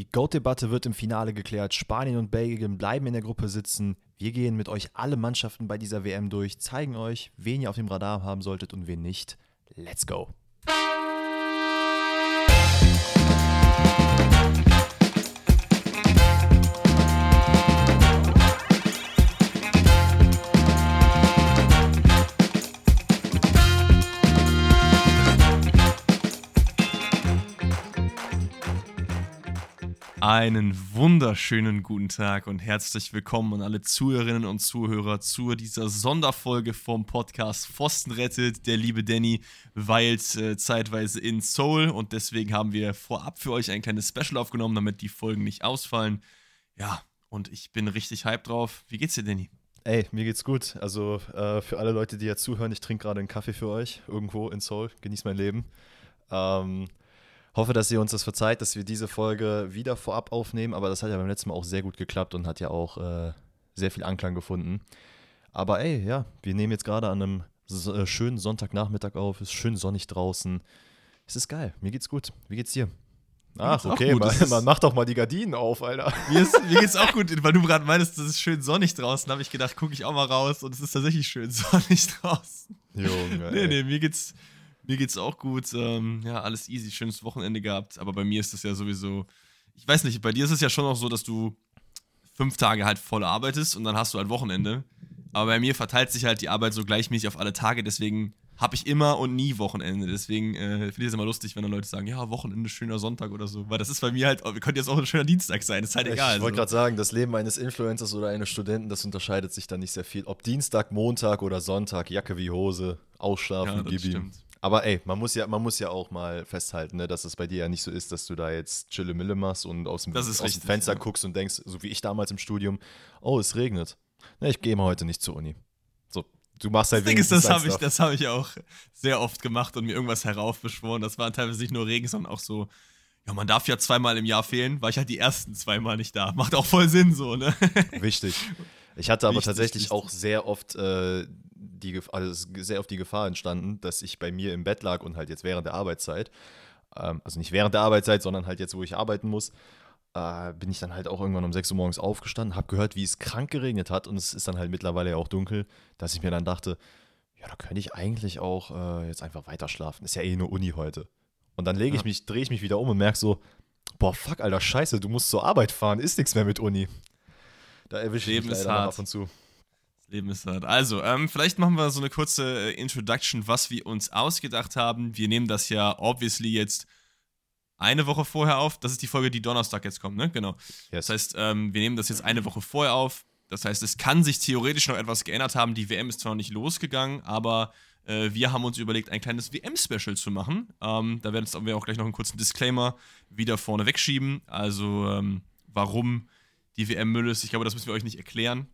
Die GOAT-Debatte wird im Finale geklärt. Spanien und Belgien bleiben in der Gruppe sitzen. Wir gehen mit euch alle Mannschaften bei dieser WM durch, zeigen euch, wen ihr auf dem Radar haben solltet und wen nicht. Let's go! Einen wunderschönen guten Tag und herzlich willkommen an alle Zuhörerinnen und Zuhörer zu dieser Sonderfolge vom Podcast Pfosten rettet. Der liebe Danny weilt äh, zeitweise in Seoul und deswegen haben wir vorab für euch ein kleines Special aufgenommen, damit die Folgen nicht ausfallen. Ja, und ich bin richtig hyped drauf. Wie geht's dir, Danny? Ey, mir geht's gut. Also äh, für alle Leute, die jetzt zuhören, ich trinke gerade einen Kaffee für euch irgendwo in Seoul. Genieß mein Leben. Ähm, Hoffe, dass ihr uns das verzeiht, dass wir diese Folge wieder vorab aufnehmen, aber das hat ja beim letzten Mal auch sehr gut geklappt und hat ja auch äh, sehr viel Anklang gefunden. Aber ey, ja, wir nehmen jetzt gerade an einem so, äh, schönen Sonntagnachmittag auf, ist schön sonnig draußen. Es ist geil, mir geht's gut. Wie geht's dir? Ach, okay, man, man macht doch mal die Gardinen auf, Alter. Mir, ist, mir geht's auch gut, weil du gerade meinst, es ist schön sonnig draußen, habe ich gedacht, gucke ich auch mal raus und es ist tatsächlich schön sonnig draußen. Junge. Nee, nee, mir geht's, mir geht's auch gut. Ähm, ja, alles easy, schönes Wochenende gehabt. Aber bei mir ist das ja sowieso. Ich weiß nicht, bei dir ist es ja schon auch so, dass du fünf Tage halt voll arbeitest und dann hast du halt Wochenende. Aber bei mir verteilt sich halt die Arbeit so gleichmäßig auf alle Tage, deswegen habe ich immer und nie Wochenende. Deswegen äh, finde ich es immer lustig, wenn dann Leute sagen, ja, Wochenende, schöner Sonntag oder so. Weil das ist bei mir halt, könnte jetzt auch ein schöner Dienstag sein, ist halt egal. Ich wollte also. gerade sagen, das Leben eines Influencers oder eines Studenten, das unterscheidet sich dann nicht sehr viel. Ob Dienstag, Montag oder Sonntag, Jacke wie Hose, ausschlafen, ja, das gib ihm. Aber ey, man muss ja, man muss ja auch mal festhalten, ne, dass es bei dir ja nicht so ist, dass du da jetzt Chille Mille machst und aus dem, aus richtig, dem Fenster ja. guckst und denkst, so wie ich damals im Studium, oh, es regnet. Na, ich gehe mal heute nicht zur Uni. So, du machst halt Das Ding ist, das habe ich, hab ich auch sehr oft gemacht und mir irgendwas heraufbeschworen. Das war teilweise nicht nur Regen, sondern auch so, ja, man darf ja zweimal im Jahr fehlen, war ich halt die ersten zweimal nicht da. Macht auch voll Sinn so, ne? Wichtig. Ich hatte aber wichtig, tatsächlich wichtig. auch sehr oft äh, die, also sehr auf die Gefahr entstanden, dass ich bei mir im Bett lag und halt jetzt während der Arbeitszeit, ähm, also nicht während der Arbeitszeit, sondern halt jetzt, wo ich arbeiten muss, äh, bin ich dann halt auch irgendwann um 6 Uhr morgens aufgestanden, habe gehört, wie es krank geregnet hat und es ist dann halt mittlerweile ja auch dunkel, dass ich mir dann dachte, ja, da könnte ich eigentlich auch äh, jetzt einfach weiter schlafen. Ist ja eh nur Uni heute. Und dann lege ich ja. mich, drehe ich mich wieder um und merke so, boah, fuck, Alter, scheiße, du musst zur Arbeit fahren, ist nichts mehr mit Uni. Da erwische ich mich leider ab und zu. Leben ist hart. Also, ähm, vielleicht machen wir so eine kurze äh, Introduction, was wir uns ausgedacht haben. Wir nehmen das ja obviously jetzt eine Woche vorher auf. Das ist die Folge, die Donnerstag jetzt kommt, ne? Genau. Yes. Das heißt, ähm, wir nehmen das jetzt eine Woche vorher auf. Das heißt, es kann sich theoretisch noch etwas geändert haben. Die WM ist zwar noch nicht losgegangen, aber äh, wir haben uns überlegt, ein kleines WM-Special zu machen. Ähm, da werden wir auch gleich noch einen kurzen Disclaimer wieder vorne wegschieben. Also, ähm, warum die WM Müll ist, ich glaube, das müssen wir euch nicht erklären.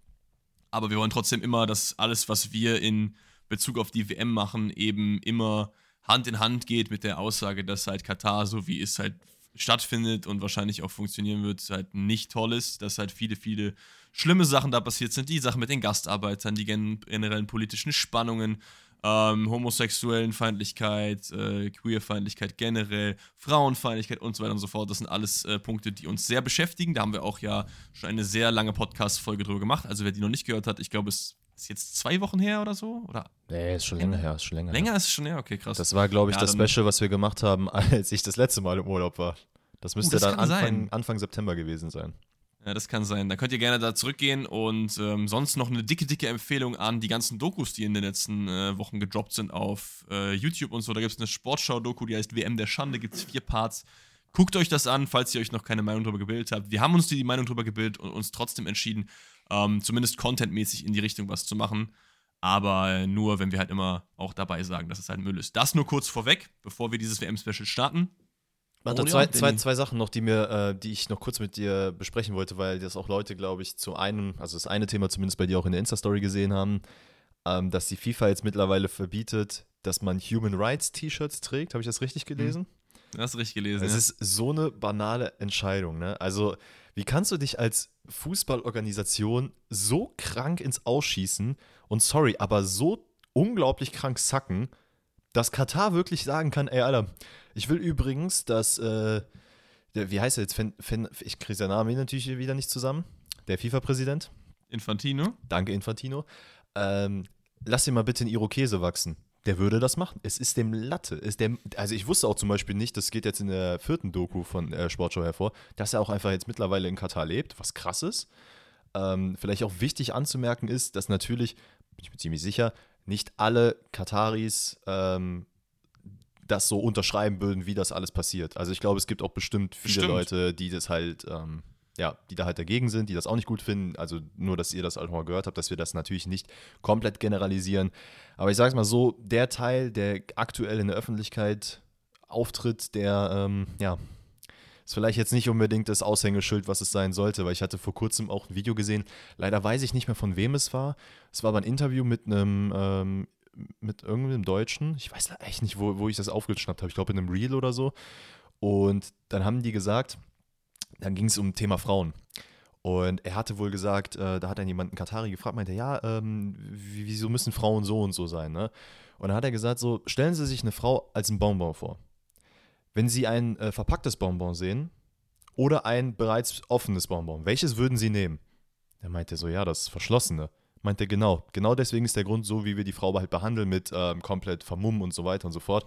Aber wir wollen trotzdem immer, dass alles, was wir in Bezug auf die WM machen, eben immer Hand in Hand geht mit der Aussage, dass halt Katar, so wie es halt stattfindet und wahrscheinlich auch funktionieren wird, halt nicht toll ist, dass halt viele, viele schlimme Sachen da passiert sind. Die Sachen mit den Gastarbeitern, die generellen politischen Spannungen, ähm, homosexuellen Feindlichkeit, äh, Queerfeindlichkeit generell, Frauenfeindlichkeit und so weiter und so fort. Das sind alles äh, Punkte, die uns sehr beschäftigen. Da haben wir auch ja schon eine sehr lange Podcast-Folge drüber gemacht. Also wer die noch nicht gehört hat, ich glaube, es ist jetzt zwei Wochen her oder so? Oder? Nee, ist schon länger her. Ist schon länger, länger her. ist es schon her, okay, krass. Das war, glaube ich, ja, das Special, was wir gemacht haben, als ich das letzte Mal im Urlaub war. Das müsste uh, das dann Anfang, Anfang September gewesen sein. Ja, das kann sein. Da könnt ihr gerne da zurückgehen und ähm, sonst noch eine dicke, dicke Empfehlung an die ganzen Dokus, die in den letzten äh, Wochen gedroppt sind auf äh, YouTube und so. Da gibt es eine Sportschau-Doku, die heißt WM der Schande, gibt es vier Parts. Guckt euch das an, falls ihr euch noch keine Meinung darüber gebildet habt. Wir haben uns die Meinung darüber gebildet und uns trotzdem entschieden, ähm, zumindest contentmäßig in die Richtung was zu machen. Aber nur, wenn wir halt immer auch dabei sagen, dass es halt Müll ist. Das nur kurz vorweg, bevor wir dieses WM-Special starten. Warte, zwei, zwei, zwei Sachen noch, die mir, äh, die ich noch kurz mit dir besprechen wollte, weil das auch Leute, glaube ich, zu einem, also das eine Thema zumindest bei dir auch in der Insta-Story gesehen haben, ähm, dass die FIFA jetzt mittlerweile verbietet, dass man Human Rights T-Shirts trägt. Habe ich das richtig hm. gelesen? Du hast richtig gelesen. Es ja. ist so eine banale Entscheidung, ne? Also, wie kannst du dich als Fußballorganisation so krank ins Ausschießen und sorry, aber so unglaublich krank sacken, dass Katar wirklich sagen kann, ey, Alter, ich will übrigens, dass, äh, der, wie heißt er jetzt? Fen, Fen, ich kriege seinen Namen natürlich wieder nicht zusammen. Der FIFA-Präsident. Infantino. Danke, Infantino. Ähm, lass ihn mal bitte in Irokese wachsen. Der würde das machen. Es ist dem Latte. Ist dem, also ich wusste auch zum Beispiel nicht, das geht jetzt in der vierten Doku von äh, Sportshow hervor, dass er auch einfach jetzt mittlerweile in Katar lebt, was krass ist. Ähm, vielleicht auch wichtig anzumerken ist, dass natürlich, bin ich mir ziemlich sicher, nicht alle Kataris ähm, das so unterschreiben würden, wie das alles passiert. Also ich glaube, es gibt auch bestimmt viele Bestimmt. Leute, die das halt, ähm, ja, die da halt dagegen sind, die das auch nicht gut finden. Also nur, dass ihr das auch mal gehört habt, dass wir das natürlich nicht komplett generalisieren. Aber ich sage es mal so, der Teil, der aktuell in der Öffentlichkeit auftritt, der, ähm, ja, ist vielleicht jetzt nicht unbedingt das Aushängeschild, was es sein sollte, weil ich hatte vor kurzem auch ein Video gesehen. Leider weiß ich nicht mehr, von wem es war. Es war aber ein Interview mit einem, ähm, mit irgendeinem Deutschen. Ich weiß echt nicht, wo, wo ich das aufgeschnappt habe. Ich glaube in einem Reel oder so. Und dann haben die gesagt, dann ging es um Thema Frauen. Und er hatte wohl gesagt, äh, da hat dann jemand einen Katari gefragt, meinte, ja, ähm, wie- wieso müssen Frauen so und so sein, ne? Und dann hat er gesagt, so, stellen Sie sich eine Frau als ein Bonbon vor. Wenn Sie ein äh, verpacktes Bonbon sehen oder ein bereits offenes Bonbon, welches würden Sie nehmen? Er meinte so, ja, das verschlossene. Meinte er, genau. Genau deswegen ist der Grund so, wie wir die Frau halt behandeln, mit ähm, komplett vermummen und so weiter und so fort.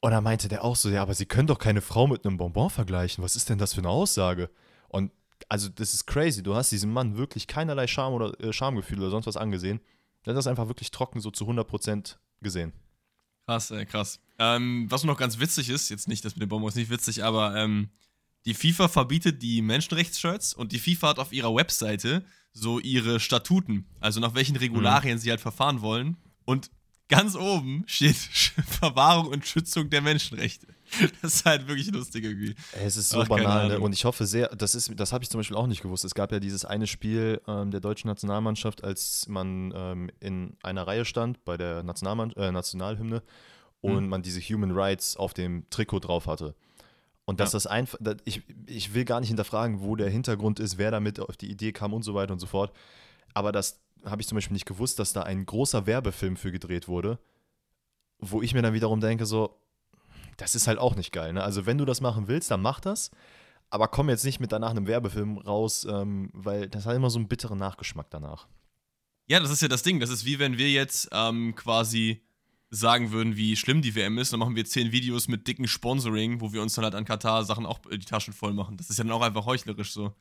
Und dann meinte der auch so, ja, aber Sie können doch keine Frau mit einem Bonbon vergleichen. Was ist denn das für eine Aussage? Und also, das ist crazy. Du hast diesem Mann wirklich keinerlei Scham oder äh, Schamgefühl oder sonst was angesehen. Der hat das einfach wirklich trocken so zu 100% gesehen. Krass, ey, krass. Ähm, was noch ganz witzig ist, jetzt nicht, das mit den Bonbons ist nicht witzig, aber ähm, die FIFA verbietet die Menschenrechtsshirts und die FIFA hat auf ihrer Webseite so ihre Statuten, also nach welchen Regularien sie halt verfahren wollen. Und ganz oben steht Verwahrung und Schützung der Menschenrechte. Das ist halt wirklich lustig irgendwie. Es ist so Ach, banal, ne? Und ich hoffe sehr, das ist, das habe ich zum Beispiel auch nicht gewusst. Es gab ja dieses eine Spiel ähm, der deutschen Nationalmannschaft, als man ähm, in einer Reihe stand bei der Nationalmann äh, Nationalhymne und Mhm. man diese Human Rights auf dem Trikot drauf hatte. Und dass Ja. das einfach, ich, ich will gar nicht hinterfragen, wo der Hintergrund ist, wer damit auf die Idee kam und so weiter und so fort. Aber das habe ich zum Beispiel nicht gewusst, dass da ein großer Werbefilm für gedreht wurde, wo ich mir dann wiederum denke, so, das ist halt auch nicht geil. Ne? Also wenn du das machen willst, dann mach das. Aber komm jetzt nicht mit danach einem Werbefilm raus, ähm, weil das hat immer so einen bitteren Nachgeschmack danach. Ja, das ist ja das Ding. Das ist wie wenn wir jetzt ähm, quasi sagen würden, wie schlimm die WM ist, dann machen wir zehn Videos mit dicken Sponsoring, wo wir uns dann halt an Katar-Sachen auch äh, die Taschen voll machen. Das ist ja dann auch einfach heuchlerisch so.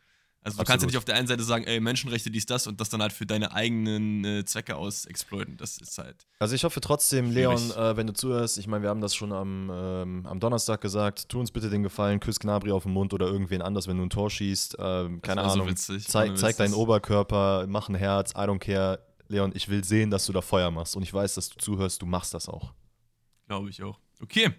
Also du kannst ja Absolut. nicht auf der einen Seite sagen, ey, Menschenrechte, dies, das und das dann halt für deine eigenen äh, Zwecke aus exploiten. Das ist halt. Also ich hoffe trotzdem, Leon, äh, wenn du zuhörst, ich meine, wir haben das schon am, ähm, am Donnerstag gesagt, tu uns bitte den Gefallen, küss Gnabry auf den Mund oder irgendwen anders, wenn du ein Tor schießt. Ähm, keine wär so Ahnung. witzig, Zeig, ohne zeig deinen Oberkörper, mach ein Herz, I don't care. Leon, ich will sehen, dass du da Feuer machst. Und ich weiß, dass du zuhörst, du machst das auch. Glaube ich auch. Okay.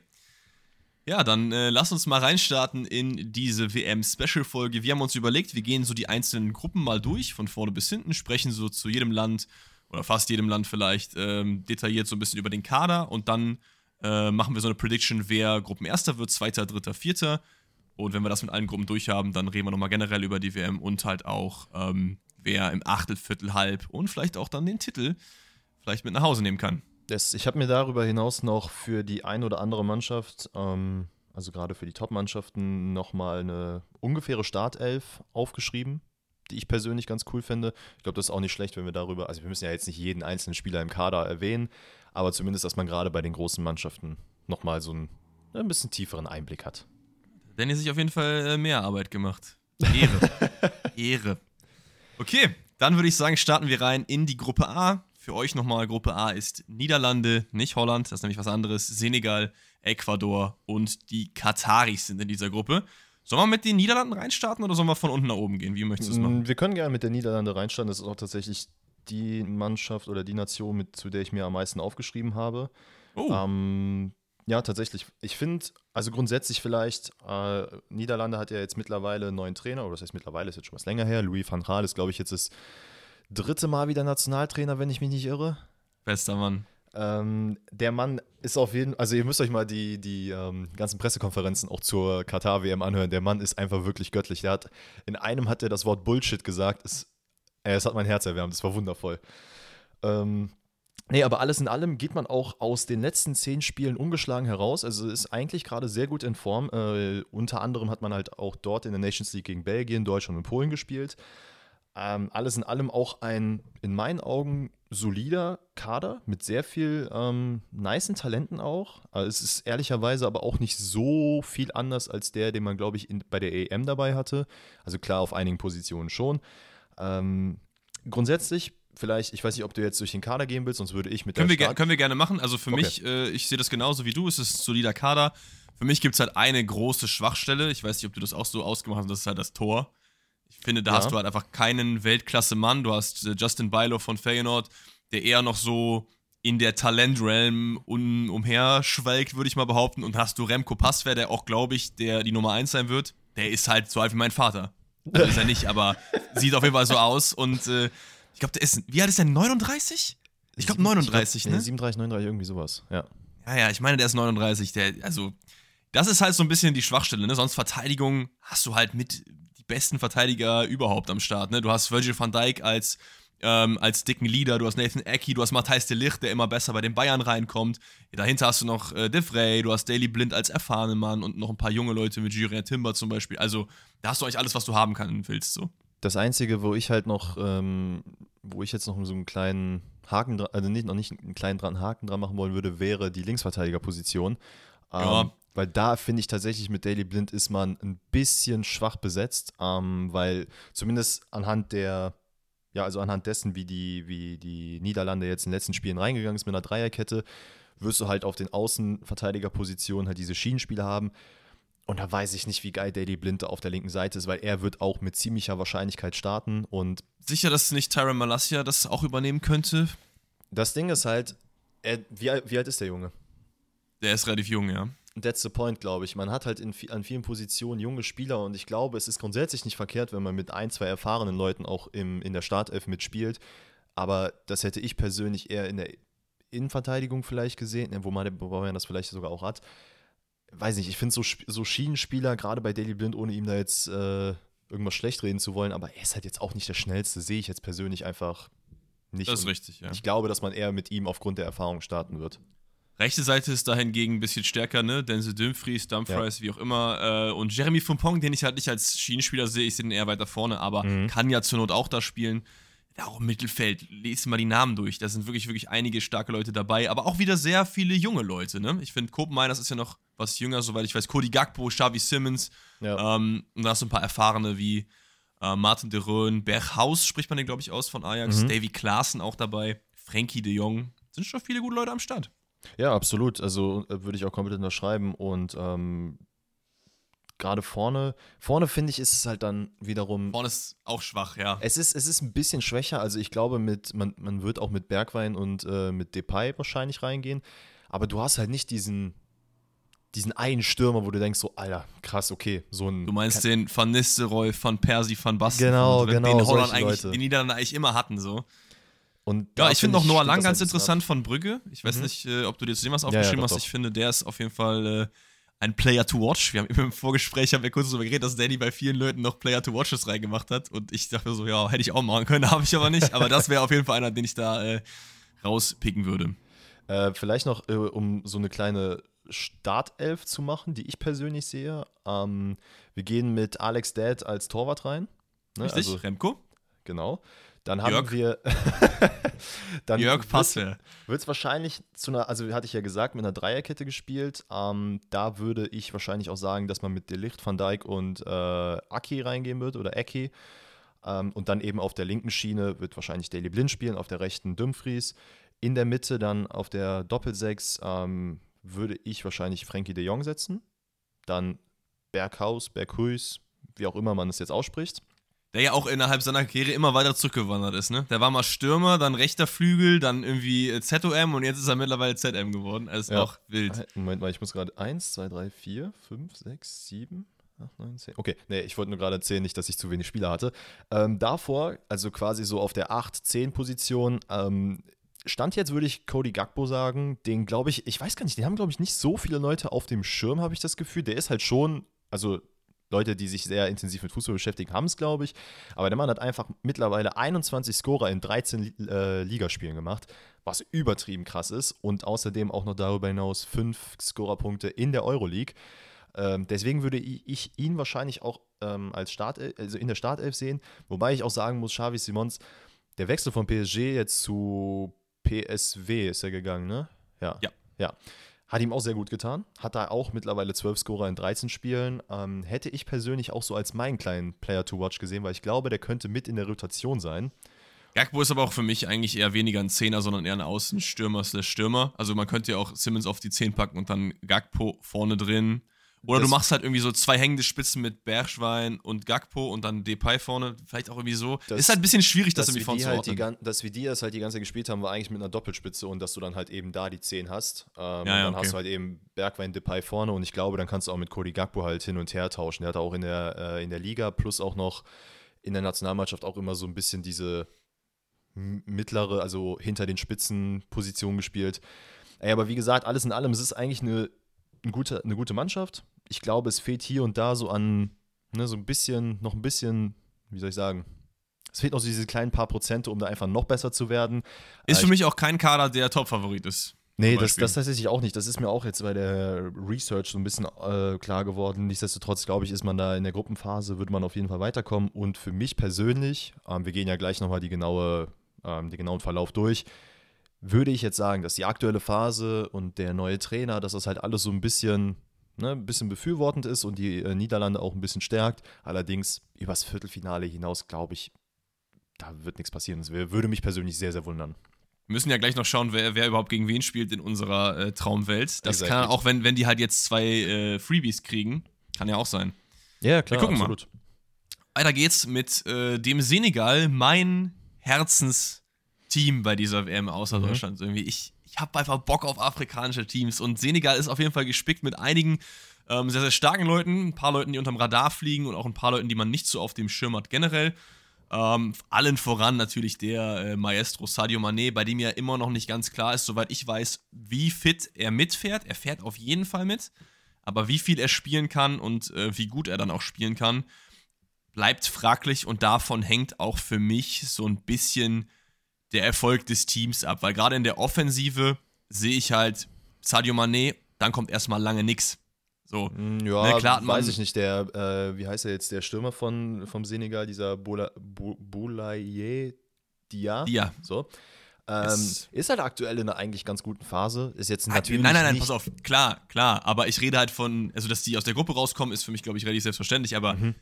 Ja, dann äh, lass uns mal reinstarten in diese WM-Special-Folge. Wir haben uns überlegt, wir gehen so die einzelnen Gruppen mal durch, von vorne bis hinten, sprechen so zu jedem Land oder fast jedem Land vielleicht ähm, detailliert so ein bisschen über den Kader und dann äh, machen wir so eine Prediction, wer Gruppenerster wird, Zweiter, Dritter, Vierter. Und wenn wir das mit allen Gruppen durchhaben, dann reden wir nochmal generell über die WM und halt auch, ähm, wer im Achtel, Viertel, Halb und vielleicht auch dann den Titel vielleicht mit nach Hause nehmen kann. Das, ich habe mir darüber hinaus noch für die ein oder andere Mannschaft, ähm, also gerade für die Top-Mannschaften, nochmal eine ungefähre Startelf aufgeschrieben, die ich persönlich ganz cool finde. Ich glaube, das ist auch nicht schlecht, wenn wir darüber, also wir müssen ja jetzt nicht jeden einzelnen Spieler im Kader erwähnen, aber zumindest, dass man gerade bei den großen Mannschaften nochmal so einen, ein bisschen tieferen Einblick hat. Hat sich auf jeden Fall äh, mehr Arbeit gemacht. Ehre. Ehre. Okay, dann würde ich sagen, starten wir rein in die Gruppe A. Für euch nochmal, Gruppe A ist Niederlande, nicht Holland, das ist nämlich was anderes. Senegal, Ecuador und die Kataris sind in dieser Gruppe. Sollen wir mit den Niederlanden reinstarten oder sollen wir von unten nach oben gehen? Wie möchtest du es machen? Mm, Wir können gerne mit der Niederlande reinstarten. Das ist auch tatsächlich die Mannschaft oder die Nation, mit, zu der ich mir am meisten aufgeschrieben habe. Oh, Ähm, ja, tatsächlich. Ich finde, also grundsätzlich vielleicht, äh, Niederlande hat ja jetzt mittlerweile einen neuen Trainer, oder das heißt mittlerweile, ist jetzt schon was länger her. Louis van Gaal ist, glaube ich, jetzt das dritte Mal wieder Nationaltrainer, wenn ich mich nicht irre. bester Mann. Ähm, der Mann ist auf jeden also ihr müsst euch mal die, die ähm, ganzen Pressekonferenzen auch zur Katar-WM anhören. Der Mann ist einfach wirklich göttlich. Der hat, in einem hat er das Wort Bullshit gesagt. Es, äh, es hat mein Herz erwärmt, es war wundervoll. Ähm, Nee, aber alles in allem geht man auch aus den letzten zehn Spielen ungeschlagen heraus. Also ist eigentlich gerade sehr gut in Form. Äh, unter anderem hat man halt auch dort in der Nations League gegen Belgien, Deutschland und Polen gespielt. Ähm, alles in allem auch ein, in meinen Augen, solider Kader mit sehr viel ähm, nicen Talenten auch. Also es ist ehrlicherweise aber auch nicht so viel anders als der, den man, glaube ich, in, bei der EM dabei hatte. Also klar, auf einigen Positionen schon. Ähm, grundsätzlich vielleicht, ich weiß nicht, ob du jetzt durch den Kader gehen willst, sonst würde ich mit können der wir, Können wir gerne machen. Also für Okay. mich, äh, ich sehe das genauso wie du, es ist ein solider Kader. Für mich gibt es halt eine große Schwachstelle. Ich weiß nicht, ob du das auch so ausgemacht hast, das ist halt das Tor. Ich finde, da Ja. hast du halt einfach keinen Weltklasse-Mann. Du hast äh, Justin Bilo von Feyenoord, der eher noch so in der Talentrealm un umherschwelgt, würde ich mal behaupten. Und hast du Remco Passwehr, der auch, glaube ich, der die Nummer 1 sein wird. Der ist halt so alt wie mein Vater. Also ist er nicht, aber sieht auf jeden Fall so aus. Und äh, ich glaube, der ist, wie alt ist der? 39? Ich glaube 39, glaub, ne? nee, 37, 39, irgendwie sowas. Ja. Ja, ja, ich meine, der ist 39. Der, also, das ist halt so ein bisschen die Schwachstelle, ne? Sonst Verteidigung hast du halt mit die besten Verteidiger überhaupt am Start, ne? Du hast Virgil van Dijk als, ähm, als dicken Leader, du hast Nathan Eckie, du hast Matthijs de Ligt, der immer besser bei den Bayern reinkommt. Dahinter hast du noch äh, De Vrij, du hast Daily Blind als erfahrenen Mann und noch ein paar junge Leute mit Julien Timber zum Beispiel. Also, da hast du eigentlich alles, was du haben kann, willst so. Das Einzige, wo ich halt noch, ähm, wo ich jetzt noch so einen kleinen Haken dran, also nicht, noch nicht einen kleinen dran, Haken dran machen wollen würde, wäre die Linksverteidigerposition. Ähm, Ja. Weil da finde ich tatsächlich mit Daily Blind ist man ein bisschen schwach besetzt, ähm, weil zumindest anhand der, ja, also anhand dessen, wie die, wie die Niederlande jetzt in den letzten Spielen reingegangen ist mit einer Dreierkette, wirst du halt auf den Außenverteidigerpositionen halt diese Schienenspieler haben. Und da weiß ich nicht, wie geil Daily Blind auf der linken Seite ist, weil er wird auch mit ziemlicher Wahrscheinlichkeit starten. Und Sicher, dass nicht Tyron Malasia das auch übernehmen könnte? das Ding ist halt, er, wie, alt- wie alt ist der Junge? Der ist relativ jung, ja. That's the point, glaube ich. Man hat halt in, an vielen Positionen junge Spieler und ich glaube, es ist grundsätzlich nicht verkehrt, wenn man mit ein, zwei erfahrenen Leuten auch im, in der Startelf mitspielt. Aber das hätte ich persönlich eher in der Innenverteidigung vielleicht gesehen, wo man, wo man das vielleicht sogar auch hat. Weiß nicht, ich finde so, so Schienenspieler, gerade bei Daily Blind, ohne ihm da jetzt äh, irgendwas schlecht reden zu wollen, aber er ist halt jetzt auch nicht der schnellste, sehe ich jetzt persönlich einfach nicht. Das ist richtig, ja. Ich glaube, dass man eher mit ihm aufgrund der Erfahrung starten wird. Rechte Seite ist dahingegen ein bisschen stärker, ne? Denzel Dumfries, Dumfries, wie auch immer. Äh, und Jeremy Frimpong, den ich halt nicht als Schienenspieler sehe, ich sehe den eher weiter vorne, aber Mhm. kann ja zur Not auch da spielen. Ja, auch im Mittelfeld, lest mal die Namen durch. Da sind wirklich, wirklich einige starke Leute dabei, aber auch wieder sehr viele junge Leute, ne? Ich finde, Kopenhagen, ist ja noch was jünger, soweit ich weiß. Cody Gagbo, Xavi Simmons. Ja. Ähm, und da hast du ein paar Erfahrene wie äh, Martin de Roon, Berghaus spricht man den, glaube ich, aus von Ajax. Mhm. Davy Klaassen auch dabei. Frankie de Jong. Sind schon viele gute Leute am Start. Ja, absolut. Also äh, würde ich auch komplett unterschreiben. Und ähm, gerade vorne, vorne finde ich, ist es halt dann wiederum. Vorne ist auch schwach, ja. Es ist, es ist ein bisschen schwächer. Also ich glaube, mit, man, man wird auch mit Bergwein und äh, mit Depay wahrscheinlich reingehen. Aber du hast halt nicht diesen, diesen einen Stürmer, wo du denkst, so, Alter, krass, okay, so ein. Du meinst den Van Nistelrooy, Van Persie, Van Basten. Genau, genau, Den Holland eigentlich, Leute. die Niederlande eigentlich immer hatten, so. Und Ja, ich finde noch Noah Lang ganz halt bisschen interessant von Brügge. Ich weiß Mhm. nicht, äh, ob du dir zu dem was ja, aufgeschrieben doch, hast. doch. Ich finde, der ist auf jeden Fall äh, ein Player to watch. Wir haben im Vorgespräch haben wir kurz darüber geredet, dass Danny bei vielen Leuten noch Player to watches reingemacht hat. Und ich dachte so, ja, hätte ich auch machen können, habe ich aber nicht. Aber das wäre auf jeden Fall einer, den ich da äh, rauspicken würde. Äh, vielleicht noch, äh, um so eine kleine Startelf zu machen, die ich persönlich sehe. Ähm, wir gehen mit Alex Dad als Torwart rein. Ne? Richtig? Also, Remco? genau. Dann haben Jörg. wir. dann Jörg Passwehr. Wird es wahrscheinlich zu einer, also hatte ich ja gesagt, mit einer Dreierkette gespielt. Ähm, da würde ich wahrscheinlich auch sagen, dass man mit Delicht, Van Dijk und äh, Aki reingehen wird oder Eki. Ähm, und dann eben auf der linken Schiene wird wahrscheinlich Daily Blind spielen, auf der rechten Dumfries. In der Mitte dann auf der Doppelsechs ähm, würde ich wahrscheinlich Frankie de Jong setzen. Dann Berghaus, Berghuis, wie auch immer man es jetzt ausspricht. Der ja auch innerhalb seiner Karriere immer weiter zurückgewandert ist, ne? Der war mal Stürmer, dann rechter Flügel, dann irgendwie äh, ZOM und jetzt ist er mittlerweile ZM geworden. Ist Ja. auch wild. Äh, Moment mal, ich muss gerade 1, 2, 3, 4, 5, 6, 7, 8, 9, 10. Okay, nee, ich wollte nur gerade erzählen, nicht, dass ich zu wenig Spieler hatte. Ähm, davor, also quasi so auf der 8, 10 Position, ähm, stand jetzt, würde ich Cody Gagbo sagen. Den glaube ich, ich weiß gar nicht, den haben, glaube ich, nicht so viele Leute auf dem Schirm, habe ich das Gefühl. Der ist halt schon, also Leute, die sich sehr intensiv mit Fußball beschäftigen, haben es, glaube ich. Aber der Mann hat einfach mittlerweile 21 Scorer in 13 äh, Ligaspielen gemacht, was übertrieben krass ist. Und außerdem auch noch darüber hinaus fünf Scorerpunkte in der Euroleague. Ähm, deswegen würde ich ihn wahrscheinlich auch ähm, als Start, also in der Startelf sehen. Wobei ich auch sagen muss, Xavi Simons, der Wechsel von PSG jetzt zu PSW ist er gegangen, ne? Ja. Ja. ja. Hat ihm auch sehr gut getan. Hat da auch mittlerweile 12 Scorer in 13 Spielen. Ähm, hätte ich persönlich auch so als meinen kleinen Player to watch gesehen, weil ich glaube, der könnte mit in der Rotation sein. Gagbo ist aber auch für mich eigentlich eher weniger ein Zehner, sondern eher ein Außenstürmer slash Stürmer. Also man könnte ja auch Simmons auf die 10 packen und dann Gagpo vorne drin. Oder das du machst halt irgendwie so zwei hängende Spitzen mit Bergschwein und Gagpo und dann Depay vorne. Vielleicht auch irgendwie so. Das, ist halt ein bisschen schwierig, das irgendwie vorne zu halt die, Dass wir die das halt die ganze Zeit gespielt haben, war eigentlich mit einer Doppelspitze und dass du dann halt eben da die 10 hast. Ähm, ja, und dann okay. hast du halt eben Bergwein, Depay vorne und ich glaube, dann kannst du auch mit Cody Gagpo halt hin und her tauschen. Der hat auch in der, äh, in der Liga plus auch noch in der Nationalmannschaft auch immer so ein bisschen diese mittlere, also hinter den Spitzenpositionen gespielt. Ey, aber wie gesagt, alles in allem, es ist eigentlich eine ein gute, eine gute Mannschaft. Ich glaube, es fehlt hier und da so an, ne, so ein bisschen, noch ein bisschen, wie soll ich sagen, es fehlt noch so diese kleinen paar Prozente, um da einfach noch besser zu werden. Ist äh, für mich auch kein Kader, der Top-Favorit ist. Nee, das, das tatsächlich auch nicht. Das ist mir auch jetzt bei der Research so ein bisschen äh, klar geworden. Nichtsdestotrotz, glaube ich, ist man da in der Gruppenphase, würde man auf jeden Fall weiterkommen. Und für mich persönlich, ähm, wir gehen ja gleich nochmal die genaue, ähm, den genauen Verlauf durch, würde ich jetzt sagen, dass die aktuelle Phase und der neue Trainer, dass das halt alles so ein bisschen, ne, ein bisschen befürwortend ist und die äh, Niederlande auch ein bisschen stärkt. Allerdings übers Viertelfinale hinaus, glaube ich, da wird nichts passieren. Das würde mich persönlich sehr, sehr wundern. Wir müssen ja gleich noch schauen, wer, wer überhaupt gegen wen spielt in unserer äh, Traumwelt. Das exactly. kann auch, wenn, wenn die halt jetzt zwei äh, Freebies kriegen, kann ja auch sein. Ja, klar, Wir gucken absolut. Mal. Weiter geht's mit äh, dem Senegal, mein Herzens Team bei dieser WM außer mhm. Deutschland. Irgendwie. Ich, ich habe einfach Bock auf afrikanische Teams und Senegal ist auf jeden Fall gespickt mit einigen ähm, sehr, sehr starken Leuten, ein paar Leuten, die unterm Radar fliegen und auch ein paar Leuten, die man nicht so auf dem Schirm hat generell. Ähm, allen voran natürlich der äh, Maestro Sadio Mané, bei dem ja immer noch nicht ganz klar ist, soweit ich weiß, wie fit er mitfährt. Er fährt auf jeden Fall mit, aber wie viel er spielen kann und äh, wie gut er dann auch spielen kann, bleibt fraglich und davon hängt auch für mich so ein bisschen der Erfolg des Teams ab. Weil gerade in der Offensive sehe ich halt Sadio Mané, dann kommt erstmal lange nichts. So, mm, ja, ne, klar weiß ich nicht. Der, äh, wie heißt er jetzt, der Stürmer von, vom Senegal, dieser Boulaye Dia. Dia. So. Ähm, ist halt aktuell in einer eigentlich ganz guten Phase. Ist jetzt natürlich. Nein, nein, nein, pass auf. Klar, klar. Aber ich rede halt von, also dass die aus der Gruppe rauskommen, ist für mich, glaube ich, relativ selbstverständlich. Aber mhm.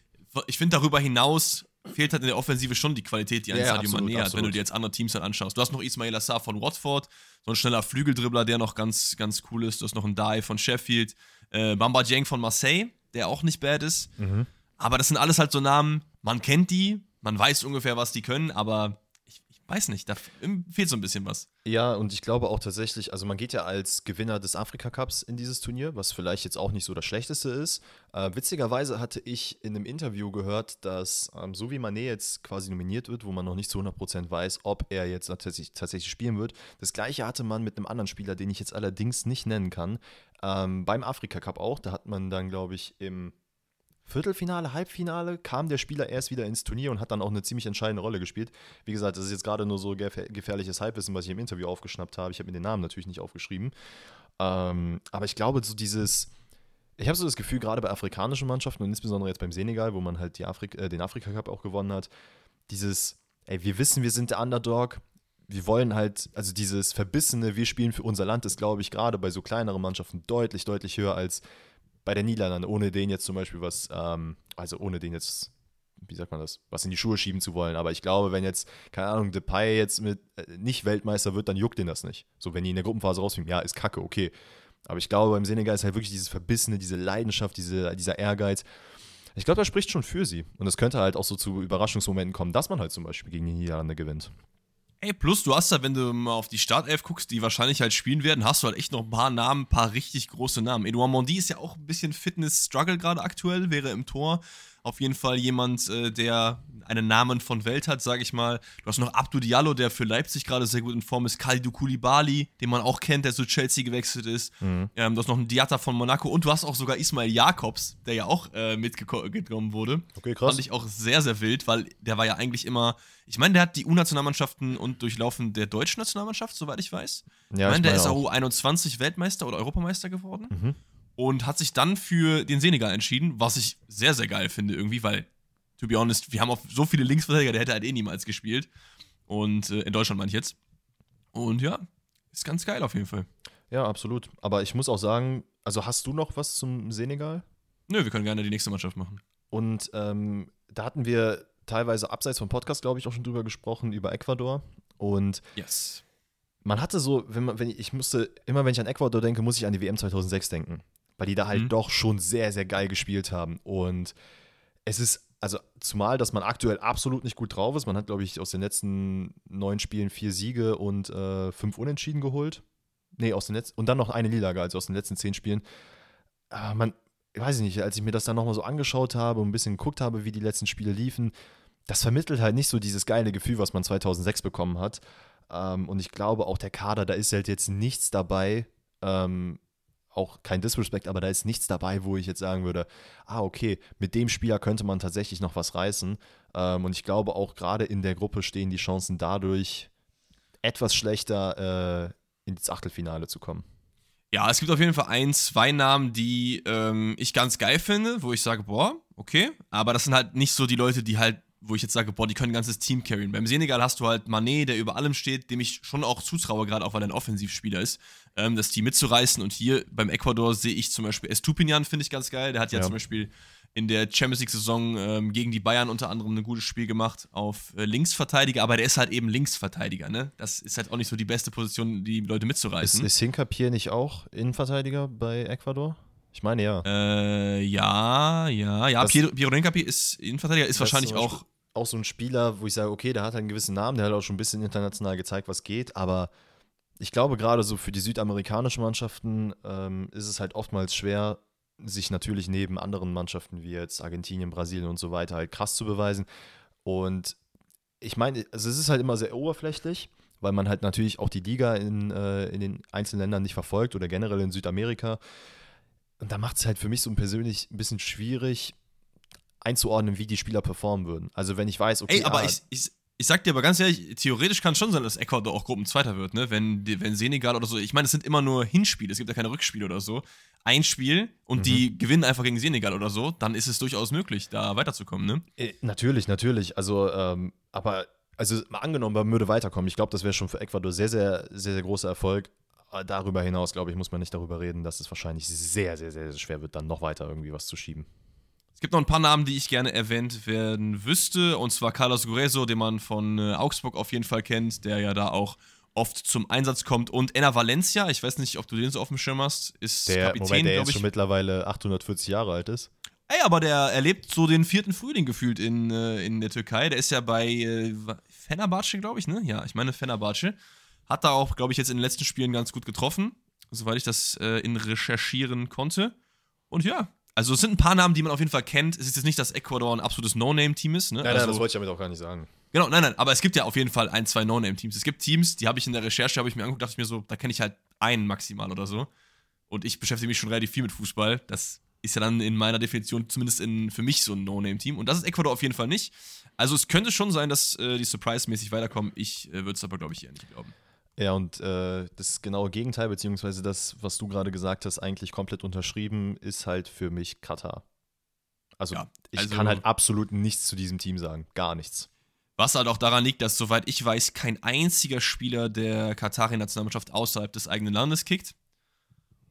ich finde darüber hinaus fehlt halt in der Offensive schon die Qualität, die ein ja, Sadio Mané hat, wenn du dir jetzt andere Teams halt anschaust. Du hast noch Ismail Assar von Watford, so ein schneller Flügeldribbler, der noch ganz, ganz cool ist. Du hast noch einen Dai von Sheffield, äh, Bamba Dieng von Marseille, der auch nicht bad ist. Mhm. Aber das sind alles halt so Namen, man kennt die, man weiß ungefähr, was die können, aber weiß nicht, da fehlt so ein bisschen was. Ja, und ich glaube auch tatsächlich, also man geht ja als Gewinner des Afrika Cups in dieses Turnier, was vielleicht jetzt auch nicht so das Schlechteste ist. Äh, witzigerweise hatte ich in einem Interview gehört, dass ähm, so wie Mané jetzt quasi nominiert wird, wo man noch nicht zu 100% weiß, ob er jetzt tatsächlich, tatsächlich spielen wird, das gleiche hatte man mit einem anderen Spieler, den ich jetzt allerdings nicht nennen kann, ähm, beim Afrika Cup auch. Da hat man dann, glaube ich, im Viertelfinale, Halbfinale kam der Spieler erst wieder ins Turnier und hat dann auch eine ziemlich entscheidende Rolle gespielt. Wie gesagt, das ist jetzt gerade nur so gefährliches Halbwissen, was ich im Interview aufgeschnappt habe. Ich habe mir den Namen natürlich nicht aufgeschrieben. Ähm, aber ich glaube, so dieses, ich habe so das Gefühl, gerade bei afrikanischen Mannschaften und insbesondere jetzt beim Senegal, wo man halt Afrik äh, den Afrika Cup auch gewonnen hat, dieses, ey, wir wissen, wir sind der Underdog. Wir wollen halt, also dieses verbissene, wir spielen für unser Land, ist, glaube ich, gerade bei so kleineren Mannschaften deutlich, deutlich höher als bei den Niederlanden, ohne den jetzt zum Beispiel was, ähm, also ohne den jetzt, wie sagt man das, was in die Schuhe schieben zu wollen. Aber ich glaube, wenn jetzt, keine Ahnung, Depay jetzt mit äh, nicht Weltmeister wird, dann juckt den das nicht. So, wenn die in der Gruppenphase rausfliegen, ja, ist kacke, okay. Aber ich glaube, beim Senegal ist halt wirklich dieses Verbissene, diese Leidenschaft, diese, dieser Ehrgeiz. Ich glaube, das spricht schon für sie. Und es könnte halt auch so zu Überraschungsmomenten kommen, dass man halt zum Beispiel gegen die Niederlande gewinnt. Ey, plus du hast da, wenn du mal auf die Startelf guckst, die wahrscheinlich halt spielen werden, hast du halt echt noch ein paar Namen, ein paar richtig große Namen. Edouard Mondi ist ja auch ein bisschen Fitness-Struggle gerade aktuell, wäre im Tor auf jeden Fall jemand, äh, der einen Namen von Welt hat, sage ich mal. Du hast noch Abdou Diallo, der für Leipzig gerade sehr gut in Form ist. Kalidou Koulibaly, den man auch kennt, der zu Chelsea gewechselt ist. Mhm. Ähm, du hast noch einen Diatta von Monaco und du hast auch sogar Ismail Jakobs, der ja auch äh, mitgenommen wurde. Okay, krass. Fand ich auch sehr, sehr wild, weil der war ja eigentlich immer, ich meine, der hat die U-Nationalmannschaften und durchlaufen der deutschen Nationalmannschaft, soweit ich weiß. Ja, ich meine, der ist auch U21 Weltmeister oder Europameister geworden. Mhm und hat sich dann für den Senegal entschieden, was ich sehr, sehr geil finde irgendwie, weil, to be honest, wir haben auch so viele Linksverteidiger, der hätte halt eh niemals gespielt. Und äh, in Deutschland meine ich jetzt. Und ja, ist ganz geil auf jeden Fall. Ja, absolut. Aber ich muss auch sagen, also hast du noch was zum Senegal? Nö, wir können gerne die nächste Mannschaft machen. Und ähm, da hatten wir teilweise abseits vom Podcast, glaube ich, auch schon drüber gesprochen, über Ecuador. Und yes. man hatte so, wenn man, wenn ich, ich musste, immer wenn ich an Ecuador denke, muss ich an die WM 2006 denken weil die da halt mhm. doch schon sehr, sehr geil gespielt haben. Und es ist, also zumal, dass man aktuell absolut nicht gut drauf ist. Man hat, glaube ich, aus den letzten neun Spielen vier Siege und äh, fünf Unentschieden geholt. Nee, aus den letzten, und dann noch eine Niederlage, also aus den letzten zehn Spielen. Aber man, ich weiß nicht, als ich mir das dann nochmal so angeschaut habe und ein bisschen geguckt habe, wie die letzten Spiele liefen, das vermittelt halt nicht so dieses geile Gefühl, was man 2006 bekommen hat. Ähm, und ich glaube, auch der Kader, da ist halt jetzt nichts dabei, ähm, auch kein Disrespect, aber da ist nichts dabei, wo ich jetzt sagen würde, ah, okay, mit dem Spieler könnte man tatsächlich noch was reißen. Ähm, und ich glaube auch gerade in der Gruppe stehen die Chancen dadurch etwas schlechter äh, ins Achtelfinale zu kommen. Ja, es gibt auf jeden Fall ein, zwei Namen, die ähm, ich ganz geil finde, wo ich sage, boah, okay, aber das sind halt nicht so die Leute, die halt wo ich jetzt sage, boah, die können ein ganzes Team carryen. Beim Senegal hast du halt Manet, der über allem steht, dem ich schon auch zutraue, gerade auch weil er ein Offensivspieler ist, ähm, das Team mitzureißen. Und hier beim Ecuador sehe ich zum Beispiel Estupinian, finde ich ganz geil. Der hat ja, ja, zum Beispiel in der Champions League-Saison ähm, gegen die Bayern unter anderem ein gutes Spiel gemacht auf äh, Linksverteidiger, aber der ist halt eben Linksverteidiger, ne? Das ist halt auch nicht so die beste Position, die Leute mitzureißen. Ist, ist Hinkapier nicht auch Innenverteidiger bei Ecuador? Ich meine ja. Äh, ja, ja, ja. Das, Piero, Piero Hinkapier ist Innenverteidiger, ist wahrscheinlich auch auch so ein Spieler, wo ich sage, okay, der hat einen gewissen Namen, der hat auch schon ein bisschen international gezeigt, was geht, aber ich glaube, gerade so für die südamerikanischen Mannschaften ähm, ist es halt oftmals schwer, sich natürlich neben anderen Mannschaften wie jetzt Argentinien, Brasilien und so weiter halt krass zu beweisen. Und ich meine, also es ist halt immer sehr oberflächlich, weil man halt natürlich auch die Liga in, äh, in den einzelnen Ländern nicht verfolgt oder generell in Südamerika. Und da macht es halt für mich so persönlich ein bisschen schwierig, einzuordnen, wie die Spieler performen würden. Also wenn ich weiß, okay. Ey, aber ah, ich, ich, ich sag dir aber ganz ehrlich, theoretisch kann es schon sein, dass Ecuador auch Gruppenzweiter wird, ne? Wenn, wenn Senegal oder so, ich meine, es sind immer nur Hinspiele, es gibt ja keine Rückspiele oder so. Ein Spiel und mhm. die gewinnen einfach gegen Senegal oder so, dann ist es durchaus möglich, da weiterzukommen, ne? Äh, natürlich, natürlich. Also, ähm, aber, also mal angenommen, man würde weiterkommen. Ich glaube, das wäre schon für Ecuador sehr, sehr, sehr, sehr großer Erfolg. Darüber hinaus, glaube ich, muss man nicht darüber reden, dass es wahrscheinlich sehr, sehr, sehr, sehr schwer wird, dann noch weiter irgendwie was zu schieben. Es gibt noch ein paar Namen, die ich gerne erwähnt werden wüsste. Und zwar Carlos Gureso, den man von äh, Augsburg auf jeden Fall kennt, der ja da auch oft zum Einsatz kommt. Und Enna Valencia, ich weiß nicht, ob du den so auf dem Schirm hast, ist der, Kapitän, der jetzt schon mittlerweile 840 Jahre alt ist. Ey, aber der erlebt so den vierten Frühling gefühlt in, äh, in der Türkei. Der ist ja bei äh, Fenerbahce, glaube ich, ne? Ja, ich meine Fenerbahce. Hat da auch, glaube ich, jetzt in den letzten Spielen ganz gut getroffen, soweit ich das äh, in recherchieren konnte. Und ja, also es sind ein paar Namen, die man auf jeden Fall kennt. Es ist jetzt nicht, dass Ecuador ein absolutes No-Name-Team ist. Ne? Nein, nein, also, das wollte ich damit auch gar nicht sagen. Genau, nein, nein, aber es gibt ja auf jeden Fall ein, zwei No-Name-Teams. Es gibt Teams, die habe ich in der Recherche, habe ich mir angeguckt, dachte ich mir so, da kenne ich halt einen maximal oder so. Und ich beschäftige mich schon relativ viel mit Fußball. Das ist ja dann in meiner Definition zumindest in, für mich so ein No-Name-Team. Und das ist Ecuador auf jeden Fall nicht. Also es könnte schon sein, dass äh, die Surprise-mäßig weiterkommen. Ich äh, würde es aber, glaube ich, eher nicht glauben. Ja, und äh, das genaue Gegenteil, beziehungsweise das, was du gerade gesagt hast, eigentlich komplett unterschrieben, ist halt für mich Katar. Also, ja, ich also, kann halt absolut nichts zu diesem Team sagen. Gar nichts. Was halt auch daran liegt, dass, soweit ich weiß, kein einziger Spieler der Katari-Nationalmannschaft außerhalb des eigenen Landes kickt.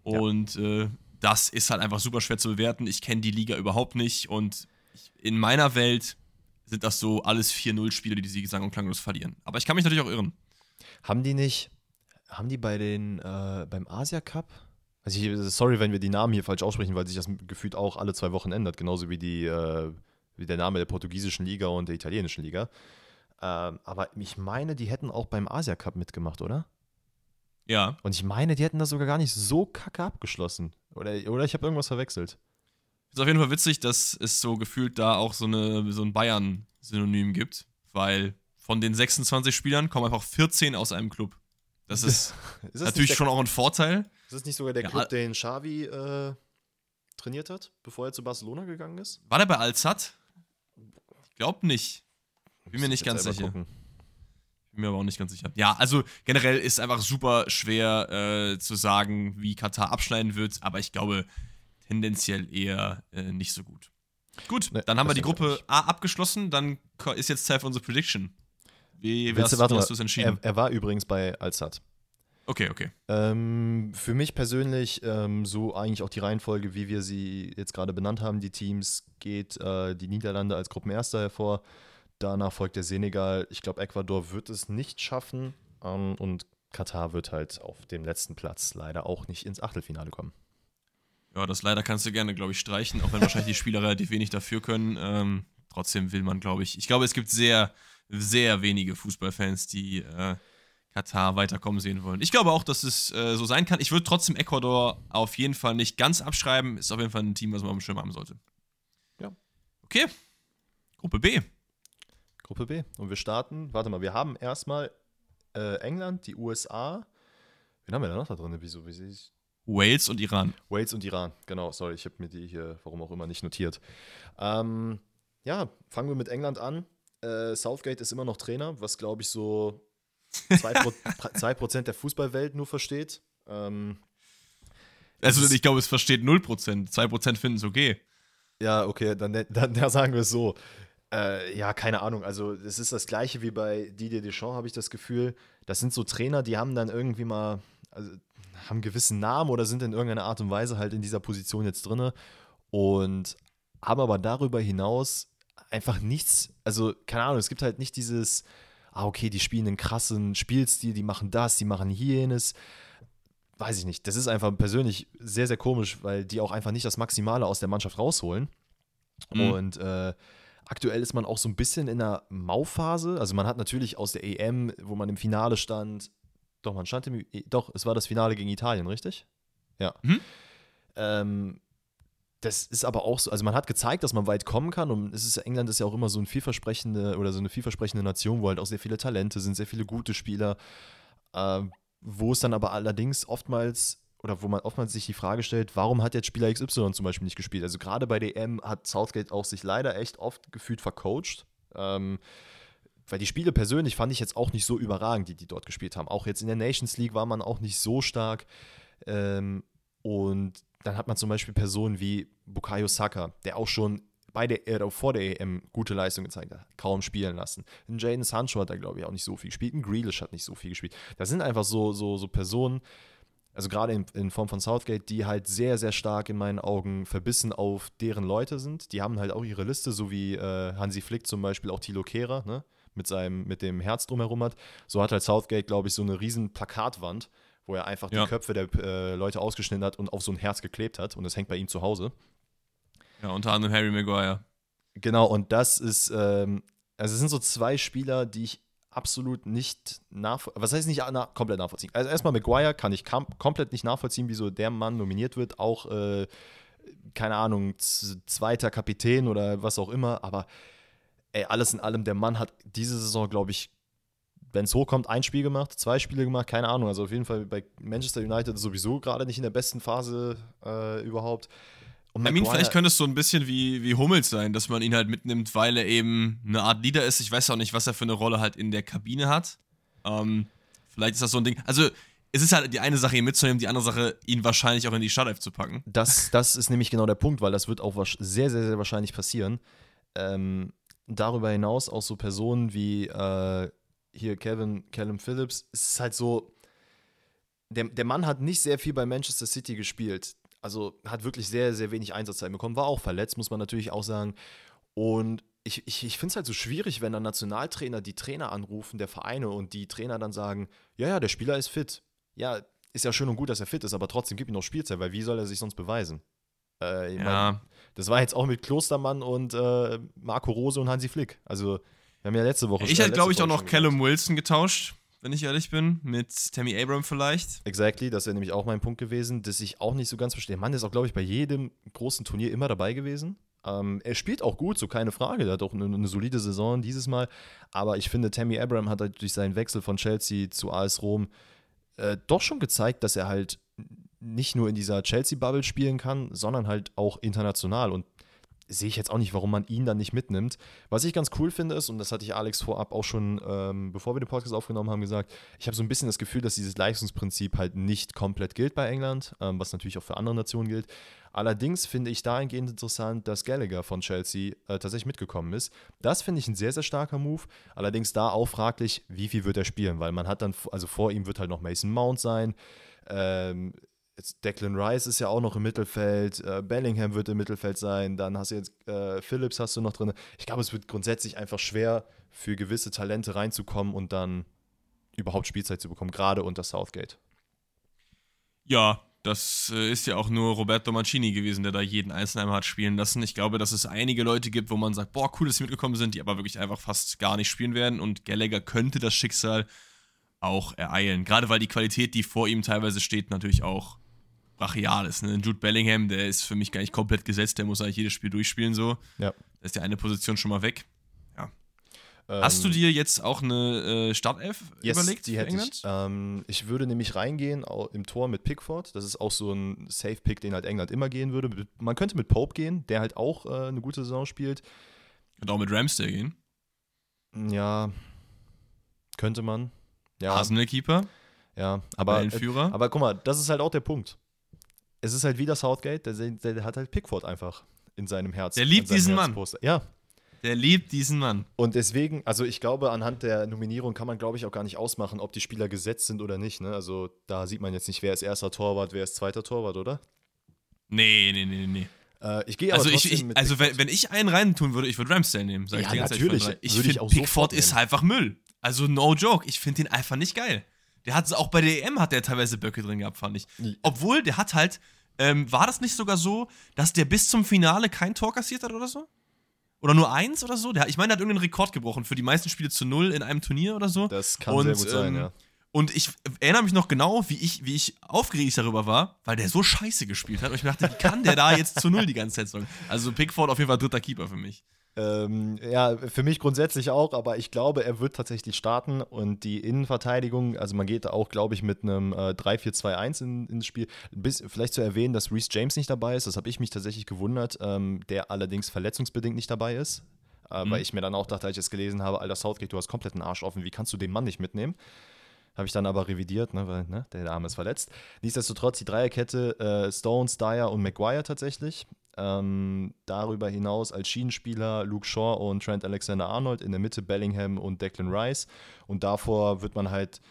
Und ja. äh, das ist halt einfach super schwer zu bewerten. Ich kenne die Liga überhaupt nicht. Und in meiner Welt sind das so alles 4-0-Spiele, die sie sang- und klanglos verlieren. Aber ich kann mich natürlich auch irren. Haben die nicht, haben die bei den, äh, beim Asia Cup, also ich, sorry, wenn wir die Namen hier falsch aussprechen, weil sich das gefühlt auch alle zwei Wochen ändert, genauso wie, die, äh, wie der Name der portugiesischen Liga und der italienischen Liga. Ähm, aber ich meine, die hätten auch beim Asia Cup mitgemacht, oder? Ja. Und ich meine, die hätten das sogar gar nicht so kacke abgeschlossen. Oder, oder ich habe irgendwas verwechselt. Ist auf jeden Fall witzig, dass es so gefühlt da auch so, eine, so ein Bayern Synonym gibt, weil von den 26 Spielern kommen einfach 14 aus einem Club. Das ist, ist das natürlich schon auch ein Vorteil. Ist das nicht sogar der ja, Club, den Xavi äh, trainiert hat, bevor er zu Barcelona gegangen ist? War der bei Alzat? Ich glaube nicht. Bin mir nicht ganz sicher. Gucken. Bin mir aber auch nicht ganz sicher. Ja, also generell ist einfach super schwer äh, zu sagen, wie Katar abschneiden wird, aber ich glaube tendenziell eher äh, nicht so gut. Gut, nee, dann haben wir die Gruppe A abgeschlossen, dann ist jetzt Zeit für unsere Prediction. Wie, hast, du, hast du es entschieden? Er, er, war übrigens bei Alzat. Okay, okay. Ähm, für mich persönlich, ähm, so eigentlich auch die Reihenfolge, wie wir sie jetzt gerade benannt haben, die Teams, geht äh, die Niederlande als Gruppenerster hervor. Danach folgt der Senegal. Ich glaube, Ecuador wird es nicht schaffen. Ähm, und Katar wird halt auf dem letzten Platz leider auch nicht ins Achtelfinale kommen. Ja, das leider kannst du gerne, glaube ich, streichen, auch wenn wahrscheinlich die Spieler relativ wenig dafür können. Ähm, trotzdem will man, glaube ich, ich glaube, es gibt sehr, sehr wenige Fußballfans, die äh, Katar weiterkommen sehen wollen. Ich glaube auch, dass es äh, so sein kann. Ich würde trotzdem Ecuador auf jeden Fall nicht ganz abschreiben. Ist auf jeden Fall ein Team, was man auf dem Schirm haben sollte. Ja. Okay. Gruppe B. Gruppe B. Und wir starten, warte mal, wir haben erstmal äh, England, die USA. Wen haben wir da noch da drin? Wieso? Wie sehe ich? Wales und Iran. Wales und Iran, genau, sorry, ich habe mir die hier, warum auch immer, nicht notiert. Ähm, ja, fangen wir mit England an. Äh, Southgate ist immer noch Trainer, was glaube ich so 2%, Prozent der Fußballwelt nur versteht. Ähm, also ich glaube, es versteht 0%. 2% finden es okay. Ja, okay, dann, dann, dann sagen wir es so. Äh, ja, keine Ahnung. Also, es ist das gleiche wie bei Didier Deschamps, habe ich das Gefühl. Das sind so Trainer, die haben dann irgendwie mal, also, haben einen gewissen Namen oder sind in irgendeiner Art und Weise halt in dieser Position jetzt drin und haben aber darüber hinaus einfach nichts, also, keine Ahnung, es gibt halt nicht dieses, ah, okay, die spielen einen krassen Spielstil, die machen das, die machen jenes. Weiß ich nicht. Das ist einfach persönlich sehr, sehr komisch, weil die auch einfach nicht das Maximale aus der Mannschaft rausholen. Mhm. Und äh, Aktuell ist man auch so ein bisschen in der Mauphase. Also man hat natürlich aus der EM, wo man im Finale stand, doch, man stand im, doch, es war das Finale gegen Italien, richtig? Ja. Mhm. Ähm, das ist aber auch so, also man hat gezeigt, dass man weit kommen kann und es ist, England ist ja auch immer so ein vielversprechende oder so eine vielversprechende Nation, wo halt auch sehr viele Talente sind, sehr viele gute Spieler, äh, wo es dann aber allerdings oftmals oder wo man oftmals sich die Frage stellt, warum hat jetzt Spieler XY zum Beispiel nicht gespielt? Also gerade bei DM hat Southgate auch sich leider echt oft gefühlt vercoacht. Ähm, weil die Spiele persönlich fand ich jetzt auch nicht so überragend, die die dort gespielt haben. Auch jetzt in der Nations League war man auch nicht so stark. Ähm, und dann hat man zum Beispiel Personen wie Bukayo Saka, der auch schon bei der, äh, vor der EM gute Leistung gezeigt hat, kaum spielen lassen. Ein Jaden Sancho hat da, glaube ich, auch nicht so viel gespielt. Ein Grealish hat nicht so viel gespielt. Das sind einfach so, so, so Personen, also gerade in, in, Form von Southgate, die halt sehr, sehr stark in meinen Augen verbissen auf deren Leute sind. Die haben halt auch ihre Liste, so wie äh, Hansi Flick zum Beispiel auch Thilo Kehrer, ne? mit, seinem, mit dem Herz drumherum hat. So hat halt Southgate, glaube ich, so eine riesen Plakatwand, wo er einfach ja. die Köpfe der äh, Leute ausgeschnitten hat und auf so ein Herz geklebt hat. Und das hängt bei ihm zu Hause. Ja, unter anderem Harry Maguire. Genau, und das ist, ähm, also es sind so zwei Spieler, die ich absolut nicht nachvollziehen. Was heißt nicht na komplett nachvollziehen? Also erstmal Maguire kann ich komplett nicht nachvollziehen, wieso der Mann nominiert wird. Auch, äh, keine Ahnung, zweiter Kapitän oder was auch immer. Aber ey, alles in allem, der Mann hat diese Saison, glaube ich, wenn es hochkommt, ein Spiel gemacht, zwei Spiele gemacht, keine Ahnung. Also auf jeden Fall bei Manchester United sowieso gerade nicht in der besten Phase äh, überhaupt. Und I mean, vielleicht könnte es so ein bisschen wie, wie Hummels sein, dass man ihn halt mitnimmt, weil er eben eine Art Leader ist. Ich weiß auch nicht, was er für eine Rolle halt in der Kabine hat. Ähm, vielleicht ist das so ein Ding. Also, es ist halt die eine Sache, ihn mitzunehmen, die andere Sache, ihn wahrscheinlich auch in die Startelf zu packen. Das, das ist nämlich genau der Punkt, weil das wird auch sehr, sehr, sehr wahrscheinlich passieren. Ähm, darüber hinaus auch so Personen wie äh, hier Kevin, Callum Phillips. Es ist halt so, der, der Mann hat nicht sehr viel bei Manchester City gespielt. Also hat wirklich sehr, sehr wenig Einsatzzeit bekommen. War auch verletzt, muss man natürlich auch sagen. Und ich, ich, ich finde es halt so schwierig, wenn dann Nationaltrainer die Trainer anrufen, der Vereine, und die Trainer dann sagen, ja, ja, der Spieler ist fit. Ja, ist ja schön und gut, dass er fit ist, aber trotzdem gib ihm noch Spielzeit, weil wie soll er sich sonst beweisen? Äh, ja. Mein, das war jetzt auch mit Klostermann und äh, Marco Rose und Hansi Flick. Also, wir haben ja letzte Woche Ich hätte, glaube ich, auch noch Callum Wilson getauscht wenn ich ehrlich bin, mit Tammy Abram vielleicht. Exactly, das wäre nämlich auch mein Punkt gewesen, dass ich auch nicht so ganz verstehe. Der Mann ist auch, glaube ich, bei jedem großen Turnier immer dabei gewesen. Ähm, er spielt auch gut, so keine Frage. Er hat auch eine, eine, solide Saison dieses Mal. Aber ich finde, Tammy Abraham hat halt durch seinen Wechsel von Chelsea zu AS Rom äh, doch schon gezeigt, dass er halt nicht nur in dieser Chelsea-Bubble spielen kann, sondern halt auch international. Und sehe ich jetzt auch nicht, warum man ihn dann nicht mitnimmt. Was ich ganz cool finde ist, und das hatte ich Alex vorab auch schon, ähm, bevor wir den Podcast aufgenommen haben, gesagt, ich habe so ein bisschen das Gefühl, dass dieses Leistungsprinzip halt nicht komplett gilt bei England, ähm, was natürlich auch für andere Nationen gilt. Allerdings finde ich dahingehend interessant, dass Gallagher von Chelsea äh, tatsächlich mitgekommen ist. Das finde ich ein sehr, sehr starker Move. Allerdings da auch fraglich, wie viel wird er spielen, weil man hat dann, also vor ihm wird halt noch Mason Mount sein. Ähm, jetzt Declan Rice ist ja auch noch im Mittelfeld, äh, Bellingham wird im Mittelfeld sein, dann hast du jetzt äh, Phillips hast du noch drin. Ich glaube, es wird grundsätzlich einfach schwer für gewisse Talente reinzukommen und dann überhaupt Spielzeit zu bekommen, gerade unter Southgate. Ja, das äh, ist ja auch nur Roberto Mancini gewesen, der da jeden Einzelnen hat spielen lassen. Ich glaube, dass es einige Leute gibt, wo man sagt, boah, cool, dass sie mitgekommen sind, die aber wirklich einfach fast gar nicht spielen werden und Gallagher könnte das Schicksal auch ereilen. Gerade weil die Qualität, die vor ihm teilweise steht, natürlich auch brachial ist. Ne? Jude Bellingham, der ist für mich gar nicht komplett gesetzt, der muss eigentlich jedes Spiel durchspielen so. Ja. Da ist ja eine Position schon mal weg. Ja. Ähm, Hast du dir jetzt auch eine äh, Startelf yes, überlegt die hätte Ich, ähm, ich würde nämlich reingehen im Tor mit Pickford. Das ist auch so ein Safe-Pick, den halt England immer gehen würde. Man könnte mit Pope gehen, der halt auch äh, eine gute Saison spielt. Könnte auch mit Ramsdale gehen. Ja, könnte man. Ja. Arsenal-Keeper. Ja, aber, äh, aber guck mal, das ist halt auch der Punkt es ist halt wieder Southgate, der, der, der hat halt Pickford einfach in seinem Herzen. Der liebt diesen Mann. Ja. Der liebt diesen Mann. Und deswegen, also ich glaube, anhand der Nominierung kann man, glaube ich, auch gar nicht ausmachen, ob die Spieler gesetzt sind oder nicht. Ne? Also da sieht man jetzt nicht, wer ist erster Torwart, wer ist zweiter Torwart, oder? Nee, nee, nee, nee. Äh, ich gehe aber also ich, ich also wenn, wenn, ich einen rein tun würde, ich würde Ramsdale nehmen. Sag ja, ich natürlich. Zeit, ich finde, Pickford ist einfach Müll. Also no joke. Ich finde den einfach nicht geil. Der hat auch bei der EM hat der teilweise Böcke drin gehabt, fand ich. Obwohl, der hat halt ähm, war das nicht sogar so, dass der bis zum Finale kein Tor kassiert hat oder so? Oder nur eins oder so? Der, ich meine, der hat irgendeinen Rekord gebrochen für die meisten Spiele zu null in einem Turnier oder so. Das kann und, sehr gut sein, ähm, ja. Und ich erinnere mich noch genau, wie ich, wie ich aufgeregt darüber war, weil der so scheiße gespielt hat. Und ich mir dachte, wie kann der da jetzt zu null die ganze Zeit sagen? Also Pickford auf jeden Fall dritter Keeper für mich. Ähm, ja, für mich grundsätzlich auch, aber ich glaube, er wird tatsächlich starten und die Innenverteidigung, also man geht da auch, glaube ich, mit einem äh, 3-4-2-1 in, ins Spiel. Bis, vielleicht zu erwähnen, dass Reese James nicht dabei ist, das habe ich mich tatsächlich gewundert, ähm, der allerdings verletzungsbedingt nicht dabei ist. Äh, mhm. Weil ich mir dann auch dachte, als ich es gelesen habe, Alter Southgate, du hast komplett einen Arsch offen, wie kannst du den Mann nicht mitnehmen? Habe ich dann aber revidiert, ne, weil ne, der Arme ist verletzt. Nichtsdestotrotz die Dreierkette äh, Stones, Dyer und Maguire tatsächlich. Ähm, darüber hinaus als Schienenspieler Luke Shaw und Trent Alexander-Arnold, in der Mitte Bellingham und Declan Rice. Und davor wird man halt,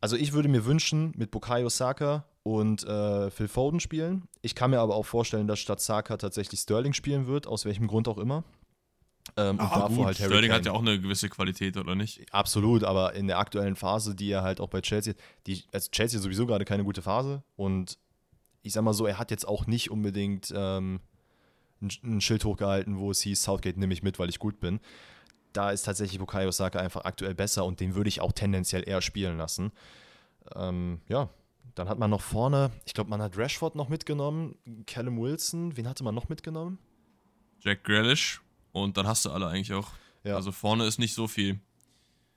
also ich würde mir wünschen, mit Bukayo Saka und äh, Phil Foden spielen. Ich kann mir aber auch vorstellen, dass statt Saka tatsächlich Sterling spielen wird, aus welchem Grund auch immer. Ähm, und davor gut. halt Harry Sterling Kane. hat ja auch eine gewisse Qualität, oder nicht? Absolut, aber in der aktuellen Phase, die er halt auch bei Chelsea, die, also Chelsea sowieso gerade keine gute Phase und ich sag mal so, er hat jetzt auch nicht unbedingt ähm, ein, ein, Schild hochgehalten, wo es hieß, Southgate nehme ich mit, weil ich gut bin. Da ist tatsächlich Bukayo Saka einfach aktuell besser und den würde ich auch tendenziell eher spielen lassen. Ähm, ja, dann hat man noch vorne, ich glaube, man hat Rashford noch mitgenommen, Callum Wilson, wen hatte man noch mitgenommen? Jack Grealish und dann hast du alle eigentlich auch. Ja. Also vorne ist nicht so viel.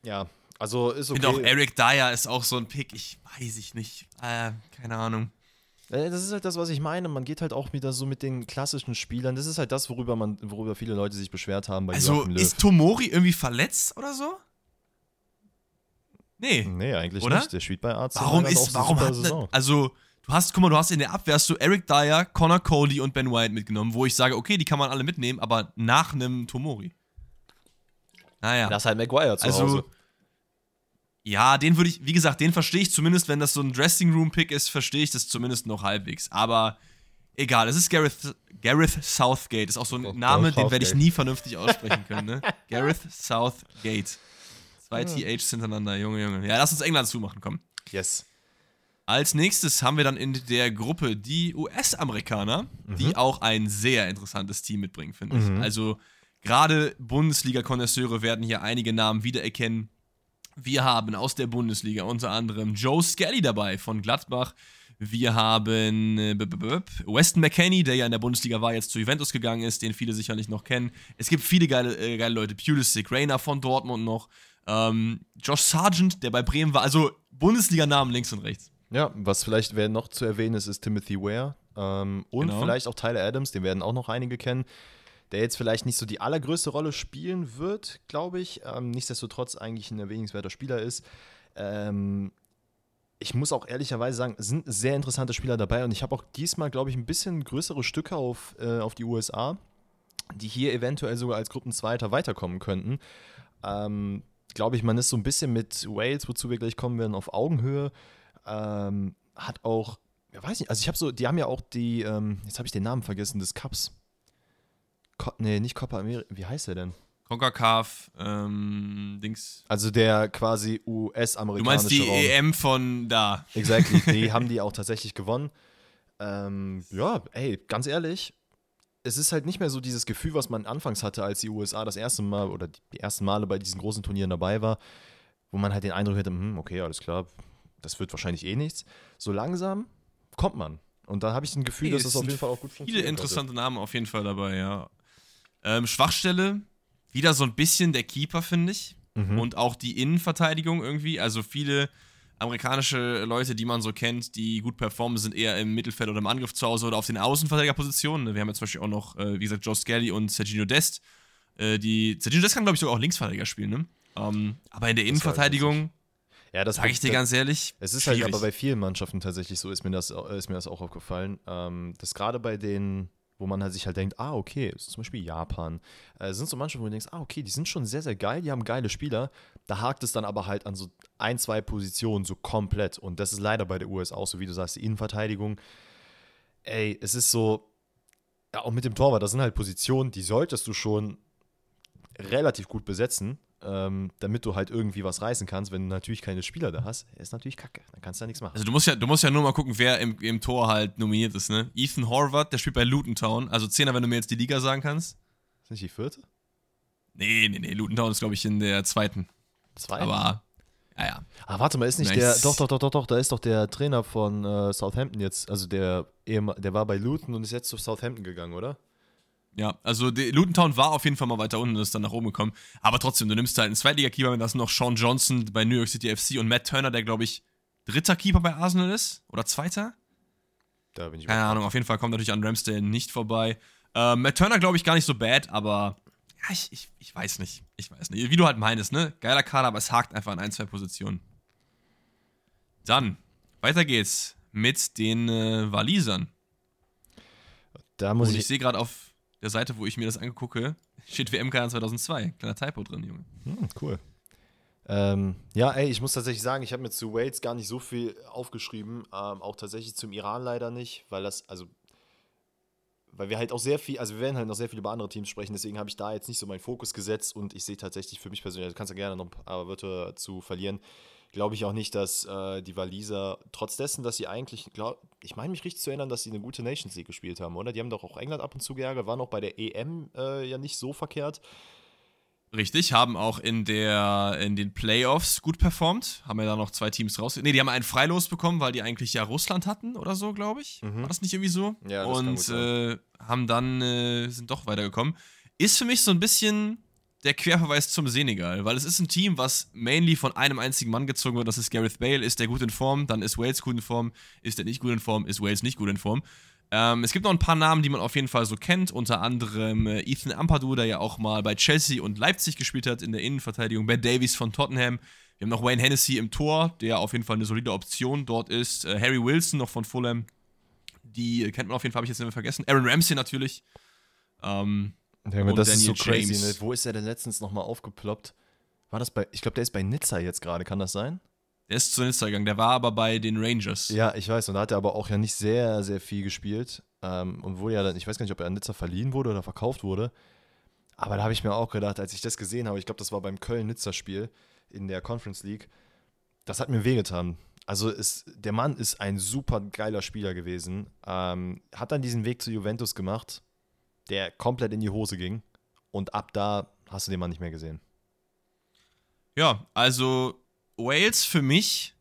Ja, also ist okay. Ich finde auch Eric Dyer ist auch so ein Pick, ich weiß ich nicht. Äh, keine Ahnung. Äh, das ist halt das, was ich meine. Man geht halt auch wieder so mit den klassischen Spielern. Das ist halt das, worüber man, worüber viele Leute sich beschwert haben bei Also ist Tomori irgendwie verletzt oder so? Nee. Nee, eigentlich oder? nicht. Der spielt bei AC. Warum ist, warum hat, ne, also du hast, guck mal, du hast in der Abwehr hast du Eric Dyer, Connor Cody und Ben White mitgenommen, wo ich sage, okay, die kann man alle mitnehmen, aber nach einem Tomori. Naja. Das ist halt Maguire zu also, Hause. Ja, den würde ich, wie gesagt, den verstehe ich zumindest, wenn das so ein Dressing Room Pick ist, verstehe ich das zumindest noch halbwegs. Aber egal, es ist Gareth, Gareth Southgate. Ist auch so ein oh, Name, den werde ich nie vernünftig aussprechen können, ne? Gareth Southgate. Zwei THs hintereinander, Junge, Junge. Ja, lass uns England zumachen, komm. Yes. Als nächstes haben wir dann in der Gruppe die US-Amerikaner, mhm. die auch ein sehr interessantes Team mitbringen, finde ich. Mhm. Also gerade Bundesliga-Konnoisseure werden hier einige Namen wiedererkennen. Wir haben aus der Bundesliga unter anderem Joe Skelly dabei von Gladbach. Wir haben äh, Weston McKenney, der ja in der Bundesliga war, jetzt zu Juventus gegangen ist, den viele sicherlich noch kennen. Es gibt viele geile, äh, geile Leute. Pulisic, Rainer von Dortmund noch. Ähm, Josh Sargent, der bei Bremen war. Also Bundesliga-Namen links und rechts. Ja, was vielleicht wer noch zu erwähnen ist, ist Timothy Ware. Ähm, und genau. vielleicht auch Tyler Adams, den werden auch noch einige kennen der jetzt vielleicht nicht so die allergrößte Rolle spielen wird, glaube ich. Ähm, nichtsdestotrotz eigentlich ein erwähnenswerter Spieler ist. Ähm, ich muss auch ehrlicherweise sagen, es sind sehr interessante Spieler dabei und ich habe auch diesmal, glaube ich, ein bisschen größere Stücke auf, äh, auf die USA, die hier eventuell sogar als Gruppenzweiter weiterkommen könnten. Ähm, glaube ich, man ist so ein bisschen mit Wales, wozu wir gleich kommen werden, auf Augenhöhe. Ähm, hat auch, ja weiß nicht, also ich habe so, die haben ja auch die, ähm, jetzt habe ich den Namen vergessen, des Cups. Co nee, nicht Copa America, wie heißt der denn? CONCACAF, ähm, Dings. Also der quasi US-amerikanische Du meinst die Raum. EM von da. Exactly, die haben die auch tatsächlich gewonnen. Ähm, ja, ey, ganz ehrlich, es ist halt nicht mehr so dieses Gefühl, was man anfangs hatte, als die USA das erste Mal oder die ersten Male bei diesen großen Turnieren dabei war, wo man halt den Eindruck hatte, hm, okay, alles klar, das wird wahrscheinlich eh nichts. So langsam kommt man. Und da habe ich ein Gefühl, hey, dass das auf jeden Fall auch gut funktioniert. Viele interessante Namen auf jeden Fall dabei, ja. Ähm, Schwachstelle, wieder so ein bisschen der Keeper, finde ich. Mhm. Und auch die Innenverteidigung irgendwie. Also viele amerikanische Leute, die man so kennt, die gut performen, sind eher im Mittelfeld oder im Angriff zu Hause oder auf den Außenverteidigerpositionen. Wir haben ja zum Beispiel auch noch, äh, wie gesagt, Joe Skelly und Sergio Dest. Äh, die, Sergio Dest kann, glaube ich, sogar auch Linksverteidiger spielen, ne? Ähm, aber in der Innenverteidigung, ja, das sage ich dir ganz ehrlich. Es ist schwierig. halt aber bei vielen Mannschaften tatsächlich so, ist mir das, ist mir das auch aufgefallen, ähm, dass gerade bei den wo man halt sich halt denkt, ah, okay, zum Beispiel Japan, äh, sind so manche, wo du denkst, ah, okay, die sind schon sehr, sehr geil, die haben geile Spieler. Da hakt es dann aber halt an so ein, zwei Positionen so komplett. Und das ist leider bei der US auch so, wie du sagst, die Innenverteidigung. Ey, es ist so, ja, auch mit dem Torwart, das sind halt Positionen, die solltest du schon relativ gut besetzen ähm, damit du halt irgendwie was reißen kannst. Wenn du natürlich keine Spieler da hast, ist natürlich kacke. Dann kannst du da nichts machen. Also du musst ja, du musst ja nur mal gucken, wer im, im Tor halt nominiert ist, ne? Ethan Horvath, der spielt bei Luton Town. Also Zehner, wenn du mir jetzt die Liga sagen kannst. Ist nicht die vierte? Nee, nee, nee. Luton Town ist, glaube ich, in der zweiten. Zweiten? Aber, ja, ja. Ah, warte mal, ist nicht nice. der, doch, doch, doch, doch, doch, da ist doch der Trainer von äh, Southampton jetzt, also der, der war bei Luton und ist jetzt zu Southampton gegangen, oder? Ja, also Luton Town war auf jeden Fall mal weiter unten und ist dann nach oben gekommen. Aber trotzdem, du nimmst halt einen Zweitliga-Keeper, da ist noch Sean Johnson bei New York City FC und Matt Turner, der, glaube ich, dritter Keeper bei Arsenal ist. Oder zweiter? Da bin ich Keine Ahnung, auf jeden Fall kommt natürlich an Ramsdale nicht vorbei. Äh, Matt Turner, glaube ich, gar nicht so bad, aber ja, ich, ich, ich weiß nicht. Ich weiß nicht. Wie du halt meinst, ne? Geiler Kader, aber es hakt einfach an ein, zwei Positionen. Dann, weiter geht's mit den äh, Walisern. Da muss und ich. Ich sehe gerade auf der Seite, wo ich mir das angucke, steht WM-Kader 2002. Kleiner Typo drin, Junge. Hm, cool. Ähm, ja, ey, ich muss tatsächlich sagen, ich habe mir zu Wales gar nicht so viel aufgeschrieben. Ähm, auch tatsächlich zum Iran leider nicht, weil das, also, weil wir halt auch sehr viel, also wir werden halt noch sehr viel über andere Teams sprechen, deswegen habe ich da jetzt nicht so meinen Fokus gesetzt und ich sehe tatsächlich für mich persönlich, also du kannst ja gerne noch ein paar Wörter zu verlieren, glaube ich auch nicht, dass äh, die Waliser, trotz dessen, dass sie eigentlich, glaub, ich meine mich richtig zu erinnern, dass sie eine gute Nations League gespielt haben, oder? Die haben doch auch England ab und zu geärgert, waren auch bei der EM äh, ja nicht so verkehrt. Richtig, haben auch in, der, in den Playoffs gut performt. Haben ja da noch zwei Teams raus. Ne, die haben einen Freilos bekommen, weil die eigentlich ja Russland hatten oder so, glaube ich. Mhm. War das nicht irgendwie so? Ja, das Und äh, haben dann, äh, sind doch weitergekommen. Ist für mich so ein bisschen der Querverweis zum Senegal, weil es ist ein Team, was mainly von einem einzigen Mann gezogen wird, das ist Gareth Bale. Ist der gut in Form, dann ist Wales gut in Form. Ist der nicht gut in Form, ist Wales nicht gut in Form. Ähm, es gibt noch ein paar Namen, die man auf jeden Fall so kennt, unter anderem äh, Ethan Ampadu, der ja auch mal bei Chelsea und Leipzig gespielt hat in der Innenverteidigung, Ben Davies von Tottenham. Wir haben noch Wayne Hennessy im Tor, der auf jeden Fall eine solide Option dort ist. Äh, Harry Wilson noch von Fulham, die kennt man auf jeden Fall, habe ich jetzt nicht mehr vergessen. Aaron Ramsey natürlich. Ähm, Junge, das Daniel ist so crazy. Ne? Wo ist er denn letztens nochmal aufgeploppt? War das bei, ich glaube, der ist bei Nizza jetzt gerade, kann das sein? Der ist zu Nizza gegangen, der war aber bei den Rangers. Ja, ich weiß, und da hat er aber auch ja nicht sehr, sehr viel gespielt. Ähm, und wurde ja dann, ich weiß gar nicht, ob er an Nizza verliehen wurde oder verkauft wurde. Aber da habe ich mir auch gedacht, als ich das gesehen habe, ich glaube, das war beim Köln-Nizza-Spiel in der Conference League, das hat mir wehgetan. Also ist, der Mann ist ein super geiler Spieler gewesen. Ähm, hat dann diesen Weg zu Juventus gemacht der komplett in die Hose ging. Und ab da hast du den Mann nicht mehr gesehen. Ja, also Wales für mich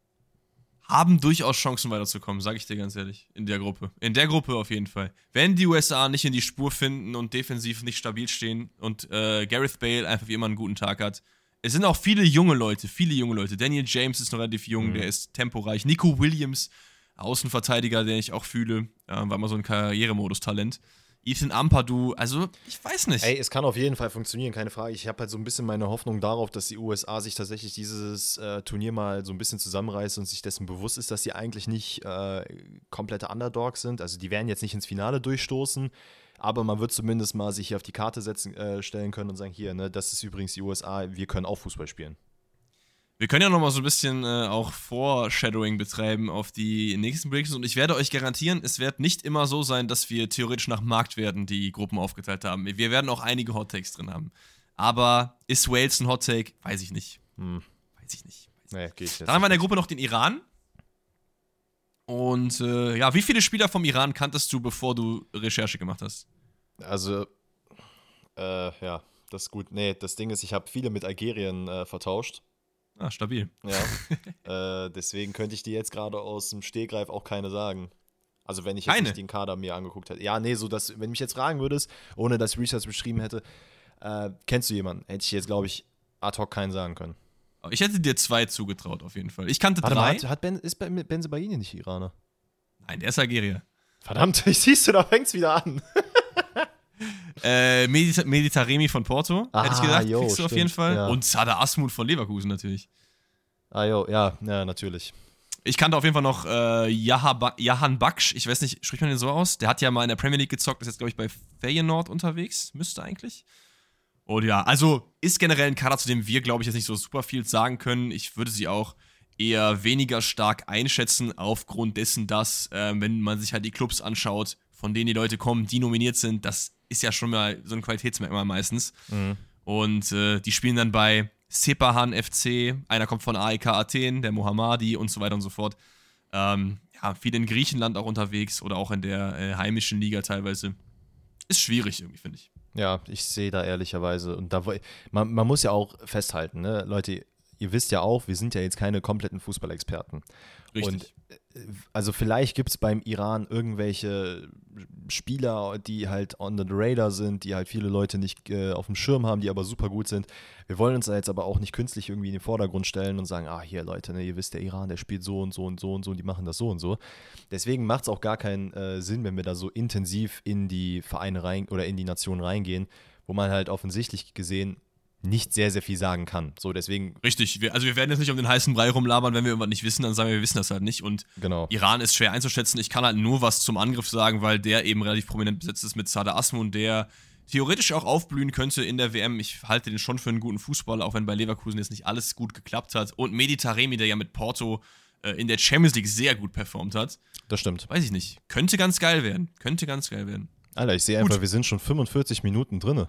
haben durchaus Chancen weiterzukommen, sage ich dir ganz ehrlich, in der Gruppe. In der Gruppe auf jeden Fall. Wenn die USA nicht in die Spur finden und defensiv nicht stabil stehen und äh, Gareth Bale einfach wie immer einen guten Tag hat. Es sind auch viele junge Leute, viele junge Leute. Daniel James ist noch relativ jung, mhm. der ist temporeich. Nico Williams, Außenverteidiger, den ich auch fühle, äh, war immer so ein Karrieremodus-Talent. Ethan Ampadu, also ich weiß nicht. Ey, es kann auf jeden Fall funktionieren, keine Frage. Ich habe halt so ein bisschen meine Hoffnung darauf, dass die USA sich tatsächlich dieses äh, Turnier mal so ein bisschen zusammenreißt und sich dessen bewusst ist, dass sie eigentlich nicht äh, komplette Underdogs sind. Also die werden jetzt nicht ins Finale durchstoßen, aber man wird zumindest mal sich hier auf die Karte setzen, äh, stellen können und sagen, hier, ne, das ist übrigens die USA, wir können auch Fußball spielen. Wir können ja noch mal so ein bisschen äh, auch Foreshadowing betreiben auf die nächsten Breaks und ich werde euch garantieren, es wird nicht immer so sein, dass wir theoretisch nach Marktwerten die Gruppen aufgeteilt haben. Wir werden auch einige Hot Takes drin haben. Aber ist Wales ein Hot Take? Weiß ich nicht. Hm. Weiß ich nicht. Weiß nee, geht Dann haben wir in der Gruppe noch den Iran. Und äh, ja, wie viele Spieler vom Iran kanntest du, bevor du Recherche gemacht hast? Also, äh, ja, das ist gut. Nee, das Ding ist, ich habe viele mit Algerien äh, vertauscht. Ah, stabil. Ja. äh, deswegen könnte ich dir jetzt gerade aus dem Stehgreif auch keine sagen. Also wenn ich jetzt keine. nicht den Kader mir angeguckt hätte. Ja, nee, so dass, wenn du mich jetzt fragen würdest, ohne dass ich Research beschrieben hätte, äh, kennst du jemanden? Hätte ich jetzt, glaube ich, ad hoc keinen sagen können. Ich hätte dir zwei zugetraut, auf jeden Fall. Ich kannte Warte drei. Mal, hat ben, ist Benzebaini nicht Iraner? Nein, der ist Algerier. Verdammt, ich siehst du, da fängt's wieder an. Äh, Medita Meditaremi von Porto, ah, hätte ich gedacht, jo, kriegst du auf jeden Fall. Ja. Und Sada Asmut von Leverkusen natürlich. Ah, jo, ja, ja, natürlich. Ich kannte auf jeden Fall noch äh, Jahan Baksch, ich weiß nicht, spricht man den so aus? Der hat ja mal in der Premier League gezockt, ist jetzt, glaube ich, bei Feyenoord unterwegs, müsste eigentlich. Und ja, also ist generell ein Kader, zu dem wir, glaube ich, jetzt nicht so super viel sagen können. Ich würde sie auch eher weniger stark einschätzen, aufgrund dessen, dass, äh, wenn man sich halt die Clubs anschaut, von denen die Leute kommen, die nominiert sind, das ist ja schon mal so ein Qualitätsmerkmal meistens. Mhm. Und äh, die spielen dann bei Sepahan FC, einer kommt von AEK Athen, der Mohammadi und so weiter und so fort. Ähm, ja, viel in Griechenland auch unterwegs oder auch in der äh, heimischen Liga teilweise. Ist schwierig irgendwie, finde ich. Ja, ich sehe da ehrlicherweise, und da man, man muss ja auch festhalten, ne, Leute, ihr wisst ja auch, wir sind ja jetzt keine kompletten Fußballexperten. Richtig. Und äh, also vielleicht gibt es beim Iran irgendwelche Spieler, die halt on the radar sind, die halt viele Leute nicht äh, auf dem Schirm haben, die aber super gut sind. Wir wollen uns da jetzt aber auch nicht künstlich irgendwie in den Vordergrund stellen und sagen, ah, hier Leute, ne, ihr wisst, der Iran, der spielt so und so und so und so, und die machen das so und so. Deswegen macht es auch gar keinen äh, Sinn, wenn wir da so intensiv in die Vereine rein oder in die Nation reingehen, wo man halt offensichtlich gesehen nicht sehr, sehr viel sagen kann. So, deswegen. Richtig, wir, also wir werden jetzt nicht um den heißen Brei rumlabern, wenn wir irgendwas nicht wissen, dann sagen wir, wir wissen das halt nicht. Und genau. Iran ist schwer einzuschätzen. Ich kann halt nur was zum Angriff sagen, weil der eben relativ prominent besetzt ist mit Sada Asmun, der theoretisch auch aufblühen könnte in der WM. Ich halte den schon für einen guten Fußballer, auch wenn bei Leverkusen jetzt nicht alles gut geklappt hat. Und Meditaremi, der ja mit Porto äh, in der Champions League sehr gut performt hat. Das stimmt. Weiß ich nicht. Könnte ganz geil werden. Könnte ganz geil werden. Alter, ich sehe einfach, wir sind schon 45 Minuten drinne.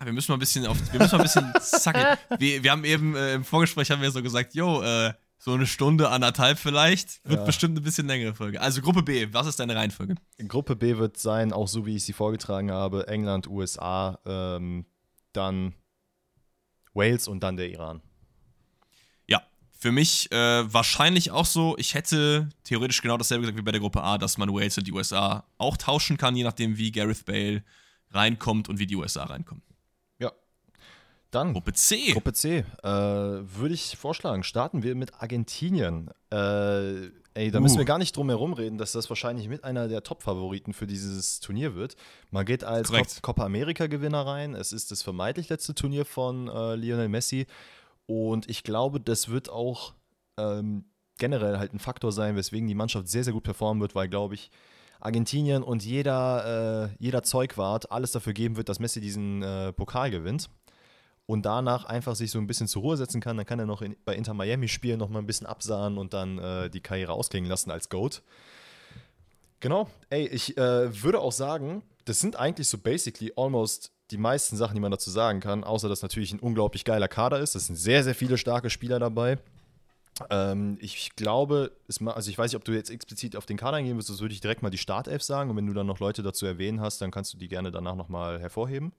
Ja, wir müssen mal ein bisschen auf, wir müssen mal ein bisschen zacken. Wir, wir haben eben äh, im Vorgespräch haben wir so gesagt, yo, äh, so eine Stunde, anderthalb vielleicht, wird ja. bestimmt ein bisschen längere Folge. Also Gruppe B, was ist deine Reihenfolge? Gruppe B wird sein, auch so wie ich sie vorgetragen habe, England, USA, ähm, dann Wales und dann der Iran. Ja, für mich äh, wahrscheinlich auch so, ich hätte theoretisch genau dasselbe gesagt wie bei der Gruppe A, dass man Wales und die USA auch tauschen kann, je nachdem wie Gareth Bale reinkommt und wie die USA reinkommen. Dann Gruppe C. Gruppe C. Äh, Würde ich vorschlagen, starten wir mit Argentinien. Äh, ey, da uh. müssen wir gar nicht drum herum reden, dass das wahrscheinlich mit einer der Top-Favoriten für dieses Turnier wird. Man geht als Cop Copa America-Gewinner rein. Es ist das vermeintlich letzte Turnier von äh, Lionel Messi. Und ich glaube, das wird auch ähm, generell halt ein Faktor sein, weswegen die Mannschaft sehr, sehr gut performen wird, weil, glaube ich, Argentinien und jeder, äh, jeder Zeugwart alles dafür geben wird, dass Messi diesen äh, Pokal gewinnt und danach einfach sich so ein bisschen zur Ruhe setzen kann. Dann kann er noch in, bei Inter Miami spielen, noch mal ein bisschen absahen und dann äh, die Karriere ausklingen lassen als GOAT. Genau, ey, ich äh, würde auch sagen, das sind eigentlich so basically almost die meisten Sachen, die man dazu sagen kann, außer dass natürlich ein unglaublich geiler Kader ist. Es sind sehr, sehr viele starke Spieler dabei. Ähm, ich glaube, es, also ich weiß nicht, ob du jetzt explizit auf den Kader eingehen wirst, das würde ich direkt mal die Startelf sagen. Und wenn du dann noch Leute dazu erwähnen hast, dann kannst du die gerne danach nochmal hervorheben.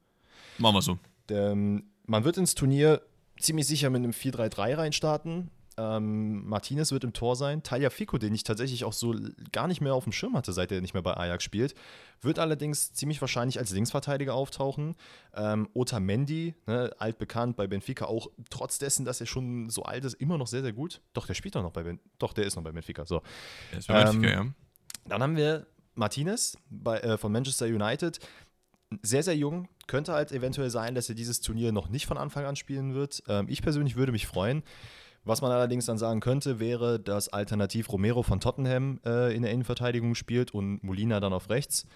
Machen wir so. Ähm, man wird ins Turnier ziemlich sicher mit einem 4-3-3 reinstarten. Ähm, Martinez wird im Tor sein. Talia Fico, den ich tatsächlich auch so gar nicht mehr auf dem Schirm hatte, seit er nicht mehr bei Ajax spielt, wird allerdings ziemlich wahrscheinlich als Linksverteidiger auftauchen. Ähm, Otamendi, ne, altbekannt bei Benfica, auch trotz dessen, dass er schon so alt ist, immer noch sehr, sehr gut. Doch, der spielt doch noch bei Benfica. Doch, der ist noch bei Benfica. So. Der ist bei Benfica, Ähm, ja. Dann haben wir Martinez bei, äh, von Manchester United. Sehr, sehr jung. Könnte halt eventuell sein, dass er dieses Turnier noch nicht von Anfang an spielen wird. Ähm, ich persönlich würde mich freuen. Was man allerdings dann sagen könnte, wäre, dass alternativ Romero von Tottenham äh, in der Innenverteidigung spielt und Molina dann auf rechts.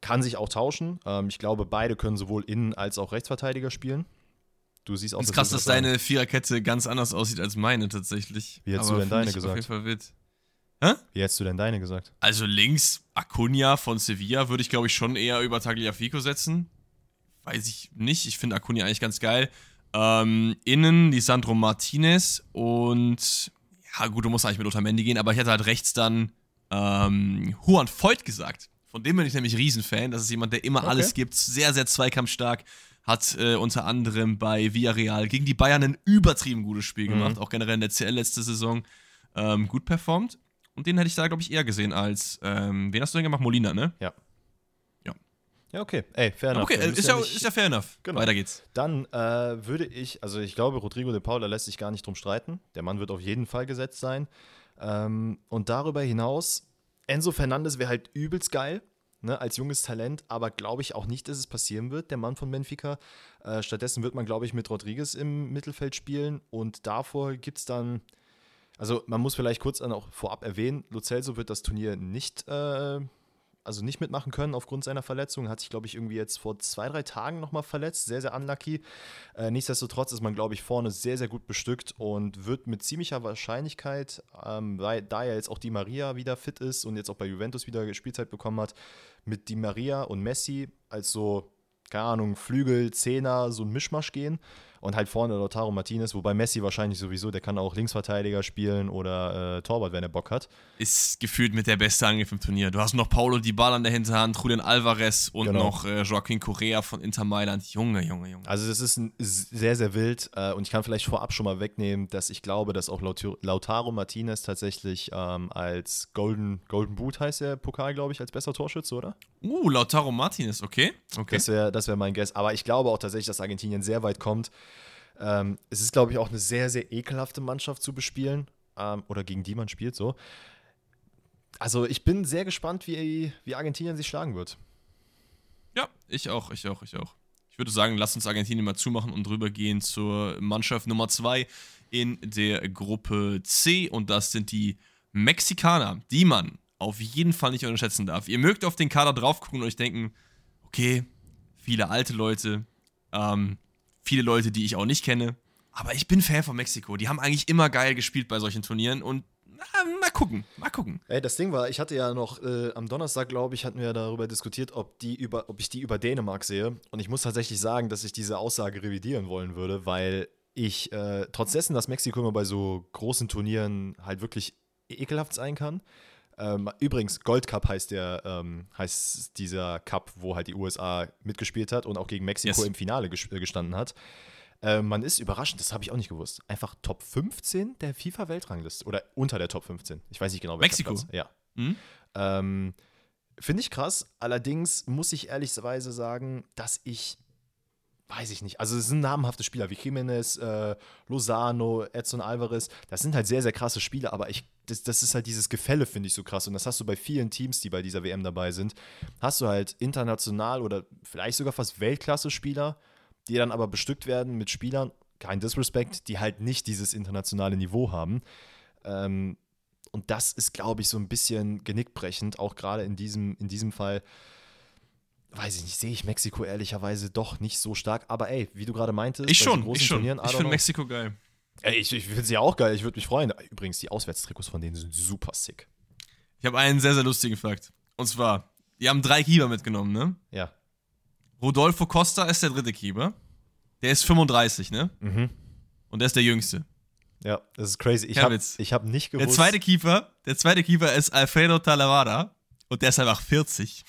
Kann sich auch tauschen. Ähm, ich glaube, beide können sowohl Innen- als auch Rechtsverteidiger spielen. Du siehst auch Es ist krass, dass deine Viererkette ganz anders aussieht als meine tatsächlich. Wie hättest Aber du denn deine gesagt? Auf jeden Fall wild. Wie hättest du denn deine gesagt? Also links Acuna von Sevilla würde ich, glaube ich, schon eher über Tagliafico setzen. Weiß ich nicht. Ich finde Acuna eigentlich ganz geil. Ähm, innen Lisandro Martinez und ja gut, du musst eigentlich mit Otamendi gehen, aber ich hätte halt rechts dann ähm, Juan Voigt gesagt. Von dem bin ich nämlich Riesenfan. Das ist jemand, der immer Okay. alles gibt, sehr, sehr zweikampfstark. Hat äh, unter anderem bei Villarreal gegen die Bayern ein übertrieben gutes Spiel Mhm. gemacht, auch generell in der CL letzte Saison ähm, gut performt. Und den hätte ich da, glaube ich, eher gesehen als, ähm, wen hast du denn gemacht? Molina, ne? Ja, okay. Ey, fair enough. Okay, ist ja, nicht- ist ja fair enough. Genau. Weiter geht's. Dann äh, würde ich, also ich glaube, Rodrigo de Paula lässt sich gar nicht drum streiten. Der Mann wird auf jeden Fall gesetzt sein. Ähm, und darüber hinaus, Enzo Fernandes wäre halt übelst geil, ne, als junges Talent, aber glaube ich auch nicht, dass es passieren wird, der Mann von Benfica. Äh, stattdessen wird man, glaube ich, mit Rodriguez im Mittelfeld spielen und davor gibt es dann, also man muss vielleicht kurz dann auch vorab erwähnen, Lo Celso wird das Turnier nicht äh, also nicht mitmachen können aufgrund seiner Verletzung. Hat sich, glaube ich, irgendwie jetzt vor zwei, drei Tagen nochmal verletzt. Sehr, sehr unlucky. Äh, nichtsdestotrotz ist man, glaube ich, vorne sehr, sehr gut bestückt und wird mit ziemlicher Wahrscheinlichkeit, ähm, weil, da ja jetzt auch Di Maria wieder fit ist und jetzt auch bei Juventus wieder Spielzeit bekommen hat, mit Di Maria und Messi als so, keine Ahnung, Flügel, Zehner, so ein Mischmasch gehen. Und halt vorne Lautaro Martinez, wobei Messi wahrscheinlich sowieso, der kann auch Linksverteidiger spielen oder äh, Torwart, wenn er Bock hat. Ist gefühlt mit der beste Angriff im Turnier. Du hast noch Paulo Dybala in der Hinterhand, Julian Alvarez und Genau. noch äh, Joaquin Correa von Inter Mailand. Junge, Junge, Junge. Also das ist sehr, sehr wild äh, und ich kann vielleicht vorab schon mal wegnehmen, dass ich glaube, dass auch Lautaro, Lautaro Martinez tatsächlich ähm, als Golden, Golden Boot heißt der Pokal, glaube ich, als bester Torschütze, oder? Uh, Lautaro Martinez, okay. Okay. Das wäre das wär mein Guess. Aber ich glaube auch tatsächlich, dass Argentinien sehr weit kommt. Ähm, es ist, glaube ich, auch eine sehr, sehr ekelhafte Mannschaft zu bespielen ähm, oder gegen die man spielt so. Also ich bin sehr gespannt, wie, wie Argentinien sich schlagen wird. Ja, ich auch, ich auch, ich auch. Ich würde sagen, lass uns Argentinien mal zumachen und rübergehen zur Mannschaft Nummer 2 in der Gruppe C. Und das sind die Mexikaner, die man auf jeden Fall nicht unterschätzen darf. Ihr mögt auf den Kader drauf gucken und euch denken, okay, viele alte Leute, ähm, viele Leute, die ich auch nicht kenne. Aber ich bin Fan von Mexiko. Die haben eigentlich immer geil gespielt bei solchen Turnieren und na, mal gucken, mal gucken. Ey, das Ding war, ich hatte ja noch äh, am Donnerstag, glaube ich, hatten wir darüber diskutiert, ob, die über, ob ich die über Dänemark sehe. Und ich muss tatsächlich sagen, dass ich diese Aussage revidieren wollen würde, weil ich, äh, trotz dessen, dass Mexiko immer bei so großen Turnieren halt wirklich ekelhaft sein kann. Ähm, übrigens, Gold Cup heißt der, ähm, heißt dieser Cup, wo halt die USA mitgespielt hat und auch gegen Mexiko Yes. im Finale äh, gestanden hat. Äh, man ist überraschend, das habe ich auch nicht gewusst. Einfach Top 15 der FIFA-Weltrangliste. Oder unter der Top 15. Ich weiß nicht genau, welcher Mexiko? Platz. Ja. Hm? Ähm, Finde ich krass. Allerdings muss ich ehrlicherweise sagen, dass ich, weiß ich nicht, also es sind namhafte Spieler wie Jimenez, äh, Lozano, Edson Alvarez. Das sind halt sehr, sehr krasse Spieler, aber ich, das, das ist halt dieses Gefälle, finde ich so krass. Und das hast du bei vielen Teams, die bei dieser WM dabei sind. Hast du halt international oder vielleicht sogar fast Weltklasse-Spieler, die dann aber bestückt werden mit Spielern, kein Disrespect, die halt nicht dieses internationale Niveau haben. Ähm, und das ist, glaube ich, so ein bisschen genickbrechend, auch gerade in diesem, in diesem Fall. Weiß ich nicht, sehe ich Mexiko ehrlicherweise doch nicht so stark. Aber ey, wie du gerade meintest, Ich schon, ich schon. Turnieren, Ich finde. Mexiko geil. Ey, ich, ich finde sie auch geil, ich würde mich freuen. Übrigens, die Auswärtstrikots von denen sind super sick. Ich habe einen sehr, sehr lustigen Fakt. Und zwar, die haben drei Keeper mitgenommen, ne? Ja. Rodolfo Costa ist der dritte Keeper. Der ist 35, ne? Mhm. Und der ist der jüngste. Ja, das ist crazy. Ich habe hab nicht gewusst. Der zweite Keeper, der zweite Keeper ist Alfredo Talavera und der ist einfach 40.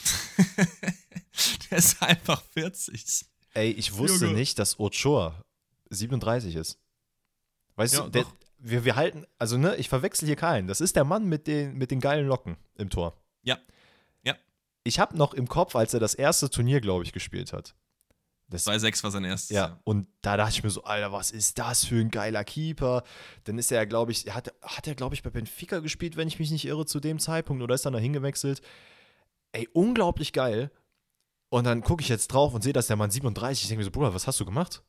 der ist einfach 40. Ey, ich wusste Junge. nicht, dass Ochoa 37 ist. Weißt Ja, du, der, wir, wir halten, also ne, ich verwechsel hier keinen. Das ist der Mann mit den, mit den geilen Locken im Tor. Ja. Ja. Ich habe noch im Kopf, als er das erste Turnier, glaube ich, gespielt hat. Das 2-6 war sein erstes. Ja, und da dachte ich mir so, Alter, was ist das für ein geiler Keeper? Dann ist er, glaube ich, hat, hat er, glaube ich, bei Benfica gespielt, wenn ich mich nicht irre, zu dem Zeitpunkt, oder ist dann da hingewechselt. Ey, unglaublich geil. Und dann gucke ich jetzt drauf und sehe, dass der Mann 37. Ich denke mir so, Bruder, was hast du gemacht?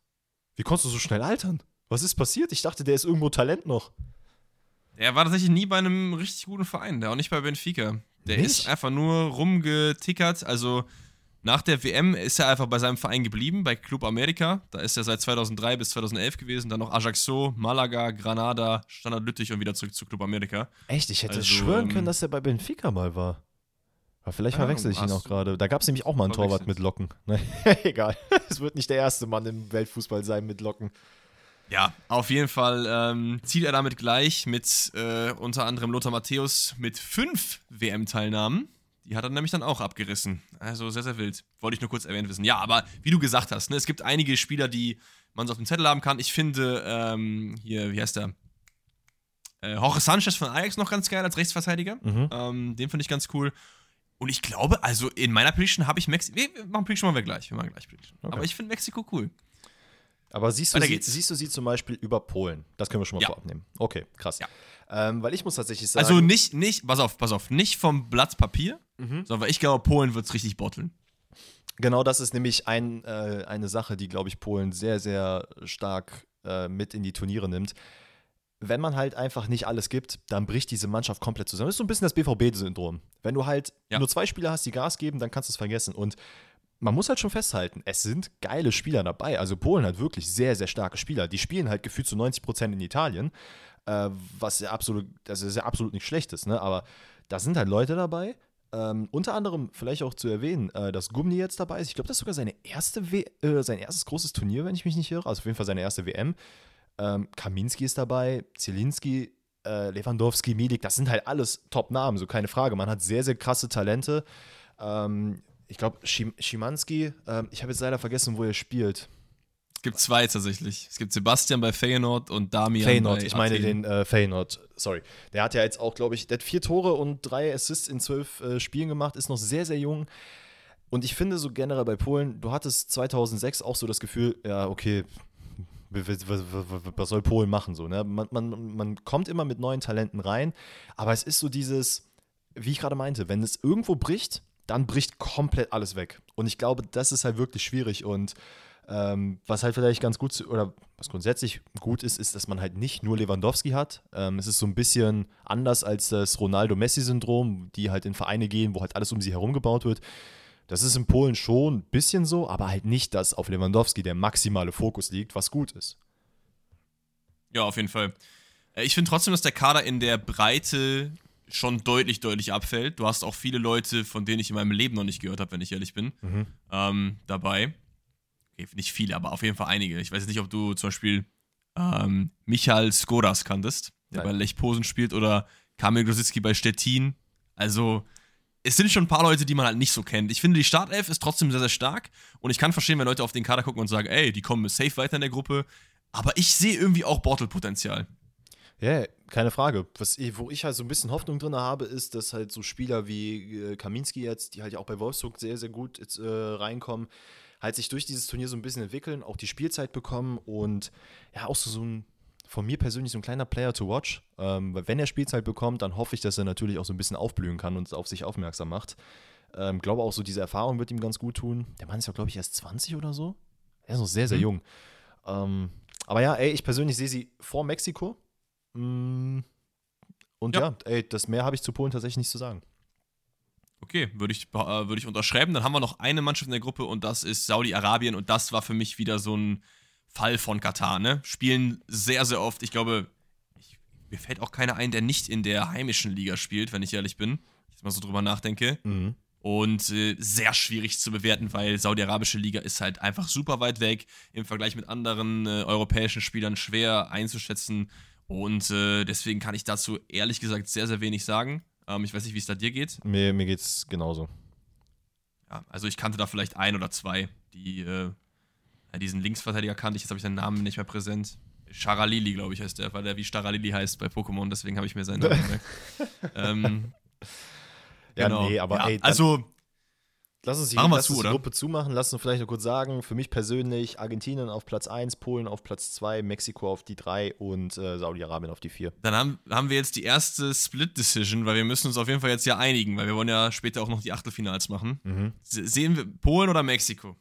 Wie konntest du so schnell altern? Was ist passiert? Ich dachte, der ist irgendwo Talent noch. Er war tatsächlich nie bei einem richtig guten Verein, der auch nicht bei Benfica. Der nicht? ist einfach nur rumgetickert. Also nach der WM ist er einfach bei seinem Verein geblieben, bei Club America. Da ist er seit 2003 bis 2011 gewesen. Dann noch Ajaxo, Malaga, Granada, Standard Lüttich und wieder zurück zu Club America. Echt? Ich hätte also, schwören ähm, können, dass er bei Benfica mal war. Aber vielleicht verwechsel ich ihn auch gerade. Da gab es nämlich auch mal einen Torwart mit Locken. Ne? Egal. Es wird nicht der erste Mann im Weltfußball sein mit Locken. Ja, auf jeden Fall ähm, zieht er damit gleich mit äh, unter anderem Lothar Matthäus mit fünf WM-Teilnahmen. Die hat er nämlich dann auch abgerissen. Also sehr, sehr wild. Wollte ich nur kurz erwähnt wissen. Ja, aber wie du gesagt hast, ne, es gibt einige Spieler, die man so auf dem Zettel haben kann. Ich finde, ähm, hier, wie heißt der? Äh, Jorge Sanchez von Ajax noch ganz geil als Rechtsverteidiger. Mhm. Ähm, den finde ich ganz cool. Und ich glaube, also in meiner Prediction habe ich Mexiko. Wir machen Prediction mal gleich. Wir machen gleich Prediction. Okay. Aber ich finde Mexiko cool. Aber siehst du, sie, siehst du sie zum Beispiel über Polen? Das können wir schon mal ja. vorab nehmen. Okay, krass. Ja. Ähm, weil ich muss tatsächlich sagen. Also nicht, nicht, pass auf, pass auf, nicht vom Blatt Papier, mhm. sondern weil ich glaube, Polen wird es richtig botteln. Genau, das ist nämlich ein, äh, eine Sache, die, glaube ich, Polen sehr, sehr stark äh, mit in die Turniere nimmt. Wenn man halt einfach nicht alles gibt, dann bricht diese Mannschaft komplett zusammen. Das ist so ein bisschen das BVB-Syndrom. Wenn du halt ja. nur zwei Spieler hast, die Gas geben, dann kannst du es vergessen. Und man muss halt schon festhalten, es sind geile Spieler dabei. Also Polen hat wirklich sehr, sehr starke Spieler. Die spielen halt gefühlt zu 90 Prozent in Italien, äh, was ja absolut, das ist ja absolut nicht schlecht ist, ne? Aber da sind halt Leute dabei. Ähm, unter anderem vielleicht auch zu erwähnen, äh, dass Gumni jetzt dabei ist. Ich glaube, das ist sogar seine erste w äh, sein erstes großes Turnier, wenn ich mich nicht irre. Also auf jeden Fall seine erste WM. Ähm, Kaminski ist dabei, Zielinski, äh, Lewandowski, Milik, das sind halt alles Top-Namen, so keine Frage. Man hat sehr, sehr krasse Talente. Ähm, ich glaube, Schimanski, ähm, ich habe jetzt leider vergessen, wo er spielt. Es gibt zwei tatsächlich. Es gibt Sebastian bei Feyenoord und Damian Feyenoord, bei ich meine den äh, Feyenoord, sorry. Der hat ja jetzt auch, glaube ich, der hat vier Tore und drei Assists in zwölf äh, Spielen gemacht, ist noch sehr, sehr jung. Und ich finde so generell bei Polen, du hattest 2006 auch so das Gefühl, ja, okay, was soll Polen machen so, ne? Man, man, man kommt immer mit neuen Talenten rein, aber es ist so dieses, wie ich gerade meinte, wenn es irgendwo bricht, dann bricht komplett alles weg. Und ich glaube, das ist halt wirklich schwierig. Und ähm, was halt vielleicht ganz gut oder was grundsätzlich gut ist, ist, dass man halt nicht nur Lewandowski hat. Ähm, es ist so ein bisschen anders als das Ronaldo-Messi-Syndrom, die halt in Vereine gehen, wo halt alles um sie herum gebaut wird. Das ist in Polen schon ein bisschen so, aber halt nicht, dass auf Lewandowski der maximale Fokus liegt, was gut ist. Ja, auf jeden Fall. Äh, ich finde trotzdem, dass der Kader in der Breite schon deutlich, deutlich abfällt. Du hast auch viele Leute, von denen ich in meinem Leben noch nicht gehört habe, wenn ich ehrlich bin, mhm. ähm, dabei. Okay, nicht viele, aber auf jeden Fall einige. Ich weiß nicht, ob du zum Beispiel ähm, Michael Skoras kanntest, der Nein. bei Lech Posen spielt, oder Kamil Grosicki bei Stettin. Also, es sind schon ein paar Leute, die man halt nicht so kennt. Ich finde, die Startelf ist trotzdem sehr, sehr stark. Und ich kann verstehen, wenn Leute auf den Kader gucken und sagen, ey, die kommen safe weiter in der Gruppe. Aber ich sehe irgendwie auch Bottle-Potenzial. Ja, yeah, keine Frage. Was, wo ich halt so ein bisschen Hoffnung drin habe, ist, dass halt so Spieler wie äh, Kaminski jetzt, die halt auch bei Wolfsburg sehr, sehr gut jetzt, äh, reinkommen, halt sich durch dieses Turnier so ein bisschen entwickeln, auch die Spielzeit bekommen und ja, auch so, so ein, von mir persönlich so ein kleiner Player to watch. Ähm, weil wenn er Spielzeit bekommt, dann hoffe ich, dass er natürlich auch so ein bisschen aufblühen kann und auf sich aufmerksam macht. Ähm, glaube auch so, diese Erfahrung wird ihm ganz gut tun. Der Mann ist ja, glaube ich, erst 20 oder so. Er ist noch sehr, sehr mhm. jung. Ähm, aber ja, ey, ich persönlich sehe sie vor Mexiko. Mm. Und ja, ja ey, das mehr habe ich zu Polen tatsächlich nicht zu sagen. Okay, würde ich, äh, würd ich unterschreiben. Dann haben wir noch eine Mannschaft in der Gruppe und das ist Saudi-Arabien und das war für mich wieder so ein Fall von Katar. Ne? Spielen sehr, sehr oft. Ich glaube, ich, mir fällt auch keiner ein, der nicht in der heimischen Liga spielt, wenn ich ehrlich bin. Ich jetzt mal so drüber nachdenke. Mhm. Und äh, sehr schwierig zu bewerten, weil Saudi-Arabische Liga ist halt einfach super weit weg. Im Vergleich mit anderen äh, europäischen Spielern schwer einzuschätzen. Und äh, deswegen kann ich dazu ehrlich gesagt sehr, sehr wenig sagen. Ähm, ich weiß nicht, wie es da dir geht. Mir, mir geht es genauso. Ja, also ich kannte da vielleicht ein oder zwei, die äh, diesen Linksverteidiger kannte ich, jetzt habe ich seinen Namen nicht mehr präsent. Charalili, glaube ich, heißt der, weil der wie Staralili heißt bei Pokémon, deswegen habe ich mir seinen Namen gemerkt. ähm, Ja, genau. nee, aber ja, ey, also Lass uns die, lass zu, uns die? Gruppe zumachen. Lass uns vielleicht noch kurz sagen, für mich persönlich Argentinien auf Platz 1, Polen auf Platz 2, Mexiko auf die 3 und äh, Saudi-Arabien auf die 4. Dann haben, haben wir jetzt die erste Split-Decision, weil wir müssen uns auf jeden Fall jetzt ja einigen, weil wir wollen ja später auch noch die Achtelfinals machen. Mhm. Se- Sehen wir Polen oder Mexiko?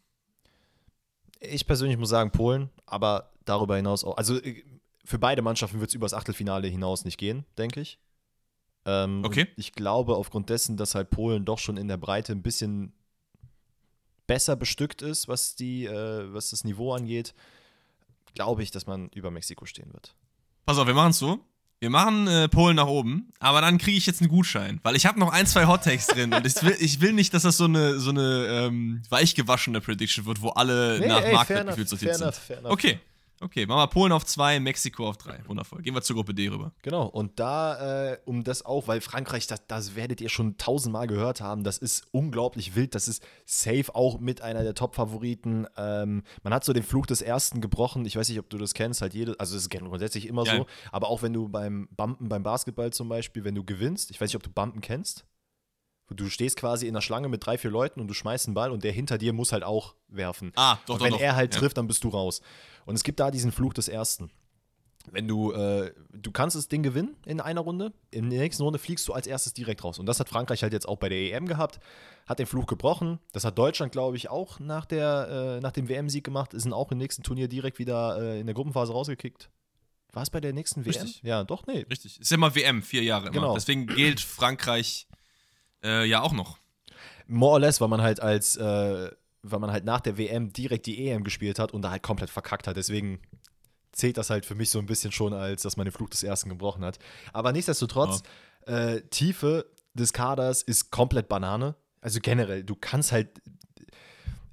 Ich persönlich muss sagen Polen, aber darüber hinaus auch. Also äh, für beide Mannschaften wird es übers Achtelfinale hinaus nicht gehen, denke ich. Ähm, Okay. Ich glaube aufgrund dessen, dass halt Polen doch schon in der Breite ein bisschen besser bestückt ist, was, die, äh, was das Niveau angeht, glaube ich, dass man über Mexiko stehen wird. Pass auf, wir machen es so. Wir machen äh, Polen nach oben, aber dann kriege ich jetzt einen Gutschein, weil ich habe noch ein, zwei Hot-Takes drin und ich will, ich will nicht, dass das so eine, so eine ähm, weichgewaschene Prediction wird, wo alle nach Marktwert gefühlt sortiert sind. fair enough. Okay, okay, machen wir Polen auf zwei, Mexiko auf drei. Wundervoll. Gehen wir zur Gruppe D rüber. Genau, und da, äh, um das auch, weil Frankreich, das, das werdet ihr schon tausendmal gehört haben, das ist unglaublich wild, das ist safe auch mit einer der Top-Favoriten. Ähm, man hat so den Fluch des Ersten gebrochen, ich weiß nicht, ob du das kennst, halt jede, also das ist grundsätzlich immer Ja. so, aber auch wenn du beim Bumpen, beim Basketball zum Beispiel, wenn du gewinnst, ich weiß nicht, ob du Bumpen kennst, du stehst quasi in der Schlange mit drei, vier Leuten und du schmeißt einen Ball und der hinter dir muss halt auch werfen. Ah, doch, Und doch, wenn doch. er halt Ja. trifft, dann bist du raus. Und es gibt da diesen Fluch des Ersten. Wenn du, äh, du kannst das Ding gewinnen in einer Runde, in der nächsten Runde fliegst du als erstes direkt raus. Und das hat Frankreich halt jetzt auch bei der EM gehabt, hat den Fluch gebrochen. Das hat Deutschland, glaube ich, auch nach, der, äh, nach dem WM-Sieg gemacht, ist auch im nächsten Turnier direkt wieder äh, in der Gruppenphase rausgekickt. War es bei der nächsten WM? Richtig. Ja, doch, nee. Richtig. Ist ja immer WM, vier Jahre immer. Genau. Deswegen gilt Frankreich äh, ja auch noch. More or less, weil man halt als, äh, weil man halt nach der WM direkt die EM gespielt hat und da halt komplett verkackt hat. Deswegen zählt das halt für mich so ein bisschen schon, als dass man den Fluch des Ersten gebrochen hat. Aber nichtsdestotrotz, äh, Tiefe des Kaders ist komplett Banane. Also generell, du kannst halt.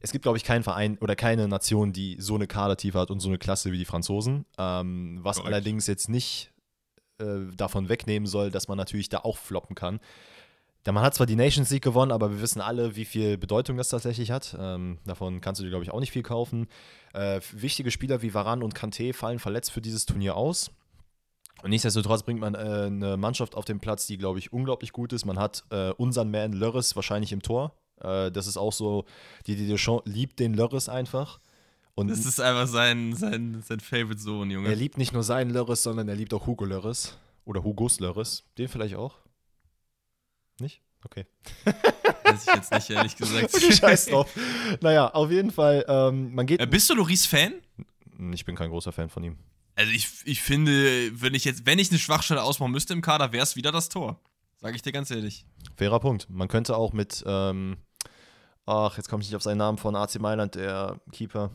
Es gibt, glaube ich, keinen Verein oder keine Nation, die so eine Kadertiefe hat und so eine Klasse wie die Franzosen. Ähm, was Korrekt. allerdings jetzt nicht äh, davon wegnehmen soll, dass man natürlich da auch floppen kann. Ja, man hat zwar die Nations League gewonnen, aber wir wissen alle, wie viel Bedeutung das tatsächlich hat. Ähm, davon kannst du dir, glaube ich, auch nicht viel kaufen. Äh, wichtige Spieler wie Varan und Kanté fallen verletzt für dieses Turnier aus. Und nichtsdestotrotz bringt man äh, eine Mannschaft auf den Platz, die, glaube ich, unglaublich gut ist. Man hat äh, unseren Man Lörres wahrscheinlich im Tor. Äh, das ist auch so, die, die Deschamps liebt den Lörres einfach. Und Das ist einfach sein, sein, sein Favorite Sohn, Junge. er liebt nicht nur seinen Lörres, sondern er liebt auch Hugo Lörres. Oder Hugos Lörres. Den vielleicht auch. Nicht? Okay. Weiß ich jetzt nicht, ehrlich gesagt. Okay, scheiß drauf. naja, auf jeden Fall, ähm, man geht. Äh, bist du Loris Fan? Ich bin kein großer Fan von ihm. Also ich, ich finde, wenn ich jetzt, wenn ich eine Schwachstelle ausmachen müsste im Kader, wäre es wieder das Tor. Sag ich dir ganz ehrlich. Fairer Punkt. Man könnte auch mit, ähm, ach, jetzt komme ich nicht auf seinen Namen von AC Mailand, der Keeper.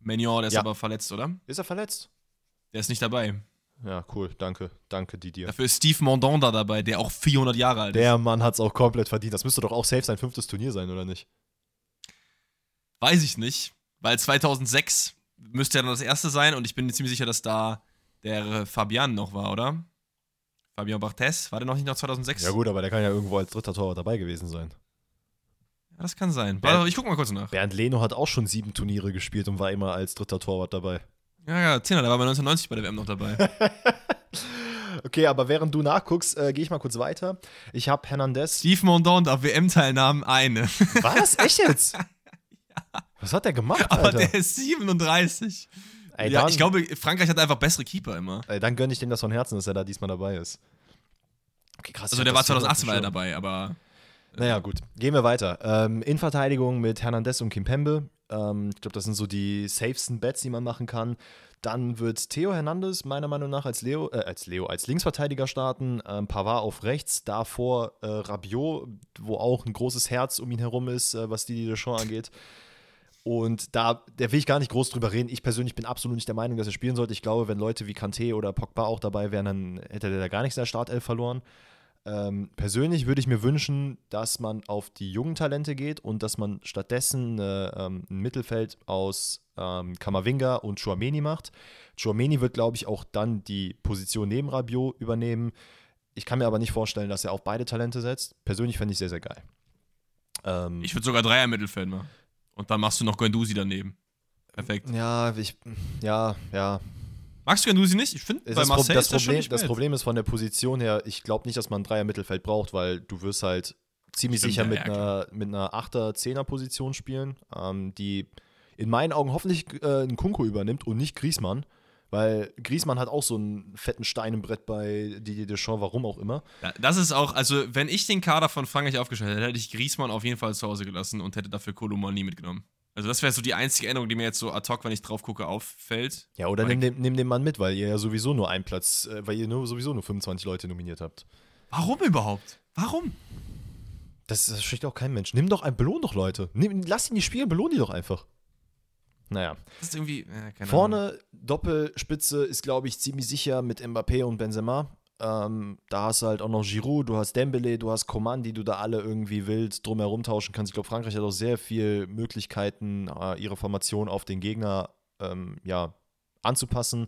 Mignon, der ist Ja. aber verletzt, oder? Ist er verletzt? Der ist nicht dabei. Ja, cool. Danke. Danke, Didier. Dafür ist Steve Mondon da dabei, der auch 400 Jahre alt ist. Der Mann hat es auch komplett verdient. Das müsste doch auch safe sein fünftes Turnier sein, oder nicht? Weiß ich nicht, weil 2006 müsste ja dann das erste sein und ich bin mir ziemlich sicher, dass da der Fabian noch war, oder? Fabian Barthez, war der noch nicht noch 2006? Ja, gut, aber der kann ja irgendwo als dritter Torwart dabei gewesen sein. Ja, das kann sein. Ber- Warte, ich guck mal kurz nach. Bernd Leno hat auch schon sieben Turniere gespielt und war immer als dritter Torwart dabei. Ja, ja, Zehner, der war bei 1990 bei der WM noch dabei. Okay, aber während du nachguckst, äh, gehe ich mal kurz weiter. Ich habe Hernandez. Steve Mondon auf WM-Teilnahmen eine. Was? Echt jetzt? Was hat der gemacht, Aber Alter? der ist 37. Ey, ja, dann, ich glaube, Frankreich hat einfach bessere Keeper immer. ey, dann gönne ich dem das von Herzen, dass er da diesmal dabei ist. Okay, krass. Also der war das so 2018 war dabei, aber Naja, gut. Gehen wir weiter. Ähm, in Verteidigung mit Hernandez und Kimpembe. Ähm, ich glaube, das sind so die safesten Bets, die man machen kann. Dann wird Theo Hernandez meiner Meinung nach als Leo, äh, als Leo, als Linksverteidiger starten. Ähm, Pavard auf rechts, davor äh, Rabiot, wo auch ein großes Herz um ihn herum ist, äh, was die Deschamps angeht. Und da, da will ich gar nicht groß drüber reden. Ich persönlich bin absolut nicht der Meinung, dass er spielen sollte. Ich glaube, wenn Leute wie Kanté oder Pogba auch dabei wären, dann hätte der da gar nichts in der Startelf verloren. Ähm, persönlich würde ich mir wünschen, dass man auf die jungen Talente geht und dass man stattdessen äh, ähm, ein Mittelfeld aus ähm, Kamavinga und Chouameni macht. Chouameni wird, glaube ich, auch dann die Position neben Rabiot übernehmen. Ich kann mir aber nicht vorstellen, dass er auf beide Talente setzt. Persönlich fände ich sehr, sehr geil. Ähm, ich würde sogar Dreier im Mittelfeld machen. Und dann machst du noch Guendouzi daneben. Perfekt. ja, ich, ja, ja. Magst du Gandusi nicht? Ich finde, bei Marseille das, Problem, das, das Problem ist von der Position her, ich glaube nicht, dass man ein Dreier-Mittelfeld braucht, weil du wirst halt ziemlich Stimmt, sicher mit, einer, mit einer 8er, 10er Position spielen, ähm, die in meinen Augen hoffentlich äh, einen Kunko übernimmt und nicht Griesmann. Weil Griesmann hat auch so einen fetten Stein im Brett bei Didier Deschamps, warum auch immer. Das ist auch, also wenn ich den Kader von Frankreich aufgestellt hätte, hätte ich Griesmann auf jeden Fall zu Hause gelassen und hätte dafür Kolomani mitgenommen. Also das wäre so die einzige Änderung, die mir jetzt so ad hoc, wenn ich drauf gucke, auffällt. Ja, oder nimm den, nimm den Mann mit, weil ihr ja sowieso nur einen Platz, äh, weil ihr nur, sowieso nur 25 Leute nominiert habt. Warum überhaupt? Warum? Das, das spricht auch kein Mensch. Nimm doch ein, belohn doch Leute. Nimm, lass ihn die spielen, belohn die doch einfach. Naja. Das ist irgendwie. Ja, Vorne Ahnung. Doppelspitze ist, glaube ich, ziemlich sicher mit Mbappé und Benzema. Ähm, da hast du halt auch noch Giroud, du hast Dembele, du hast Coman, die du da alle irgendwie wild drumherum tauschen kannst. Ich glaube, Frankreich hat auch sehr viele Möglichkeiten, äh, ihre Formation auf den Gegner ähm, ja, anzupassen,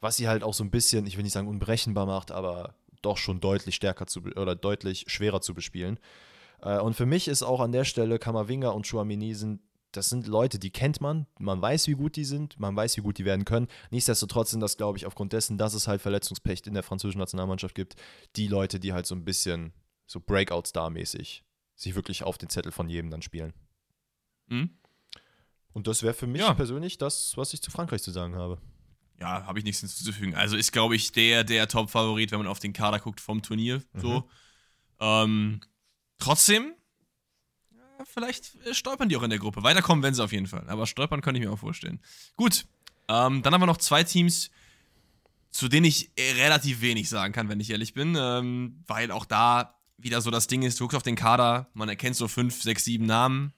was sie halt auch so ein bisschen, ich will nicht sagen unberechenbar macht, aber doch schon deutlich stärker zu oder deutlich schwerer zu bespielen. Äh, und für mich ist auch an der Stelle Kamavinga und Chouamini sind das sind Leute, die kennt man, man weiß, wie gut die sind, man weiß, wie gut die werden können. Nichtsdestotrotz sind das, glaube ich, aufgrund dessen, dass es halt Verletzungspech in der französischen Nationalmannschaft gibt, die Leute, die halt so ein bisschen so Breakout-Star-mäßig sich wirklich auf den Zettel von jedem dann spielen. Mhm. Und das wäre für mich ja. persönlich das, was ich zu Frankreich zu sagen habe. Ja, habe ich nichts hinzuzufügen. Also ist, glaube ich, der, der Top-Favorit, wenn man auf den Kader guckt vom Turnier. Mhm. So. Ähm, trotzdem vielleicht äh, stolpern die auch in der Gruppe. Weiterkommen werden sie auf jeden Fall. Aber stolpern könnte ich mir auch vorstellen. Gut, ähm, dann haben wir noch zwei Teams, zu denen ich äh, relativ wenig sagen kann, wenn ich ehrlich bin. Ähm, weil auch da wieder so das Ding ist, du guckst auf den Kader, man erkennt so fünf, sechs, sieben Namen.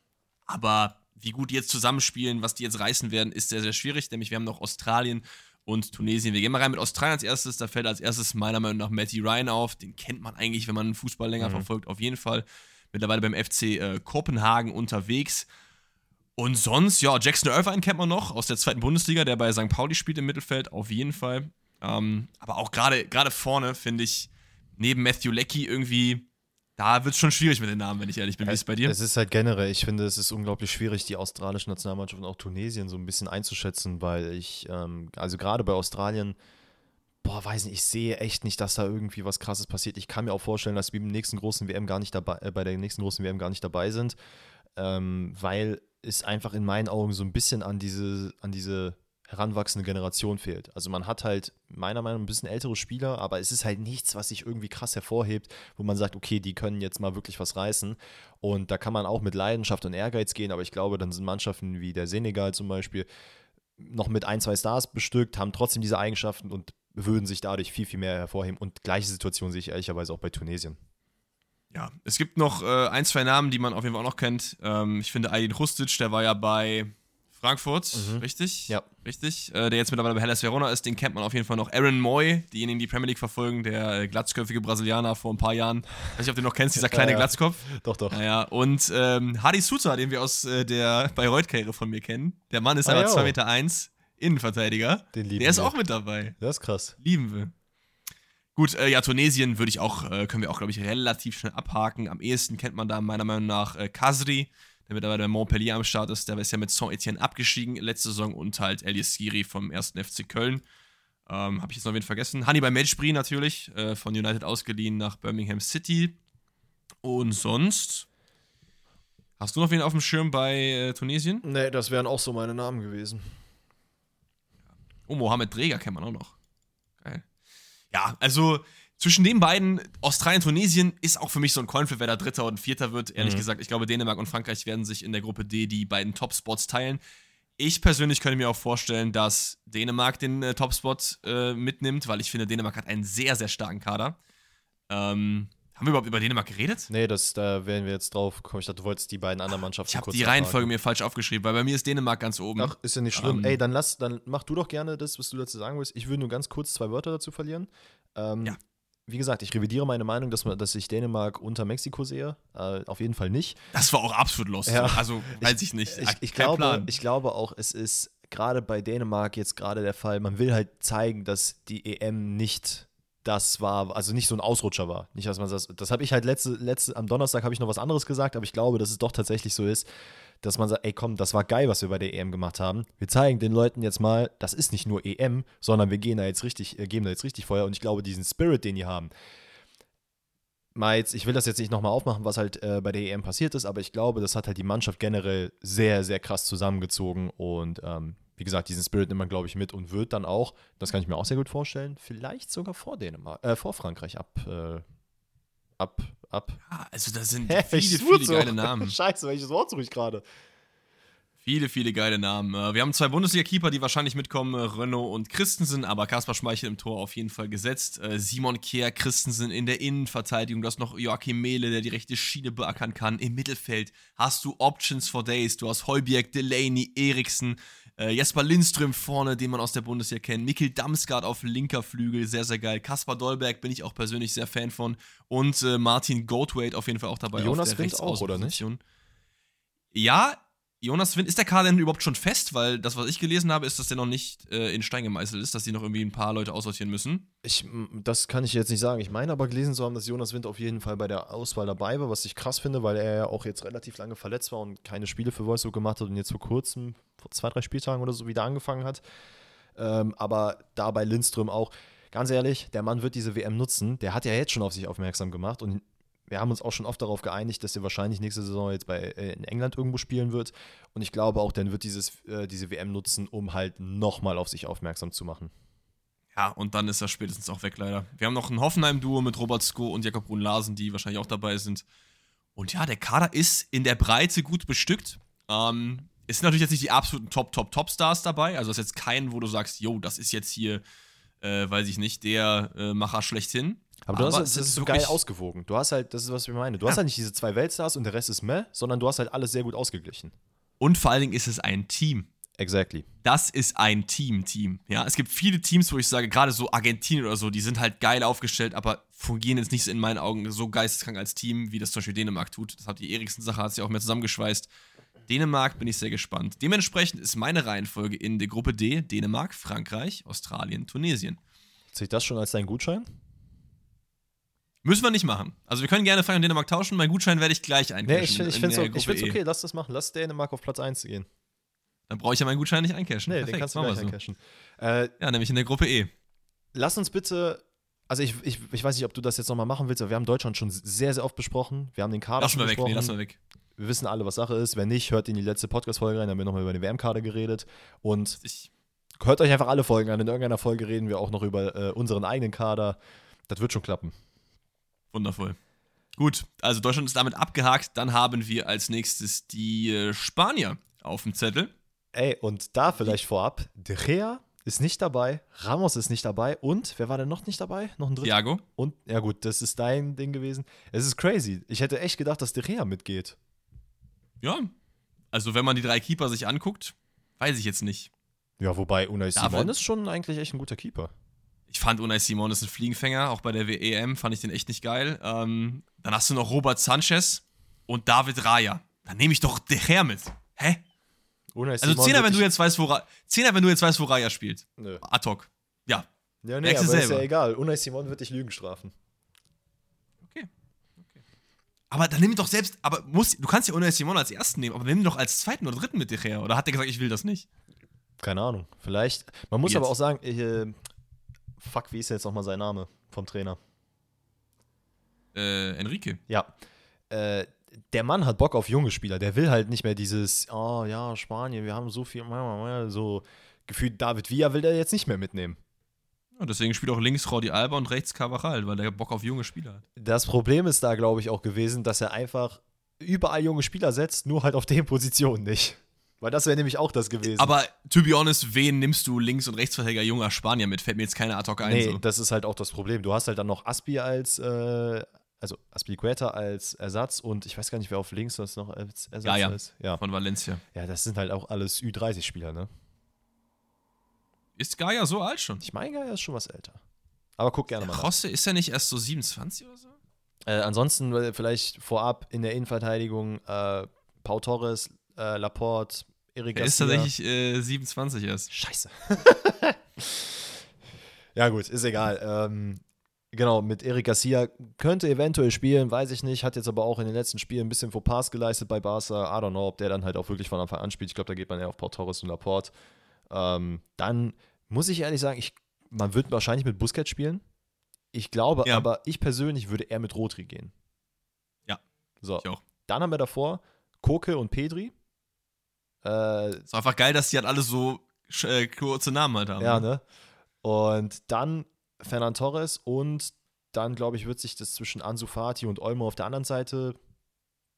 Aber wie gut die jetzt zusammenspielen, was die jetzt reißen werden, ist sehr, sehr schwierig. Nämlich wir haben noch Australien und Tunesien. Wir gehen mal rein mit Australien als erstes. Da fällt als erstes meiner Meinung nach Matty Ryan auf. Den kennt man eigentlich, wenn man Fußball länger mhm. verfolgt, auf jeden Fall mittlerweile beim FC äh, Kopenhagen unterwegs. Und sonst, ja, Jackson Irvine kennt man noch aus der zweiten Bundesliga, der bei St. Pauli spielt im Mittelfeld, auf jeden Fall. Ähm, aber auch gerade vorne finde ich, neben Matthew Leckie irgendwie, da wird es schon schwierig mit den Namen, wenn ich ehrlich bin. Wie ist es bei dir? Es ist halt generell, ich finde, es ist unglaublich schwierig, die australische Nationalmannschaft und auch Tunesien so ein bisschen einzuschätzen, weil ich, ähm, also gerade bei Australien, boah, weiß nicht, ich sehe echt nicht, dass da irgendwie was krasses passiert. Ich kann mir auch vorstellen, dass wir beim nächsten großen WM gar nicht dabei, äh, bei der nächsten großen WM gar nicht dabei sind, ähm, weil es einfach in meinen Augen so ein bisschen an diese, an diese heranwachsende Generation fehlt. Also man hat halt meiner Meinung nach ein bisschen ältere Spieler, aber es ist halt nichts, was sich irgendwie krass hervorhebt, wo man sagt, okay, die können jetzt mal wirklich was reißen. Und da kann man auch mit Leidenschaft und Ehrgeiz gehen, aber ich glaube, dann sind Mannschaften wie der Senegal zum Beispiel noch mit ein, zwei Stars bestückt, haben trotzdem diese Eigenschaften und würden sich dadurch viel, viel mehr hervorheben. Und gleiche Situation sehe ich ehrlicherweise auch bei Tunesien. Ja, es gibt noch äh, ein, zwei Namen, die man auf jeden Fall auch noch kennt. Ähm, ich finde Aydin Rustic, der war ja bei Frankfurt, mhm. richtig? Ja. Richtig. Äh, der jetzt mittlerweile bei Hellas Verona ist, den kennt man auf jeden Fall noch. Aaron Moy, diejenigen, die Premier League verfolgen, der äh, glatzköpfige Brasilianer vor ein paar Jahren. Ich weiß nicht, ob du noch kennst, dieser kleine ja, ja. Glatzkopf. Doch, doch. Naja, und ähm, Hadi Suta, den wir aus äh, der Bayreuth-Karriere von mir kennen. Der Mann ist ah, aber 2,1 Meter. Eins, Innenverteidiger. Den lieben Der ist wir. auch mit dabei. Das ist krass. Lieben wir. Gut, äh, ja, Tunesien würde ich auch, äh, können wir auch, glaube ich, relativ schnell abhaken. Am ehesten kennt man da meiner Meinung nach äh, Kasri, der mittlerweile bei Montpellier am Start ist. Der ist ja mit Saint-Etienne abgestiegen letzte Saison und halt Elias Skiri vom 1. FC Köln. Ähm, Habe ich jetzt noch wen vergessen? Hannibal Mejbri natürlich, äh, von United ausgeliehen nach Birmingham City. Und sonst. Hast du noch wen auf dem Schirm bei äh, Tunesien? Nee, das wären auch so meine Namen gewesen. Oh, Mohamed Träger kennt man auch noch. Geil. Ja, also zwischen den beiden, Australien, Tunesien, ist auch für mich so ein Coinflip, wer da Dritter und Vierter wird. Ehrlich mhm. gesagt, ich glaube, Dänemark und Frankreich werden sich in der Gruppe D die beiden Top-Spots teilen. Ich persönlich könnte mir auch vorstellen, dass Dänemark den äh, Top-Spot äh, mitnimmt, weil ich finde, Dänemark hat einen sehr, sehr starken Kader. Ähm, haben wir überhaupt über Dänemark geredet? Nee, das, da werden wir jetzt drauf kommen. Ich dachte, du wolltest die beiden anderen Mannschaften Ich habe die Reihenfolge mir falsch aufgeschrieben, weil bei mir ist Dänemark ganz oben. Ach, ist ja nicht schlimm. Ähm, Ey, dann lass, dann mach du doch gerne das, was du dazu sagen willst. Ich will nur ganz kurz zwei Wörter dazu verlieren. Ähm, ja. Wie gesagt, ich revidiere meine Meinung, dass, man, dass ich Dänemark unter Mexiko sehe. Äh, auf jeden Fall nicht. Das war auch absolut lost. Ja. Also, weiß ich nicht. Ich, ich glaube, ich glaube auch, es ist gerade bei Dänemark jetzt gerade der Fall, man will halt zeigen, dass die EM nicht das war, also nicht so ein Ausrutscher war. Nicht, dass man das, das habe ich halt letzte, letzte, am Donnerstag habe ich noch was anderes gesagt, aber ich glaube, dass es doch tatsächlich so ist, dass man sagt, ey komm, das war geil, was wir bei der EM gemacht haben. Wir zeigen den Leuten jetzt mal, das ist nicht nur EM, sondern wir gehen da jetzt richtig, äh, geben da jetzt richtig Feuer. Und ich glaube, diesen Spirit, den die haben, mal jetzt, ich will das jetzt nicht nochmal aufmachen, was halt äh, bei der EM passiert ist, aber ich glaube, das hat halt die Mannschaft generell sehr, sehr krass zusammengezogen und ähm, wie gesagt, diesen Spirit nimmt man, glaube ich, mit und wird dann auch, das kann ich mir auch sehr gut vorstellen, vielleicht sogar vor Dänemark, äh, vor Frankreich ab, äh, ab, ab. Ja, also da sind Hä, viele, viele geile Namen. Scheiße, welches Wort suche ich gerade? Viele, viele geile Namen. Äh, wir haben zwei Bundesliga-Keeper, die wahrscheinlich mitkommen, äh, Renault und Christensen, aber Kaspar Schmeichel im Tor auf jeden Fall gesetzt. Äh, Simon Kehr, Christensen in der Innenverteidigung. Du hast noch Joachim Mehle, der die rechte Schiene beackern kann. Im Mittelfeld hast du Options for Days. Du hast Heuberg, Delaney, Eriksen, Jesper Lindström vorne, den man aus der Bundesliga kennt. Mikkel Damsgaard auf linker Flügel, sehr, sehr geil. Kaspar Dolberg bin ich auch persönlich sehr Fan von. Und Martin Goldwaite auf jeden Fall auch dabei. Jonas Wind auch, oder nicht? Ja, Jonas Wind, ist der Kader denn überhaupt schon fest? Weil das, was ich gelesen habe, ist, dass der noch nicht äh, in Stein gemeißelt ist, dass die noch irgendwie ein paar Leute aussortieren müssen. Ich, das kann ich jetzt nicht sagen. Ich meine aber gelesen zu haben, dass Jonas Wind auf jeden Fall bei der Auswahl dabei war, was ich krass finde, weil er ja auch jetzt relativ lange verletzt war und keine Spiele für Wolfsburg gemacht hat und jetzt vor kurzem, vor zwei, drei Spieltagen oder so, wieder angefangen hat. Ähm, aber da bei Lindström auch, ganz ehrlich, der Mann wird diese WM nutzen. Der hat ja jetzt schon auf sich aufmerksam gemacht und wir haben uns auch schon oft darauf geeinigt, dass er wahrscheinlich nächste Saison jetzt bei, äh, in England irgendwo spielen wird. Und ich glaube auch, dann wird dieses, äh, diese WM nutzen, um halt nochmal auf sich aufmerksam zu machen. Ja, und dann ist er spätestens auch weg, leider. Wir haben noch ein Hoffenheim-Duo mit Robert Sko und Jakob Brun-Larsen, die wahrscheinlich auch dabei sind. Und ja, der Kader ist in der Breite gut bestückt. Ähm, es sind natürlich jetzt nicht die absoluten Top, Top, Top-Stars dabei. Also, es ist jetzt kein, wo du sagst, yo, das ist jetzt hier, äh, weiß ich nicht, der äh, Macher schlechthin. Aber, du hast halt, das ist so geil ausgewogen. Du hast halt, das ist, was ich meine. Du ja. hast halt nicht diese zwei Weltstars und der Rest ist meh, sondern du hast halt alles sehr gut ausgeglichen. Und vor allen Dingen ist es ein Team. Exactly. Das ist ein Team-Team. Ja, es gibt viele Teams, wo ich sage, gerade so Argentinien oder so, die sind halt geil aufgestellt, aber fungieren jetzt nicht in meinen Augen so geisteskrank als Team, wie das zum Beispiel Dänemark tut. Das hat die Eriksen-Sache, hat sich auch mehr zusammengeschweißt. Dänemark bin ich sehr gespannt. Dementsprechend ist meine Reihenfolge in der Gruppe D Dänemark, Frankreich, Australien, Tunesien. Zählt das schon als dein Gutschein? Müssen wir nicht machen. Also wir können gerne Frankreich und Dänemark tauschen. Mein Gutschein werde ich gleich eincashen. Nee, ich, ich finde es okay. okay. Lass das machen. Lass Dänemark auf Platz 1 gehen. Dann brauche ich ja meinen Gutschein nicht eincashen. Nee, Perfekt, den kannst du gleich so. eincashen. Äh, ja, nämlich in der Gruppe E. Lass uns bitte also ich, ich, ich weiß nicht, ob du das jetzt nochmal machen willst, aber wir haben Deutschland schon sehr, sehr oft besprochen. Wir haben den Kader lass schon besprochen. Weg, nee, lass mal weg. Wir wissen alle, was Sache ist. Wenn nicht, hört in die letzte Podcast-Folge rein, da haben wir nochmal über den WM-Kader geredet. Und ich, hört euch einfach alle Folgen an. In irgendeiner Folge reden wir auch noch über äh, unseren eigenen Kader. Das wird schon klappen. Wundervoll. Gut, also Deutschland ist damit abgehakt. Dann haben wir als nächstes die äh, Spanier auf dem Zettel. Ey, und da vielleicht vorab, De Gea ist nicht dabei, Ramos ist nicht dabei und wer war denn noch nicht dabei? Noch ein dritter? Thiago. Und, ja gut, das ist dein Ding gewesen. Es ist crazy. Ich hätte echt gedacht, dass De Gea mitgeht. Ja, also wenn man die drei Keeper sich anguckt, weiß ich jetzt nicht. Ja, wobei Unai Simon ist schon eigentlich echt ein guter Keeper. Ich fand Unai Simon ist ein Fliegenfänger, auch bei der WEM fand ich den echt nicht geil. Ähm, dann hast du noch Robert Sanchez und David Raya. Dann nehme ich doch der Herr mit. Hä? Unai also Zehner, wenn du jetzt weißt, wo Zehner, wenn du jetzt weißt, wo Raya spielt. Nö. Ad hoc. Ja. Ja, nee, aber ist ja egal. Unai Simon wird dich Lügen strafen. Okay. okay. Aber dann nimm doch selbst, aber muss, du kannst ja Unai Simon als ersten nehmen, aber nimm ihn doch als zweiten oder dritten mit dir her. Oder hat der gesagt, ich will das nicht? Keine Ahnung. Vielleicht. Man muss aber auch sagen, ich, äh, Fuck, wie ist jetzt nochmal sein Name vom Trainer? Äh, Enrique. Ja. Äh, der Mann hat Bock auf junge Spieler. Der will halt nicht mehr dieses, oh ja, Spanien, wir haben so viel, so gefühlt David Villa will der jetzt nicht mehr mitnehmen. Ja, deswegen spielt auch links Rodi Alba und rechts Cavaral, weil der Bock auf junge Spieler hat. Das Problem ist da, glaube ich, auch gewesen, dass er einfach überall junge Spieler setzt, nur halt auf den Positionen nicht. Weil das wäre nämlich auch das gewesen. Aber to be honest, wen nimmst du Links- und Rechtsverteidiger junger Spanier mit? Fällt mir jetzt keine ad hoc ein. Nee, so. das ist halt auch das Problem. Du hast halt dann noch Aspi als, äh, also Aspilicueta als Ersatz und ich weiß gar nicht, wer auf links das noch als Ersatz ja, ja. ist. Ja, von Valencia. Ja, das sind halt auch alles Ü30-Spieler, ne? Ist Gaia so alt schon? Ich meine, Gaia ist schon was älter. Aber guck gerne mal. Rosse, ist er nicht erst so 27 oder so? Äh, ansonsten äh, vielleicht vorab in der Innenverteidigung äh, Pau Torres, äh, Laporte, Erik Er ist tatsächlich äh, 27 erst. Scheiße. ja, gut, ist egal. Ähm, Genau, mit Eric Garcia könnte eventuell spielen, weiß ich nicht. Hat jetzt aber auch in den letzten Spielen ein bisschen Fauxpas geleistet bei Barca. I don't know, ob der dann halt auch wirklich von Anfang an spielt. Ich glaube, da geht man eher auf Port Torres und Laporte. Ähm, dann muss ich ehrlich sagen, ich, man wird wahrscheinlich mit Busquets spielen. Ich glaube Ja. aber, ich persönlich würde eher mit Rodri gehen. Ja, So, Ich auch. dann haben wir davor Koke und Pedri. Äh, Ist einfach geil, dass die halt alle so äh, kurze Namen halt haben. Ja, ne? Und dann Fernan Torres und dann, glaube ich, wird sich das zwischen Ansu Fati und Olmo auf der anderen Seite,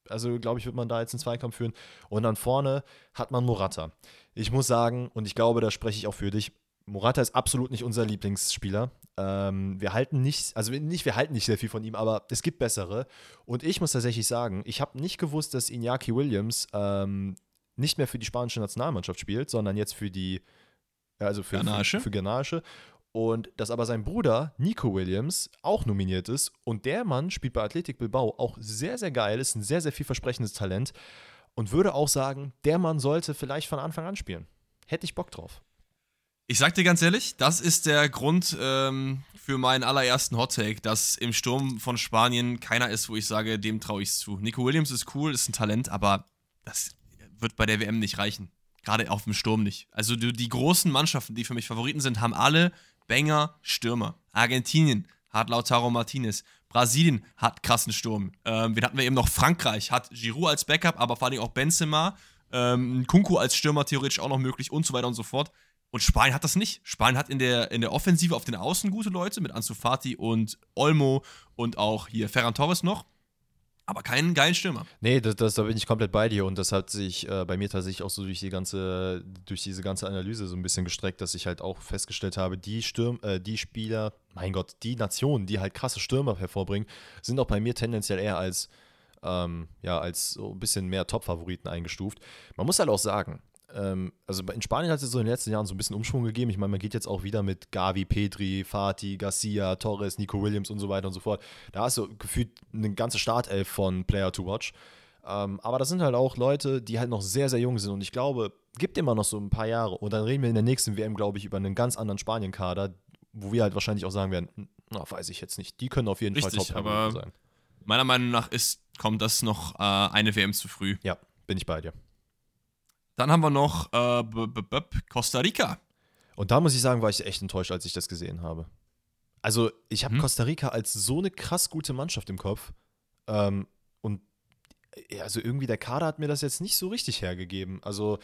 also glaube ich, wird man da jetzt einen Zweikampf führen. Und dann vorne hat man Morata. Ich muss sagen, und ich glaube, da spreche ich auch für dich, Morata ist absolut nicht unser Lieblingsspieler. Ähm, wir halten nicht, also nicht, wir halten nicht sehr viel von ihm, aber es gibt bessere. Und ich muss tatsächlich sagen, ich habe nicht gewusst, dass Iñaki Williams ähm, nicht mehr für die spanische Nationalmannschaft spielt, sondern jetzt für die, also für, Ghanaische? für, für Ghanaische. Und dass aber sein Bruder Nico Williams auch nominiert ist. Und der Mann spielt bei Athletic Bilbao auch sehr, sehr geil, ist ein sehr, sehr vielversprechendes Talent. Und würde auch sagen, der Mann sollte vielleicht von Anfang an spielen. Hätte ich Bock drauf. Ich sag dir ganz ehrlich, das ist der Grund ähm, für meinen allerersten Hottake, dass im Sturm von Spanien keiner ist, wo ich sage, dem traue ich es zu. Nico Williams ist cool, ist ein Talent, aber das wird bei der WM nicht reichen. Gerade auf dem Sturm nicht. Also die, die großen Mannschaften, die für mich Favoriten sind, haben alle Banger Stürmer. Argentinien hat Lautaro Martinez. Brasilien hat krassen Sturm. Ähm, wen hatten wir eben noch? Frankreich hat Giroud als Backup, aber vor allem auch Benzema. Ähm, Kunku als Stürmer theoretisch auch noch möglich und so weiter und so fort. Und Spanien hat das nicht. Spanien hat in der, in der Offensive auf den Außen gute Leute mit Ansu Fati und Olmo und auch hier Ferran Torres noch. Aber keinen geilen Stürmer. Nee, das, das, da bin ich komplett bei dir und das hat sich äh, bei mir tatsächlich auch so durch die ganze, durch diese ganze Analyse so ein bisschen gestreckt, dass ich halt auch festgestellt habe, die Stürm, äh, die Spieler, mein Gott, die Nationen, die halt krasse Stürmer hervorbringen, sind auch bei mir tendenziell eher als, ähm, ja, als so ein bisschen mehr Top-Favoriten eingestuft. Man muss halt auch sagen, ähm, also in Spanien hat es so in den letzten Jahren so ein bisschen Umschwung gegeben. Ich meine, man geht jetzt auch wieder mit Gavi, Pedri, Fati, Garcia, Torres, Nico Williams und so weiter und so fort. Da hast du gefühlt eine ganze Startelf von Player to Watch. Ähm, aber das sind halt auch Leute, die halt noch sehr, sehr jung sind. Und ich glaube, gibt immer noch so ein paar Jahre. Und dann reden wir in der nächsten WM, glaube ich, über einen ganz anderen Spanien-Kader, wo wir halt wahrscheinlich auch sagen werden, na, weiß ich jetzt nicht. Die können auf jeden Richtig, Fall Top sein. Meiner Meinung nach ist, kommt das noch äh, eine WM zu früh. Ja, bin ich bei dir. Dann haben wir noch äh, b -b -b Costa Rica. Und da muss ich sagen, war ich echt enttäuscht, als ich das gesehen habe. Also, ich habe Mhm. Costa Rica als so eine krass gute Mannschaft im Kopf. Ähm, und also irgendwie der Kader hat mir das jetzt nicht so richtig hergegeben. Also,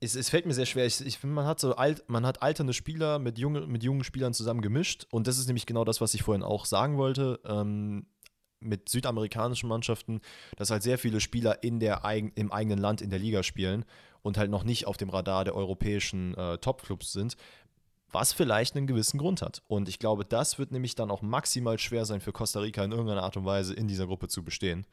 es, es fällt mir sehr schwer. Ich, ich finde, man hat so alt, man hat alternde Spieler mit, junge, mit jungen Spielern zusammen gemischt. Und das ist nämlich genau das, was ich vorhin auch sagen wollte. Ähm, mit südamerikanischen Mannschaften, dass halt sehr viele Spieler in der eigen, im eigenen Land in der Liga spielen und halt noch nicht auf dem Radar der europäischen äh, Top-Clubs sind, was vielleicht einen gewissen Grund hat. Und ich glaube, das wird nämlich dann auch maximal schwer sein für Costa Rica in irgendeiner Art und Weise in dieser Gruppe zu bestehen.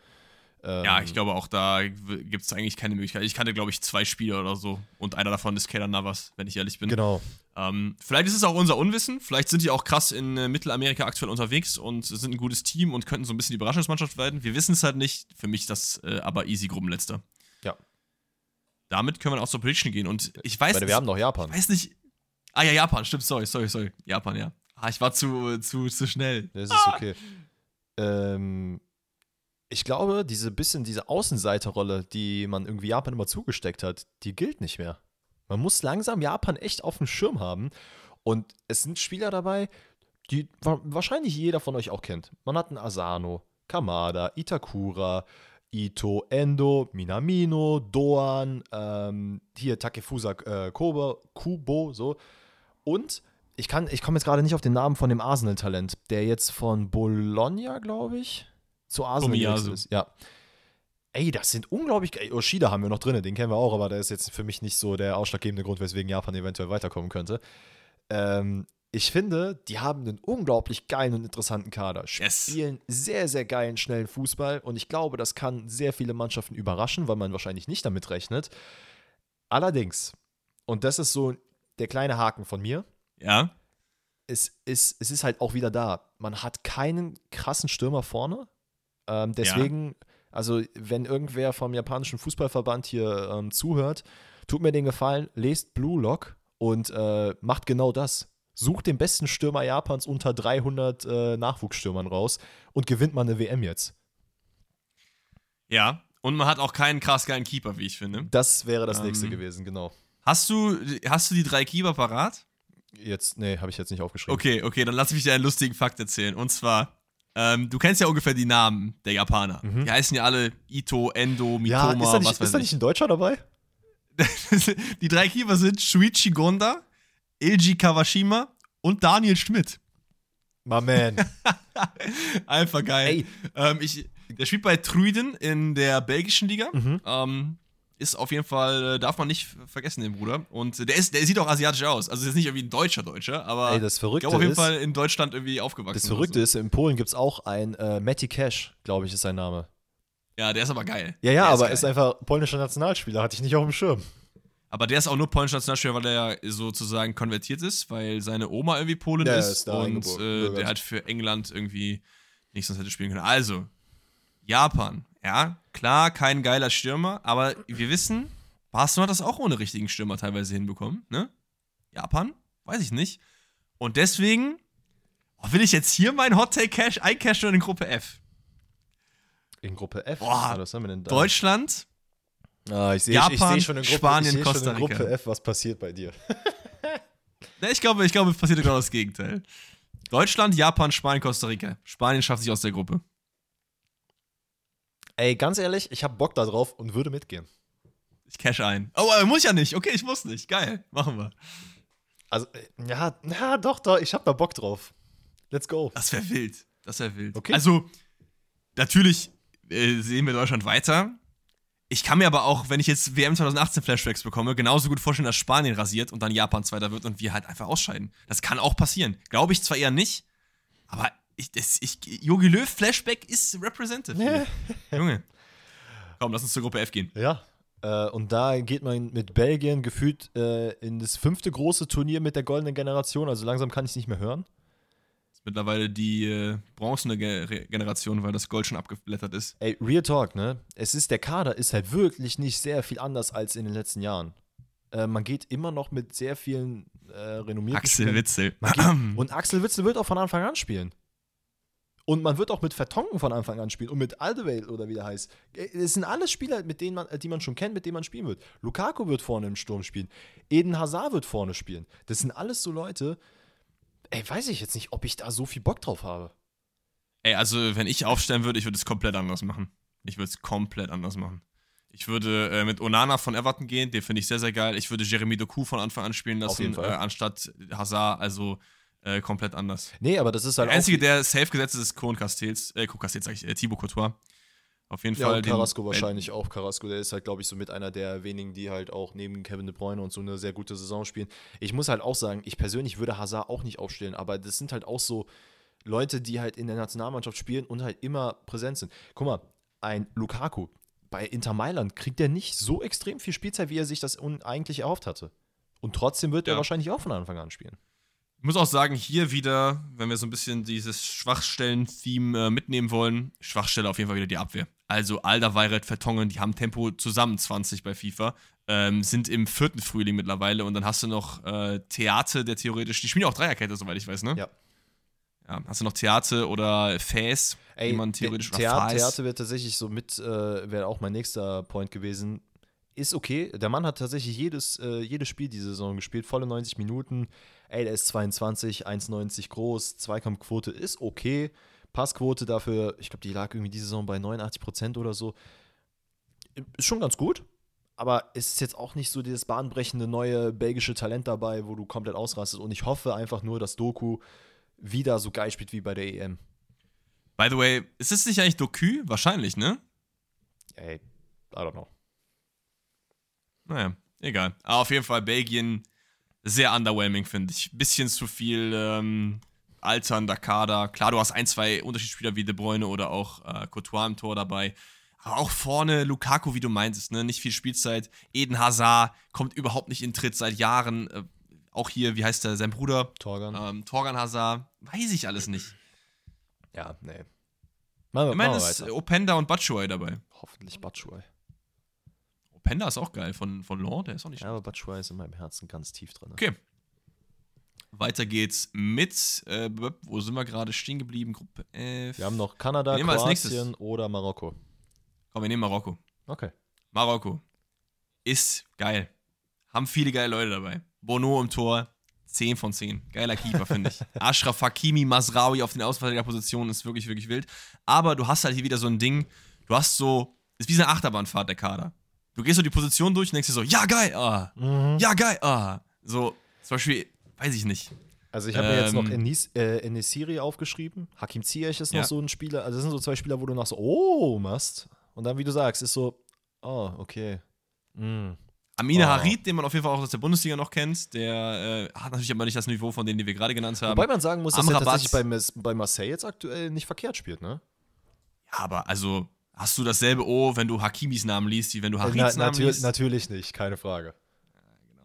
Ähm, Ja, ich glaube auch da gibt es eigentlich keine Möglichkeit. Ich kannte, glaube ich, zwei Spieler oder so. Und einer davon ist Keylor Navas, wenn ich ehrlich bin. Genau. Ähm, vielleicht ist es auch unser Unwissen. Vielleicht sind die auch krass in äh, Mittelamerika aktuell unterwegs und sind ein gutes Team und könnten so ein bisschen die Überraschungsmannschaft werden. Wir wissen es halt nicht. Für mich ist das äh, aber easy Gruppenletzter. Ja. Damit können wir auch zur Prediction gehen. Und ich weiß, Weil wir haben noch Japan. ich weiß nicht. Ah ja, Japan, stimmt, sorry, sorry, sorry. Japan, ja. Ah, ich war zu, zu, zu schnell. Das ist okay. Ähm, ich glaube, diese bisschen diese Außenseiterrolle, die man irgendwie Japan immer zugesteckt hat, die gilt nicht mehr. Man muss langsam Japan echt auf dem Schirm haben. Und es sind Spieler dabei, die wa- wahrscheinlich jeder von euch auch kennt. Man hat einen Asano, Kamada, Itakura, Ito, Endo, Minamino, Doan, ähm, hier Takefusa äh, Kobo, Kubo, so. Und ich ich komme jetzt gerade nicht auf den Namen von dem Arsenal-Talent, der jetzt von Bologna, glaube ich, zu Arsenal gewechselt ist. Ja. Ey, das sind unglaublich geil. Oshida haben wir noch drin, den kennen wir auch, aber der ist jetzt für mich nicht so der ausschlaggebende Grund, weswegen Japan eventuell weiterkommen könnte. Ähm, ich finde, die haben einen unglaublich geilen und interessanten Kader. Yes. Spielen sehr, sehr geilen, schnellen Fußball und ich glaube, das kann sehr viele Mannschaften überraschen, weil man wahrscheinlich nicht damit rechnet. Allerdings, und das ist so der kleine Haken von mir, Ja. es ist, es ist halt auch wieder da. Man hat keinen krassen Stürmer vorne. Ähm, deswegen, also wenn irgendwer vom japanischen Fußballverband hier ähm, zuhört, tut mir den Gefallen, lest Blue Lock und äh, macht genau das. sucht den besten Stürmer Japans unter 300 äh, Nachwuchsstürmern raus und gewinnt mal eine WM jetzt. Ja, und man hat auch keinen krass geilen Keeper, wie ich finde. Das wäre das Ähm, nächste gewesen, genau. Hast du, hast du die drei Keeper parat? Jetzt, nee, habe ich jetzt nicht aufgeschrieben. Okay, okay, dann lass mich dir einen lustigen Fakt erzählen. Und zwar, ähm, du kennst ja ungefähr die Namen der Japaner. Die heißen ja alle Ito, Endo, Mhm. Ja, Mitoma, ist da, nicht, was ist weiß da ich. nicht ein Deutscher dabei? die drei Keeper sind Shuichi Gonda, Ilji Kawashima und Daniel Schmidt. My man. Einfach geil. Ähm, ich, der spielt bei Truiden in der belgischen Liga. Mhm. Ähm, ist auf jeden Fall, äh, darf man nicht vergessen, den Bruder. Und der, ist, der sieht auch asiatisch aus. Also ist jetzt nicht irgendwie ein deutscher Deutscher, aber Ey, das ich Verrückte glaube auf jeden ist- Fall in Deutschland irgendwie aufgewachsen. Das Verrückte so. ist, in Polen gibt es auch einen äh, Matty Cash, glaube ich, ist sein Name. Ja, der ist aber geil. Ja, ja, der aber geil. ist einfach polnischer Nationalspieler, hatte ich nicht auf dem Schirm. Aber der ist auch nur polnischer Nationalspieler, weil er sozusagen konvertiert ist, weil seine Oma irgendwie Polin Ja, ist ist und äh, der halt für England irgendwie nicht sonst hätte spielen können. Also, Japan, ja, klar, kein geiler Stürmer, aber wir wissen, Barcelona hat das auch ohne richtigen Stürmer teilweise hinbekommen, ne? Japan? Weiß ich nicht. Und deswegen oh, will ich jetzt hier meinen Hot Take Cash eincashen in Gruppe F. In Gruppe F? Boah, Ah, was haben wir denn da? Deutschland, Ah, ich sehe Japan, ich in Gruppe, Spanien, ich Costa schon in Rica. Gruppe F, was passiert bei dir. Ne, ich glaube, ich glaube, es passiert genau das Gegenteil. Deutschland, Japan, Spanien, Costa Rica. Spanien schafft sich aus der Gruppe. Ey, ganz ehrlich, ich habe Bock da drauf und würde mitgehen. Ich cash ein. Oh, muss ich ja nicht. Okay, ich muss nicht. Geil. Machen wir. Also, äh, ja, ja doch, doch, ich habe da Bock drauf. Let's go. Das wäre wild. Das wäre wild. Okay. Also, natürlich äh, sehen wir Deutschland weiter. Ich kann mir aber auch, wenn ich jetzt WM 2018 Flashbacks bekomme, genauso gut vorstellen, dass Spanien rasiert und dann Japan Zweiter wird und wir halt einfach ausscheiden. Das kann auch passieren. Glaube ich zwar eher nicht, aber ich, das, ich, Jogi Löw Flashback ist representative. hier. Junge. Komm, lass uns zur Gruppe F gehen. Ja. Äh, und da geht man mit Belgien gefühlt äh, in das fünfte große Turnier mit der goldenen Generation. Also langsam kann ich es nicht mehr hören. ist mittlerweile die äh, bronzene Ge Generation, weil das Gold schon abgeblättert ist. Ey, Real Talk, ne? Es ist, der Kader ist halt wirklich nicht sehr viel anders als in den letzten Jahren. Äh, man geht immer noch mit sehr vielen äh, renommierten Axel Witzel. Geht, und Axel Witzel wird auch von Anfang an spielen. Und man wird auch mit Vertonken von Anfang an spielen und mit Alderweireld oder wie der heißt. Äh, Es sind alles Spieler, mit denen man, äh, die man schon kennt, mit denen man spielen wird. Lukaku wird vorne im Sturm spielen. Eden Hazard wird vorne spielen. Das sind alles so Leute. Ey, weiß ich jetzt nicht, ob ich da so viel Bock drauf habe. Ey, also wenn ich aufstellen würde, ich würde es komplett anders machen. Ich würde es komplett anders machen. Ich würde äh, mit Onana von Everton gehen, den finde ich sehr, sehr geil. Ich würde Jeremy Doku von Anfang an spielen lassen, äh, anstatt Hazard, also äh, komplett anders. Nee, aber das ist halt Der Einzige, der safe gesetzt ist, ist Kohn Castells, äh, Castells sag ich, äh, Thibaut Courtois. Auf jeden Ja, Fall. und Carrasco wahrscheinlich auch. Carrasco, der ist halt, glaube ich, so mit einer der wenigen, die halt auch neben Kevin De Bruyne und so eine sehr gute Saison spielen. Ich muss halt auch sagen, ich persönlich würde Hazard auch nicht aufstellen, aber das sind halt auch so Leute, die halt in der Nationalmannschaft spielen und halt immer präsent sind. Guck mal, ein Lukaku bei Inter Mailand kriegt er nicht so extrem viel Spielzeit, wie er sich das eigentlich erhofft hatte. Und trotzdem wird er Ja. wahrscheinlich auch von Anfang an spielen. Ich muss auch sagen, hier wieder, wenn wir so ein bisschen dieses Schwachstellen-Theme äh, mitnehmen wollen, Schwachstelle auf jeden Fall wieder die Abwehr. Also Alderweireld, Vertongen, die haben Tempo zusammen 20 bei FIFA, ähm, sind im vierten Frühling mittlerweile und dann hast du noch äh, Theater, der theoretisch, die spielen auch Dreierkette, soweit ich weiß, ne? Ja. Ja, hast du noch Theater oder Fäs, Ey, die man theoretisch The- oder Theater, wird tatsächlich so mit, äh, wäre auch mein nächster Point gewesen. Ist okay. Der Mann hat tatsächlich jedes, äh, jedes Spiel diese Saison gespielt, volle 90 Minuten. Ey, der ist 22, 1,90 groß, Zweikampfquote ist okay. Passquote dafür, ich glaube, die lag irgendwie diese Saison bei 89 Prozent oder so. Ist schon ganz gut. Aber es ist jetzt auch nicht so dieses bahnbrechende neue belgische Talent dabei, wo du komplett ausrastest. Und ich hoffe einfach nur, dass Doku wieder so geil spielt wie bei der EM. By the way, ist es nicht eigentlich Doku? Wahrscheinlich, ne? Ey, I don't know. Naja, egal. Aber auf jeden Fall Belgien sehr underwhelming, finde ich. Bisschen zu viel ähm, alternder Kader. Klar, du hast ein, zwei Unterschiedsspieler wie De Bruyne oder auch äh, Courtois im Tor dabei. Aber auch vorne Lukaku, wie du meintest, ne? nicht viel Spielzeit. Eden Hazard kommt überhaupt nicht in Tritt seit Jahren. Äh, auch hier, wie heißt der, sein Bruder? Torgan. Ähm, Torgan Hazard. Weiß ich alles nicht. Ja, nee. Machen wir, Ich meine, machen wir ist. Openda und Batshuayi dabei. Hoffentlich Batshuayi. Openda ist auch geil von, von Law, der ist auch nicht Ja, aber Batshuayi ist in meinem Herzen ganz tief drin. Okay. Weiter geht's mit, äh, wo sind wir gerade stehen geblieben? Gruppe F. Wir haben noch Kanada, wir als Kroatien nächstes. oder Marokko. Komm, wir nehmen Marokko. Okay. Marokko ist geil. Haben viele geile Leute dabei. Bono im Tor, 10 von 10. Geiler Keeper, finde ich. Ashraf Hakimi, Masraoui auf den Außenverteidigerpositionen ist wirklich, wirklich wild. Aber du hast halt hier wieder so ein Ding, du hast so, ist wie so eine Achterbahnfahrt der Kader. Du gehst so die Position durch und denkst dir so, ja geil, ah, ja geil, ah. So, zum Beispiel, weiß ich nicht. Also ich habe mir jetzt noch Ähm. Enis, äh, Enesiri aufgeschrieben. Hakim Ziyech ist noch Ja. so ein Spieler. Also das sind so zwei Spieler, wo du noch so, oh, machst. Und dann, wie du sagst, ist so, oh, okay. Mm. Amina Oh. Harid, den man auf jeden Fall auch aus der Bundesliga noch kennt, der äh, hat natürlich aber nicht das Niveau von denen, die wir gerade genannt haben. Wobei man sagen muss, dass er Amrabat- tatsächlich bei, bei Marseille jetzt aktuell nicht verkehrt spielt, ne? ja, aber also hast du dasselbe O, wenn du Hakimis Namen liest, wie wenn du Harids Na, Namen natür liest? natürlich nicht, keine Frage.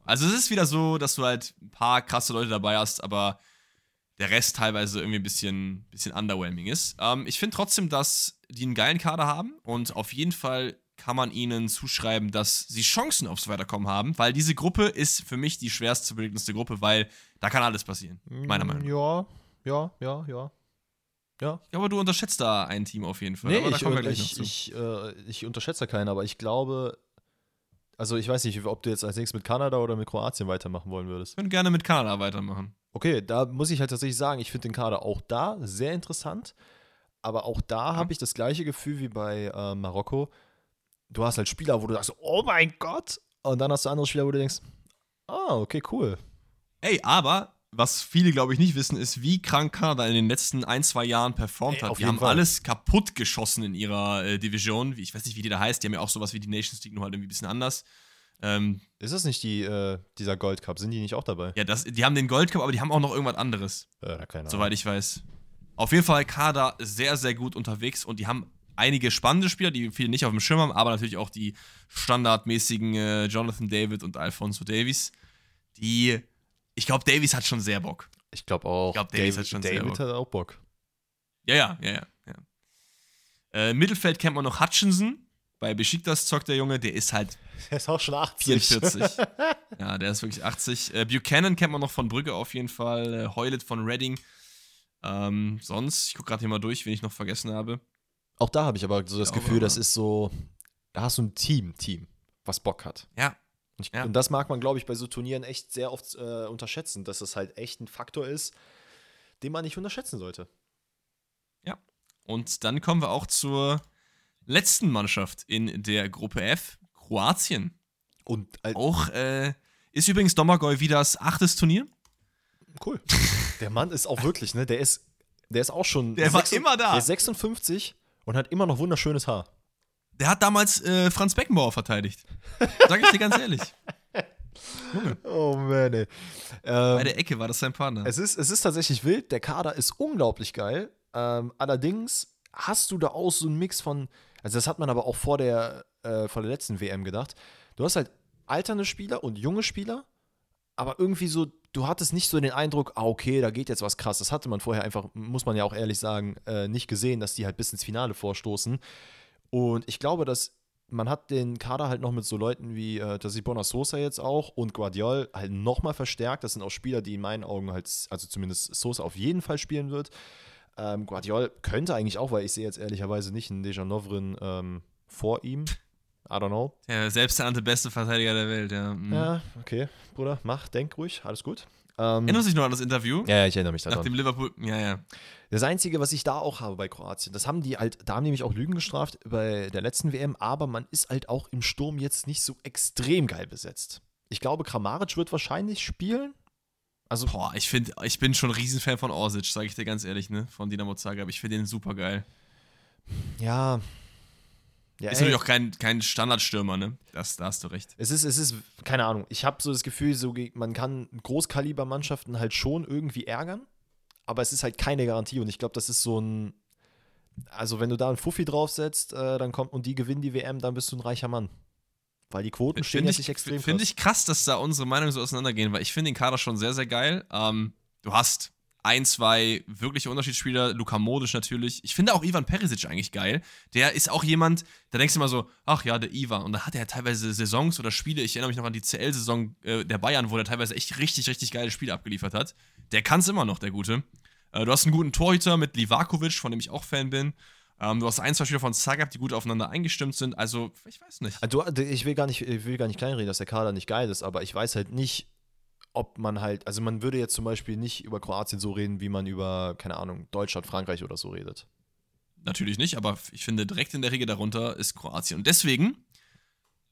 Also es ist wieder so, dass du halt ein paar krasse Leute dabei hast, aber der Rest teilweise irgendwie ein bisschen, bisschen underwhelming ist. Ähm, ich finde trotzdem, dass die einen geilen Kader haben und auf jeden Fall kann man ihnen zuschreiben, dass sie Chancen aufs Weiterkommen haben, weil diese Gruppe ist für mich die schwerst zu beregnendste Gruppe, weil da kann alles passieren, meiner Meinung nach. Ja, ja, ja, ja. Ja. Glaube, du unterschätzt da ein Team auf jeden Fall. Nee, aber ich, ich, ich, äh, ich unterschätze keinen, aber ich glaube, also ich weiß nicht, ob du jetzt als nächstes mit Kanada oder mit Kroatien weitermachen wollen würdest. Ich würde gerne mit Kanada weitermachen. Okay, da muss ich halt tatsächlich sagen, ich finde den Kader auch da sehr interessant, aber auch da habe ich das gleiche Gefühl wie bei äh, Marokko. Du hast halt Spieler, wo du sagst, oh mein Gott, und dann hast du andere Spieler, wo du denkst, ah, okay, cool. Ey, aber was viele, glaube ich, nicht wissen, ist, wie krank Kanada in den letzten ein, zwei Jahren performt Ey, hat. Die haben Fall. alles kaputt geschossen in ihrer äh, Division. Ich weiß nicht, wie die da heißt. Die haben ja auch sowas wie die Nations League, nur halt irgendwie ein bisschen anders. Ähm, Ist das nicht die, äh, dieser Gold Cup? Sind die nicht auch dabei? ja, das, die haben den Gold Cup, aber die haben auch noch irgendwas anderes, Äh, keine soweit ich weiß. Auf jeden Fall Kanada sehr, sehr gut unterwegs und die haben einige spannende Spieler, die viele nicht auf dem Schirm haben, aber natürlich auch die standardmäßigen äh, Jonathan David und Alfonso Davies, die, ich glaube, Davies hat schon sehr Bock. Ich glaube auch. Ich glaub, Davies David, hat schon sehr David Bock. hat auch Bock. Ja, ja, ja, ja. ja. Äh, Mittelfeld kennt man noch Hutchinson. Bei Besiktas zockt der Junge, der ist halt Er ist auch schon 80. 44. ja, der ist wirklich 80. Äh, Buchanan kennt man noch von Brügge auf jeden Fall. Äh, Heulet von Reading. Ähm, sonst, ich gucke gerade hier mal durch, wen ich noch vergessen habe. Auch da habe ich aber so das glaube Gefühl, das ist so, da hast du ein Team, Team, was Bock hat. Ja, Und, ich, Ja. und das mag man, glaube ich, bei so Turnieren echt sehr oft äh, unterschätzen, dass das halt echt ein Faktor ist, den man nicht unterschätzen sollte. und dann kommen wir auch zur letzten Mannschaft in der Gruppe F, Kroatien. Und äh, Auch äh, ist übrigens Domagoj wieder das achtes Turnier. cool. Der Mann ist auch wirklich, ne? Der ist, der ist auch schon. Der war immer da. Der ist 56 und hat immer noch wunderschönes Haar. Der hat damals äh, Franz Beckenbauer verteidigt. Sag ich dir ganz ehrlich. Oh man, ey. Bei Ähm, der Ecke war das sein Partner. es, ist, es ist tatsächlich wild. Der Kader ist unglaublich geil. Ähm, allerdings hast du da auch so einen Mix von. Also, das hat man aber auch vor der, äh, vor der letzten WM gedacht. Du hast halt alternde Spieler und junge Spieler, aber irgendwie so, du hattest nicht so den Eindruck, ah, okay, da geht jetzt was krass. Das hatte man vorher einfach, muss man ja auch ehrlich sagen, äh, nicht gesehen, dass die halt bis ins Finale vorstoßen. Und ich glaube, dass man hat den Kader halt noch mit so Leuten wie äh, Tasibona Sosa jetzt auch und Guardiol halt nochmal verstärkt. Das sind auch Spieler, die in meinen Augen halt, also zumindest Sosa auf jeden Fall spielen wird. Ähm, Guardiol könnte eigentlich auch, weil ich sehe jetzt ehrlicherweise nicht einen Dejanovrin ähm, vor ihm. I don't know. Der selbsternannte beste Verteidiger der Welt, ja. Mhm. Ja, okay, Bruder, mach, denk ruhig, alles gut. Ähm, Erinnerst du dich noch an das Interview? ja, ja, ich erinnere mich Nach daran. dem Liverpool. Ja, ja. Das Einzige, was ich da auch habe bei Kroatien, das haben die halt, da haben die mich auch Lügen gestraft bei der letzten WM, aber man ist halt auch im Sturm jetzt nicht so extrem geil besetzt. Ich glaube, Kramaric wird wahrscheinlich spielen. Also, Boah, ich finde, ich bin schon ein Riesenfan von Orsic, sage ich dir ganz ehrlich, ne? Von Dinamo Zagreb. Ich finde den super geil. ja. Ja Ist ey, natürlich auch kein, kein Standardstürmer, ne? Das, da hast du recht. es ist, es ist, keine Ahnung, ich habe so das Gefühl, so, man kann Großkalibermannschaften halt schon irgendwie ärgern, aber es ist halt keine Garantie und ich glaube, das ist so ein, also wenn du da einen Fuffi draufsetzt, äh, dann kommt und die gewinnen die WM, dann bist du ein reicher Mann. Weil die Quoten stehen Finde jetzt ich, nicht extrem find krass. ich krass, dass da unsere Meinungen so auseinandergehen, weil ich finde den Kader schon sehr, sehr geil. Ähm, du hast ein, zwei wirkliche Unterschiedsspieler, Luka Modic natürlich. Ich finde auch Ivan Perisic eigentlich geil. Der ist auch jemand, da denkst du immer so, ach ja, der Ivan. Und da hat er teilweise Saisons oder Spiele, ich erinnere mich noch an die CL-Saison äh, der Bayern, wo der teilweise echt richtig, richtig geile Spiele abgeliefert hat. Der kann es immer noch, der Gute. Äh, du hast einen guten Torhüter mit Livakovic, von dem ich auch Fan bin. Ähm, du hast ein, zwei Spieler von Zagreb, die gut aufeinander eingestimmt sind. Also, ich weiß nicht. Du, ich, will gar nicht ich will gar nicht kleinreden, dass der Kader nicht geil ist, aber ich weiß halt nicht, ob man halt, also man würde jetzt zum Beispiel nicht über Kroatien so reden, wie man über, keine Ahnung, Deutschland, Frankreich oder so redet. Natürlich nicht, aber ich finde, direkt in der Regel darunter ist Kroatien. Und deswegen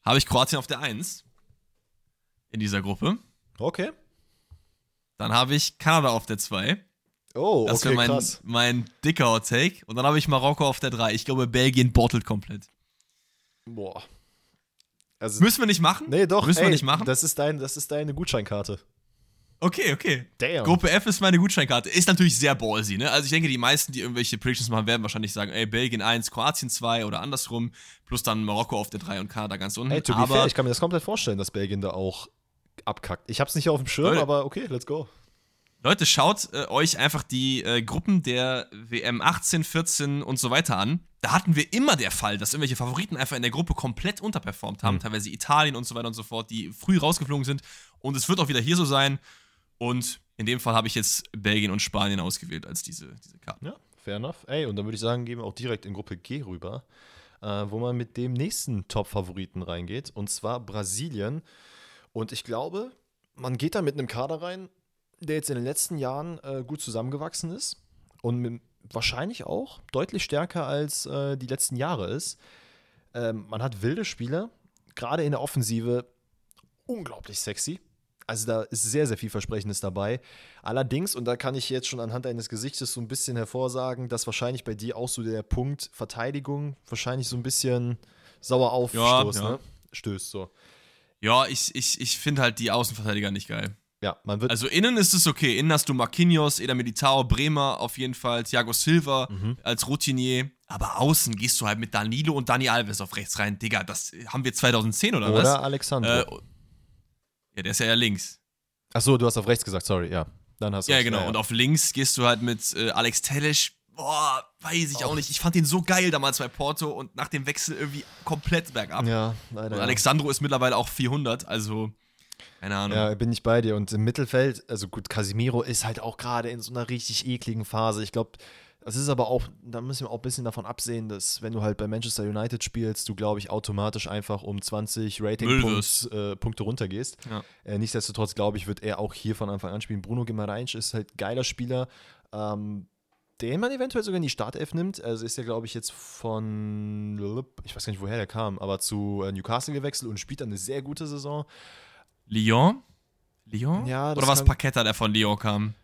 habe ich Kroatien auf der 1 in dieser Gruppe. Okay. Dann habe ich Kanada auf der 2. Oh, das okay, mein, krass. mein dicker Hot Take. Und dann habe ich Marokko auf der 3. Ich glaube, Belgien bottelt komplett. Boah. Also, Müssen wir nicht machen? nee, doch. Müssen ey, wir nicht machen? Das ist, dein, das ist deine Gutscheinkarte. Okay, okay. Damn. Gruppe F ist meine Gutscheinkarte. Ist natürlich sehr ballsy, ne? Also ich denke, die meisten, die irgendwelche Predictions machen, werden wahrscheinlich sagen, ey, Belgien 1, Kroatien 2 oder andersrum, plus dann Marokko auf der 3 und Kanada ganz unten. Ey, to be Aber fair, ich kann mir das komplett vorstellen, dass Belgien da auch abkackt. Ich hab's nicht auf dem Schirm, Leute. aber okay, let's go. Leute, schaut äh, euch einfach die äh, Gruppen der WM 18, 14 und so weiter an. Da hatten wir immer der Fall, dass irgendwelche Favoriten einfach in der Gruppe komplett unterperformt haben. Mhm. Teilweise Italien und so weiter und so fort, die früh rausgeflogen sind. Und es wird auch wieder hier so sein. Und in dem Fall habe ich jetzt Belgien und Spanien ausgewählt als diese, diese Karten. Ja, fair enough. Ey, und dann würde ich sagen, gehen wir auch direkt in Gruppe G rüber, äh, wo man mit dem nächsten Top-Favoriten reingeht, und zwar Brasilien. Und ich glaube, man geht da mit einem Kader rein, der jetzt in den letzten Jahren äh, gut zusammengewachsen ist und mit, wahrscheinlich auch deutlich stärker als äh, die letzten Jahre ist. Ähm, man hat wilde Spieler, gerade in der Offensive unglaublich sexy. Also da ist sehr, sehr viel Versprechendes dabei. Allerdings, und da kann ich jetzt schon anhand deines Gesichtes so ein bisschen hervorsagen, dass wahrscheinlich bei dir auch so der Punkt Verteidigung wahrscheinlich so ein bisschen sauer aufstößt, Ja, ja. ne? Stößt so. Ja, ich, ich, ich finde halt die Außenverteidiger nicht geil. Ja, man wird. Also innen ist es okay. Innen hast du Marquinhos, Eder Militao, Bremer auf jeden Fall, Thiago Silva Mhm. als Routinier. Aber außen gehst du halt mit Danilo und Dani Alves auf rechts rein. Digga, das haben wir 2010 oder, oder was? Alexandro. Äh, ja, der ist ja eher links. Achso, du hast auf rechts gesagt, sorry, ja. Dann hast du Ja, genau. Und auf links gehst du halt mit äh, Alex Telles. Boah, weiß ich auch Och. nicht. Ich fand den so geil damals bei Porto und nach dem Wechsel irgendwie komplett bergab. Ja, leider. Und ja. Alexandro ist mittlerweile auch 400, also keine Ahnung. Ja, bin ich bei dir. Und im Mittelfeld, also gut, Casimiro ist halt auch gerade in so einer richtig ekligen Phase. Ich glaube, das ist aber auch, da müssen wir auch ein bisschen davon absehen, dass wenn du halt bei Manchester United spielst, du, glaube ich, automatisch einfach um 20 Müll Rating-Punkte äh, runtergehst. Ja. Äh, nichtsdestotrotz, glaube ich, wird er auch hier von Anfang an spielen. Bruno Guimaraes ist halt ein geiler Spieler, ähm, den man eventuell sogar in die Startelf nimmt. Also ist ja, glaube ich, jetzt von, ich weiß gar nicht, woher der kam, aber zu äh, Newcastle gewechselt und spielt dann eine sehr gute Saison. Lyon? Lyon? Ja, Oder was Paqueta, der von Lyon kam?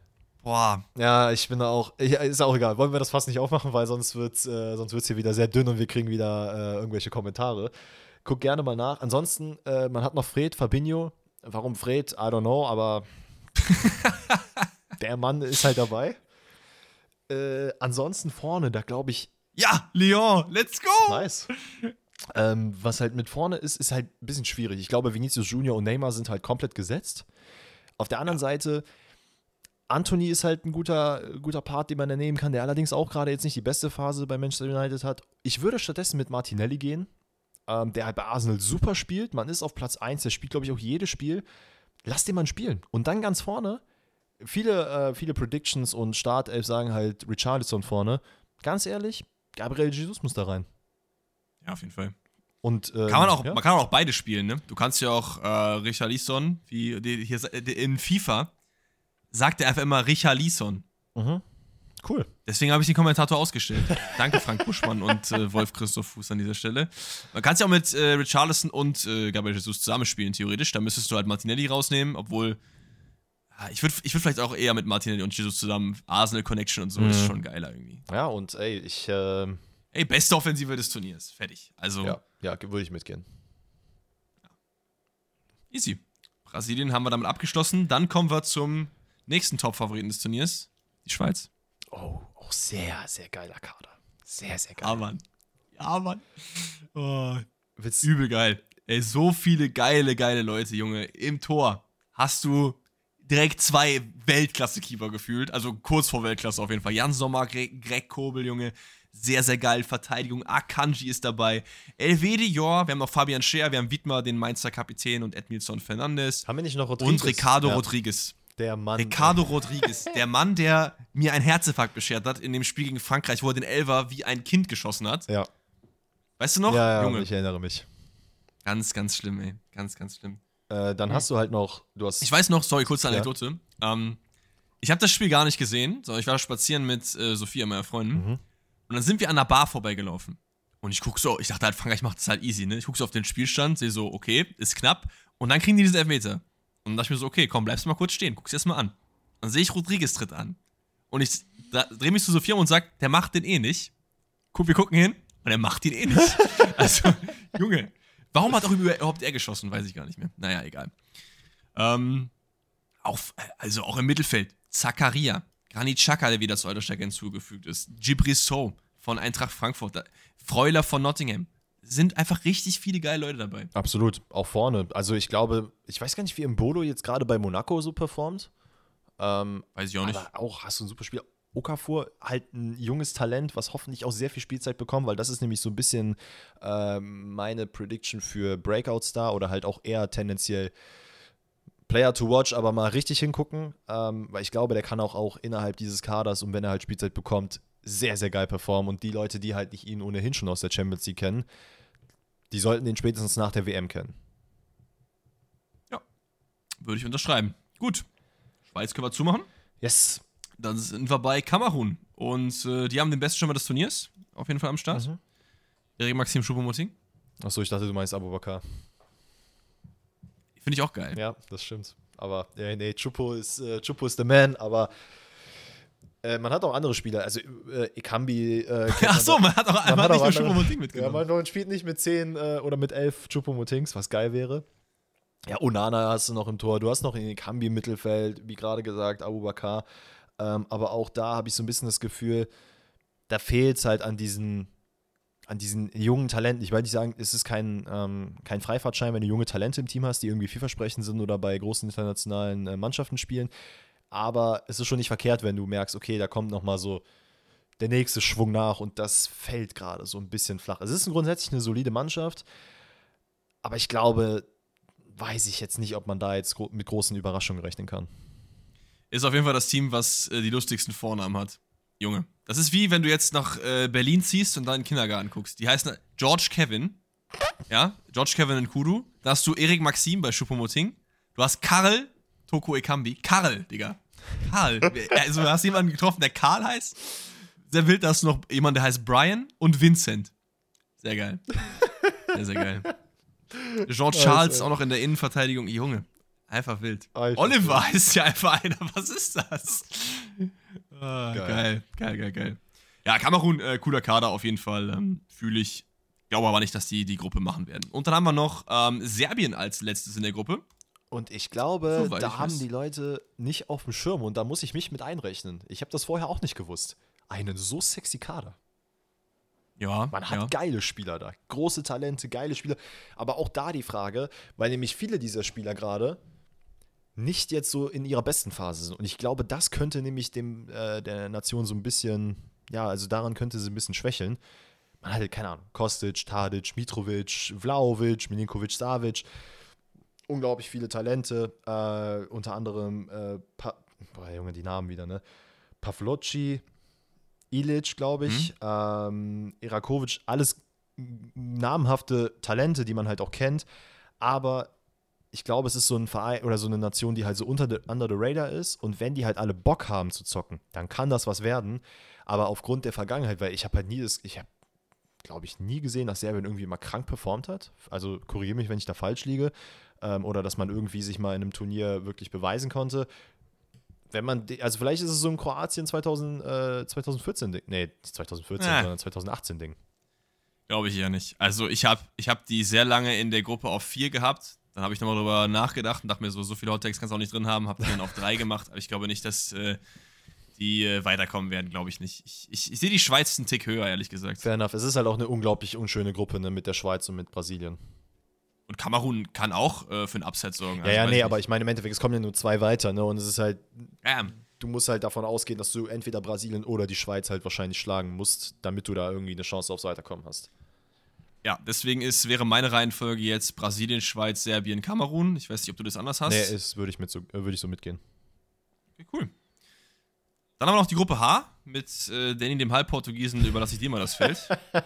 Boah. Ja, ich bin da auch. Ja, ist auch egal. Wollen wir das fast nicht aufmachen, weil sonst wird es äh, sonst wird's hier wieder sehr dünn und wir kriegen wieder äh, irgendwelche Kommentare. Guck gerne mal nach. Ansonsten, äh, man hat noch Fred Fabinho. Warum Fred? I don't know, aber der Mann ist halt dabei. Äh, ansonsten vorne, da glaube ich, Ja, Lyon, let's go! nice. Ähm, was halt mit vorne ist, ist halt ein bisschen schwierig. Ich glaube, Vinicius Junior und Neymar sind halt komplett gesetzt. Auf der anderen Seite, Anthony ist halt ein guter, guter Part, den man da nehmen kann, der allerdings auch gerade jetzt nicht die beste Phase bei Manchester United hat. Ich würde stattdessen mit Martinelli gehen, ähm, der halt bei Arsenal super spielt. Man ist auf Platz 1, der spielt, glaube ich, auch jedes Spiel. Lass den mal spielen. Und dann ganz vorne, viele, äh, viele Predictions und Startelf sagen halt Richarlison vorne. Ganz ehrlich, Gabriel Jesus muss da rein. Ja, auf jeden Fall. Und, ähm, Kann man, auch, ja. man kann auch beide spielen, ne? Du kannst ja auch äh, Richarlison, wie die, hier in FIFA, sagt er einfach immer Richarlison. Mhm. Cool. Deswegen habe ich den Kommentator ausgestellt. Danke, Frank Buschmann und äh, Wolf Christoph Fuß an dieser Stelle. Man kann es ja auch mit äh, Richarlison und äh, Gabriel Jesus zusammenspielen, theoretisch. Da müsstest du halt Martinelli rausnehmen, obwohl. ja, Ich würde ich würd vielleicht auch eher mit Martinelli und Jesus zusammen Arsenal Connection und so, das ist Mhm. schon geiler irgendwie. Ja, und ey, ich, ähm, Ey, beste Offensive des Turniers. Fertig. Also, ja, ja, würde ich mitgehen. easy. Brasilien haben wir damit abgeschlossen. Dann kommen wir zum nächsten Top-Favoriten des Turniers, die Schweiz. Oh, auch sehr, sehr geiler Kader. Sehr, sehr geil. Ja, Mann. Ja, Mann. Oh, Willst, übel geil. Ey, so viele geile, geile Leute, Junge. Im Tor hast du direkt zwei Weltklasse-Keeper gefühlt. Also kurz vor Weltklasse auf jeden Fall. Jan Sommer, Greg, Greg Kobel, Junge. Sehr, sehr geil. Verteidigung. Akanji ist dabei. Elvede Jor. Wir haben noch Fabian Scheer. Wir haben Wiedmer, den Mainzer Kapitän und Edmilson Fernandes. Haben wir nicht noch Rodriguez? Und Ricardo ja. Rodriguez. Der Mann. Ricardo Rodriguez. Der Mann, der mir einen Herzinfarkt beschert hat in dem Spiel gegen Frankreich, wo er den Elver wie ein Kind geschossen hat. Ja. Weißt du noch? Ja, ja Junge. ich erinnere mich. Ganz, ganz schlimm, ey. Ganz, ganz schlimm. Äh, dann mhm. hast du halt noch, du hast. Ich weiß noch, sorry, kurze Anekdote. Ja. Ähm, ich habe das Spiel gar nicht gesehen, sondern ich war spazieren mit äh, Sophia, meiner Freundin. Mhm. Und dann sind wir an der Bar vorbeigelaufen. Und ich guck so, ich dachte halt, Frankreich macht das halt easy, ne? Ich guck so auf den Spielstand, sehe so, okay, ist knapp. Und dann kriegen die diesen Elfmeter. Und dann dachte ich mir so, okay, komm, bleibst du mal kurz stehen, guck's dir das mal an. Dann sehe ich Rodriguez tritt an. Und ich drehe mich zu Sophia und sag, der macht den eh nicht. Guck, wir gucken hin und er macht ihn eh nicht. also, Junge, Warum hat auch überhaupt er geschossen? Weiß ich gar nicht mehr. Naja, egal. Ähm, auch, also auch im Mittelfeld. Zakaria. Granit Xhaka, der wieder zur Alterstärke hinzugefügt ist. Gibrissot von Eintracht Frankfurt. Freuler von Nottingham. Sind einfach richtig viele geile Leute dabei. Absolut. Auch vorne. Also ich glaube, ich weiß gar nicht, wie Mbolo jetzt gerade bei Monaco so performt. Ähm, weiß ich auch nicht. Aber auch hast du ein super Spiel. Okafor halt ein junges Talent, was hoffentlich auch sehr viel Spielzeit bekommt, weil das ist nämlich so ein bisschen äh, meine Prediction für Breakout Star oder halt auch eher tendenziell Player to watch, aber mal richtig hingucken, ähm, weil ich glaube, der kann auch, auch innerhalb dieses Kaders und wenn er halt Spielzeit bekommt, sehr, sehr geil performen und die Leute, die halt nicht ihn ohnehin schon aus der Champions League kennen, die sollten den spätestens nach der WM kennen. Ja, würde ich unterschreiben. Gut, Schweiz können wir zumachen. Yes. Dann sind wir bei Kamerun. Und äh, die haben den besten Stürmer des Turniers. Auf jeden Fall am Start. Mhm. Erik Maxim Schuppomoting. Achso, ich dachte, du meinst Abubakar. Finde ich auch geil. Ja, das stimmt. Aber, ja, nee, Chupo ist, äh, Chupo ist the man, aber äh, man hat auch andere Spieler. Also, äh, Ikambi. Äh, Ach so, man hat auch, man man hat nicht nur Chupomoting mitgenommen. Ja, man spielt nicht mit 10 äh, oder mit 11 Chupomotings, was geil wäre. Ja, Onana hast du noch im Tor. Du hast noch in Ikambi im Mittelfeld, wie gerade gesagt, Abubakar. Ähm, aber auch da habe ich so ein bisschen das Gefühl, da fehlt es halt an diesen, an diesen jungen Talenten. Ich will nicht sagen, es ist kein, ähm, kein Freifahrtschein, wenn du junge Talente im Team hast, die irgendwie vielversprechend sind oder bei großen internationalen äh, Mannschaften spielen. Aber es ist schon nicht verkehrt, wenn du merkst, okay, da kommt nochmal so der nächste Schwung nach und das fällt gerade so ein bisschen flach. Es ist grundsätzlich eine solide Mannschaft, aber ich glaube, weiß ich jetzt nicht, ob man da jetzt mit großen Überraschungen rechnen kann ist auf jeden Fall das Team, was äh, die lustigsten Vornamen hat. Junge. Das ist wie, wenn du jetzt nach äh, Berlin ziehst und da in den Kindergarten guckst. Die heißen George Kevin. Ja, George Kevin in Kudu. Da hast du Erik Maxim bei Schuppomoting. Du hast Karl Toko Ekambi. Karl, Digga. Karl. also du hast jemanden getroffen, der Karl heißt. Sehr wild, da hast du noch jemanden, der heißt Brian und Vincent. Sehr geil. Sehr, sehr geil. George Charles auch noch in der Innenverteidigung. Junge, Einfach wild. Alter, Oliver wild. ist ja einfach einer. Was ist das? Ah, geil. geil. geil, geil, geil, Ja, Kamerun, äh, cooler Kader auf jeden Fall. Ähm, Fühle ich. Glaube aber nicht, dass die die Gruppe machen werden. Und dann haben wir noch ähm, Serbien als letztes in der Gruppe. Und ich glaube, so, da haben weiß. die Leute nicht auf dem Schirm und da muss ich mich mit einrechnen. Ich habe das vorher auch nicht gewusst. Einen so sexy Kader. Ja. Man hat ja. geile Spieler da. Große Talente, geile Spieler. Aber auch da die Frage, weil nämlich viele dieser Spieler gerade nicht jetzt so in ihrer besten Phase sind. Und ich glaube, das könnte nämlich dem äh, der Nation so ein bisschen, ja, also daran könnte sie ein bisschen schwächeln. Man hatte, keine Ahnung, Kostic, Tadic, Mitrovic, Vlaovic, Milinkovic, Savic. Unglaublich viele Talente. Äh, unter anderem, äh, boah, Junge, die Namen wieder, ne? Pavlocci, Ilic, glaube ich, mhm. ähm, Irakovic, alles namhafte Talente, die man halt auch kennt. Aber ich glaube, es ist so ein Verein oder so eine Nation, die halt so unter the, under the radar ist. Und wenn die halt alle Bock haben zu zocken, dann kann das was werden. Aber aufgrund der Vergangenheit, weil ich habe halt nie das, ich habe, glaube ich, nie gesehen, dass Serbien irgendwie mal krank performt hat. Also korrigiere mich, wenn ich da falsch liege. Ähm, oder dass man irgendwie sich mal in einem Turnier wirklich beweisen konnte. Wenn man, also vielleicht ist es so ein Kroatien 2000, äh, 2014 Ding. Nee, nicht 2014, ja. sondern 2018 Ding. Glaube ich ja nicht. Also ich habe ich hab die sehr lange in der Gruppe auf vier gehabt. Dann habe ich nochmal drüber nachgedacht und dachte mir so, so viele Hottakes kannst du auch nicht drin haben. Habe die dann auf drei gemacht, aber ich glaube nicht, dass äh, die äh, weiterkommen werden, glaube ich nicht. Ich, ich, ich sehe die Schweiz einen Tick höher, ehrlich gesagt. Fair enough. Es ist halt auch eine unglaublich unschöne Gruppe ne, mit der Schweiz und mit Brasilien. Und Kamerun kann auch äh, für einen Upset sorgen. Ja, Also ja, weiß nee, ich aber nicht. ich meine, im Endeffekt, es kommen ja nur zwei weiter, ne? Und es ist halt, Ja, du musst halt davon ausgehen, dass du entweder Brasilien oder die Schweiz halt wahrscheinlich schlagen musst, damit du da irgendwie eine Chance aufs Weiterkommen hast. ja, deswegen ist, wäre meine Reihenfolge jetzt Brasilien, Schweiz, Serbien, Kamerun. Ich weiß nicht, ob du das anders hast. Nee, ist, würde ich, mit so, äh, würde ich so mitgehen. Okay, cool. Dann haben wir noch die Gruppe H mit äh, Danny, dem Halbportugiesen, überlasse ich dir mal das Feld.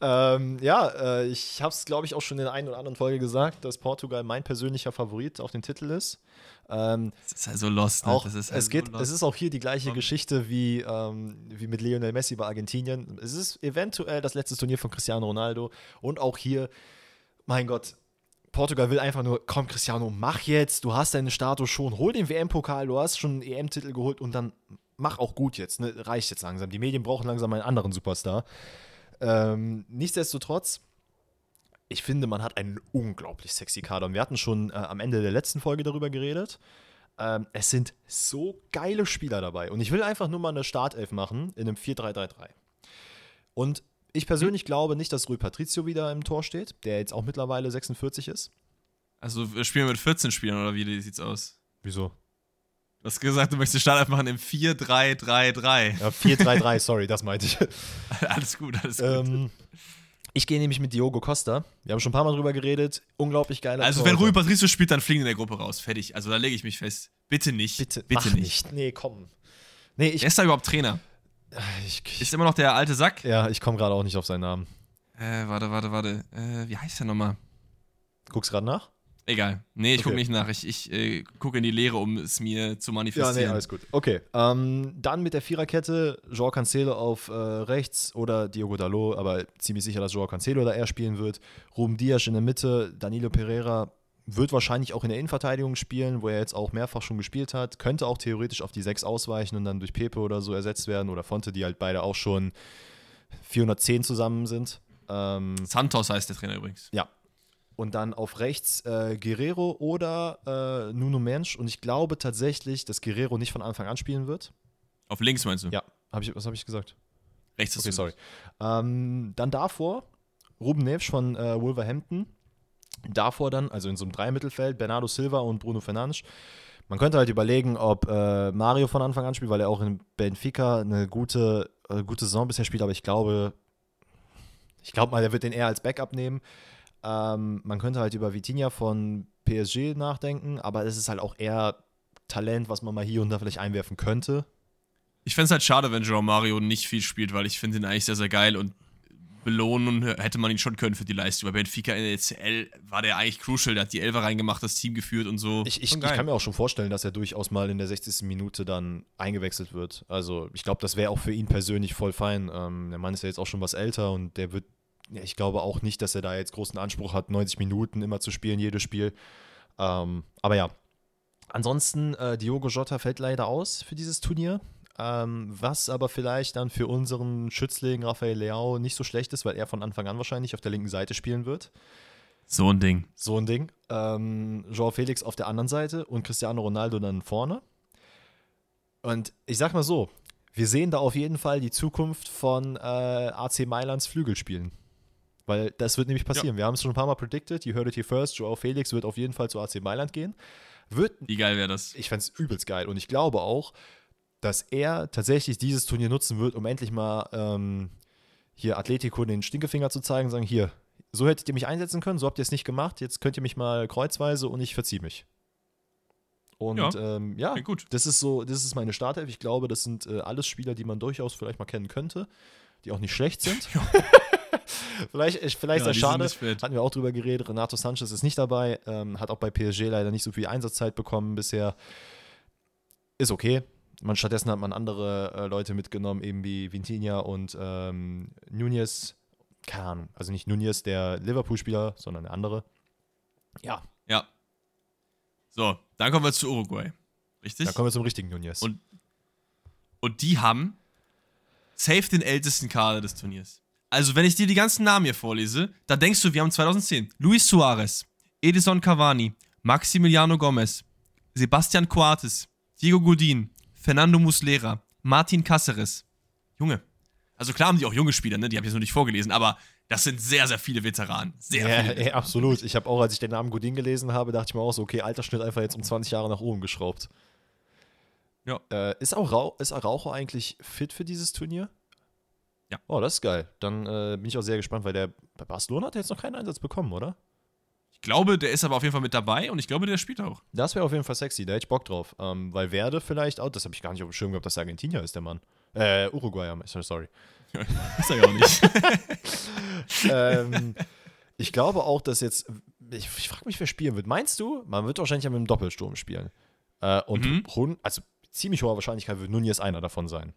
Ähm, ja, äh, ich habe es, glaube ich, auch schon in der einen oder anderen Folge gesagt, dass Portugal mein persönlicher Favorit auf den Titel ist. Ähm, Das ist halt so lost. Ne? auch, halt es, so geht, lost. es ist auch hier die gleiche Geschichte wie, ähm, wie mit Lionel Messi bei Argentinien. Es ist eventuell das letzte Turnier von Cristiano Ronaldo. Und auch hier, mein Gott, Portugal will einfach nur, komm Cristiano, mach jetzt, du hast deinen Status schon, hol den WM-Pokal, du hast schon einen EM-Titel geholt und dann mach auch gut jetzt, ne? reicht jetzt langsam. Die Medien brauchen langsam einen anderen Superstar. Ähm, nichtsdestotrotz, ich finde, man hat einen unglaublich sexy Kader. Und wir hatten schon äh, am Ende der letzten Folge darüber geredet. Ähm, es sind so geile Spieler dabei. Und ich will einfach nur mal eine Startelf machen in einem 4-3-3-3. Und ich persönlich glaube nicht, dass Rui Patricio wieder im Tor steht, der jetzt auch mittlerweile 46 ist. Also wir spielen mit 14 Spielern oder wie sieht's aus? Wieso? Du hast gesagt, du möchtest Start machen im 4-3-3-3. Ja, 4-3-3, sorry, das meinte ich. alles gut, alles gut. ähm, ich gehe nämlich mit Diogo Costa. Wir haben schon ein paar Mal drüber geredet. Unglaublich geiler also wenn. Rui Patricio spielt, dann fliegen in der Gruppe raus. Fertig. Also da lege ich mich fest. Bitte nicht. Bitte, bitte nicht. nicht. Nee, komm. Nee, ich, Wer ist da überhaupt Trainer? ich, ich Ist immer noch der alte Sack? Ja, ich komme gerade auch nicht auf seinen Namen. Äh, warte, warte, warte. Äh, wie heißt der nochmal? Guck's gerade nach? Egal. Nee, ich gucke Okay. nicht nach. Ich, ich äh, gucke in die Leere, um es mir zu manifestieren. gut. Okay. Ähm, dann mit der Viererkette Joao Cancelo auf äh, rechts oder Diogo Dalot, aber ziemlich sicher, dass Joao Cancelo da eher spielen wird. Ruben Dias in der Mitte, Danilo Pereira wird wahrscheinlich auch in der Innenverteidigung spielen, wo er jetzt auch mehrfach schon gespielt hat. Könnte auch theoretisch auf die 6 ausweichen und dann durch Pepe oder so ersetzt werden oder Fonte, die halt beide auch schon 410 zusammen sind. Ähm, Santos heißt der Trainer übrigens. ja. Und dann auf rechts äh, Guerrero oder äh, Nuno Mensch. Und ich glaube tatsächlich, dass Guerrero nicht von Anfang an spielen wird. Auf links meinst du? Ja, hab ich, was habe ich gesagt? Rechts ist Okay, sorry. Ähm, dann davor Ruben Neves von äh, Wolverhampton. Davor dann, also in so einem Dreimittelfeld, Bernardo Silva und Bruno Fernandes. Man könnte halt überlegen, ob äh, Mario von Anfang an spielt, weil er auch in Benfica eine gute, äh, gute Saison bisher spielt, aber ich glaube, ich glaube mal, er wird den eher als Backup nehmen. Ähm, man könnte halt über Vitinha von PSG nachdenken, aber es ist halt auch eher Talent, was man mal hier und da vielleicht einwerfen könnte. Ich fände es halt schade, wenn Joao Mario nicht viel spielt, weil ich finde ihn eigentlich sehr, sehr geil und belohnen hätte man ihn schon können für die Leistung. Bei Benfica in der ECL war der eigentlich crucial, der hat die Elfer reingemacht, das Team geführt und so. Ich, ich, ich kann mir auch schon vorstellen, dass er durchaus mal in der 60. Minute dann eingewechselt wird. Also ich glaube, das wäre auch für ihn persönlich voll fein. Ähm, der Mann ist ja jetzt auch schon was älter und der wird, ja, ich glaube auch nicht, dass er da jetzt großen Anspruch hat, 90 Minuten immer zu spielen, jedes Spiel. Ähm, aber ja, ansonsten, äh, Diogo Jota fällt leider aus für dieses Turnier. Ähm, was aber vielleicht dann für unseren Schützling Rafael Leao nicht so schlecht ist, weil er von Anfang an wahrscheinlich auf der linken Seite spielen wird. So ein Ding. So ein Ding. Ähm, Joao Felix auf der anderen Seite und Cristiano Ronaldo dann vorne. Und ich sag mal so, wir sehen da auf jeden Fall die Zukunft von äh, AC Mailands Flügelspielen. Weil das wird nämlich passieren. Wir haben es schon ein paar Mal predicted. You heard it here first. Joao Felix wird auf jeden Fall zu AC Mailand gehen. Wird, Wie geil wäre das? ich fände es übelst geil. Und ich glaube auch, dass er tatsächlich dieses Turnier nutzen wird, um endlich mal ähm, hier Atletico den Stinkefinger zu zeigen und sagen, hier, so hättet ihr mich einsetzen können, so habt ihr es nicht gemacht, jetzt könnt ihr mich mal kreuzweise und ich verziehe mich. Und Ja, ja, ähm, ja gut. das ist so, das ist meine Startelf. Ich glaube, das sind äh, alles Spieler, die man durchaus vielleicht mal kennen könnte, die auch nicht schlecht sind. vielleicht ich- vielleicht Ja, ist schade. Hatten wir auch drüber geredet. Renato Sanchez ist nicht dabei, ähm, hat auch bei PSG leider nicht so viel Einsatzzeit bekommen bisher. Ist okay. Man, stattdessen hat man andere äh, Leute mitgenommen, eben wie Vintinha und ähm, Nunez. Keine Ahnung. Also nicht Nunez, der Liverpool-Spieler, sondern der andere. Ja, Ja. So, dann kommen wir zu Uruguay. Richtig? da kommen wir zum richtigen Nunez. Und- Und die haben safe den ältesten Kader des Turniers. Also, wenn ich dir die ganzen Namen hier vorlese, dann denkst du, wir haben 2010 Luis Suarez, Edison Cavani, Maximiliano Gomez, Sebastian Coates, Diego Godin, Fernando Muslera, Martin Cáceres. Junge. Also klar haben die auch junge Spieler, ne? Die habe ich jetzt nur nicht vorgelesen, aber Das sind sehr, sehr viele Veteranen. Sehr ja, viele. ey, absolut. Ich habe auch, als ich den Namen Godin gelesen habe, dachte ich mir auch so, okay, Altersschnitt einfach jetzt um 20 Jahre nach oben geschraubt. Ja. Äh, ist, auch Rauch, ist Araujo eigentlich fit für dieses Turnier? Ja. Oh, das ist geil. Dann äh, bin ich auch sehr gespannt, weil der bei Barcelona hat er jetzt noch keinen Einsatz bekommen, oder? Ich glaube, der ist aber auf jeden Fall mit dabei und ich glaube, der spielt auch. Das wäre auf jeden Fall sexy, da hätte ich Bock drauf. Ähm, weil Werde vielleicht auch, das habe ich gar nicht auf dem Schirm gehabt, dass der Argentinier ist, der Mann. Äh, Uruguayer, sorry. ist er ja auch nicht. ähm, ich glaube auch, dass jetzt, ich, ich frage mich, wer spielen wird. Meinst du, man wird wahrscheinlich ja mit dem Doppelsturm spielen? Äh, und Mhm. also ziemlich hoher Wahrscheinlichkeit wird Nunez einer davon sein.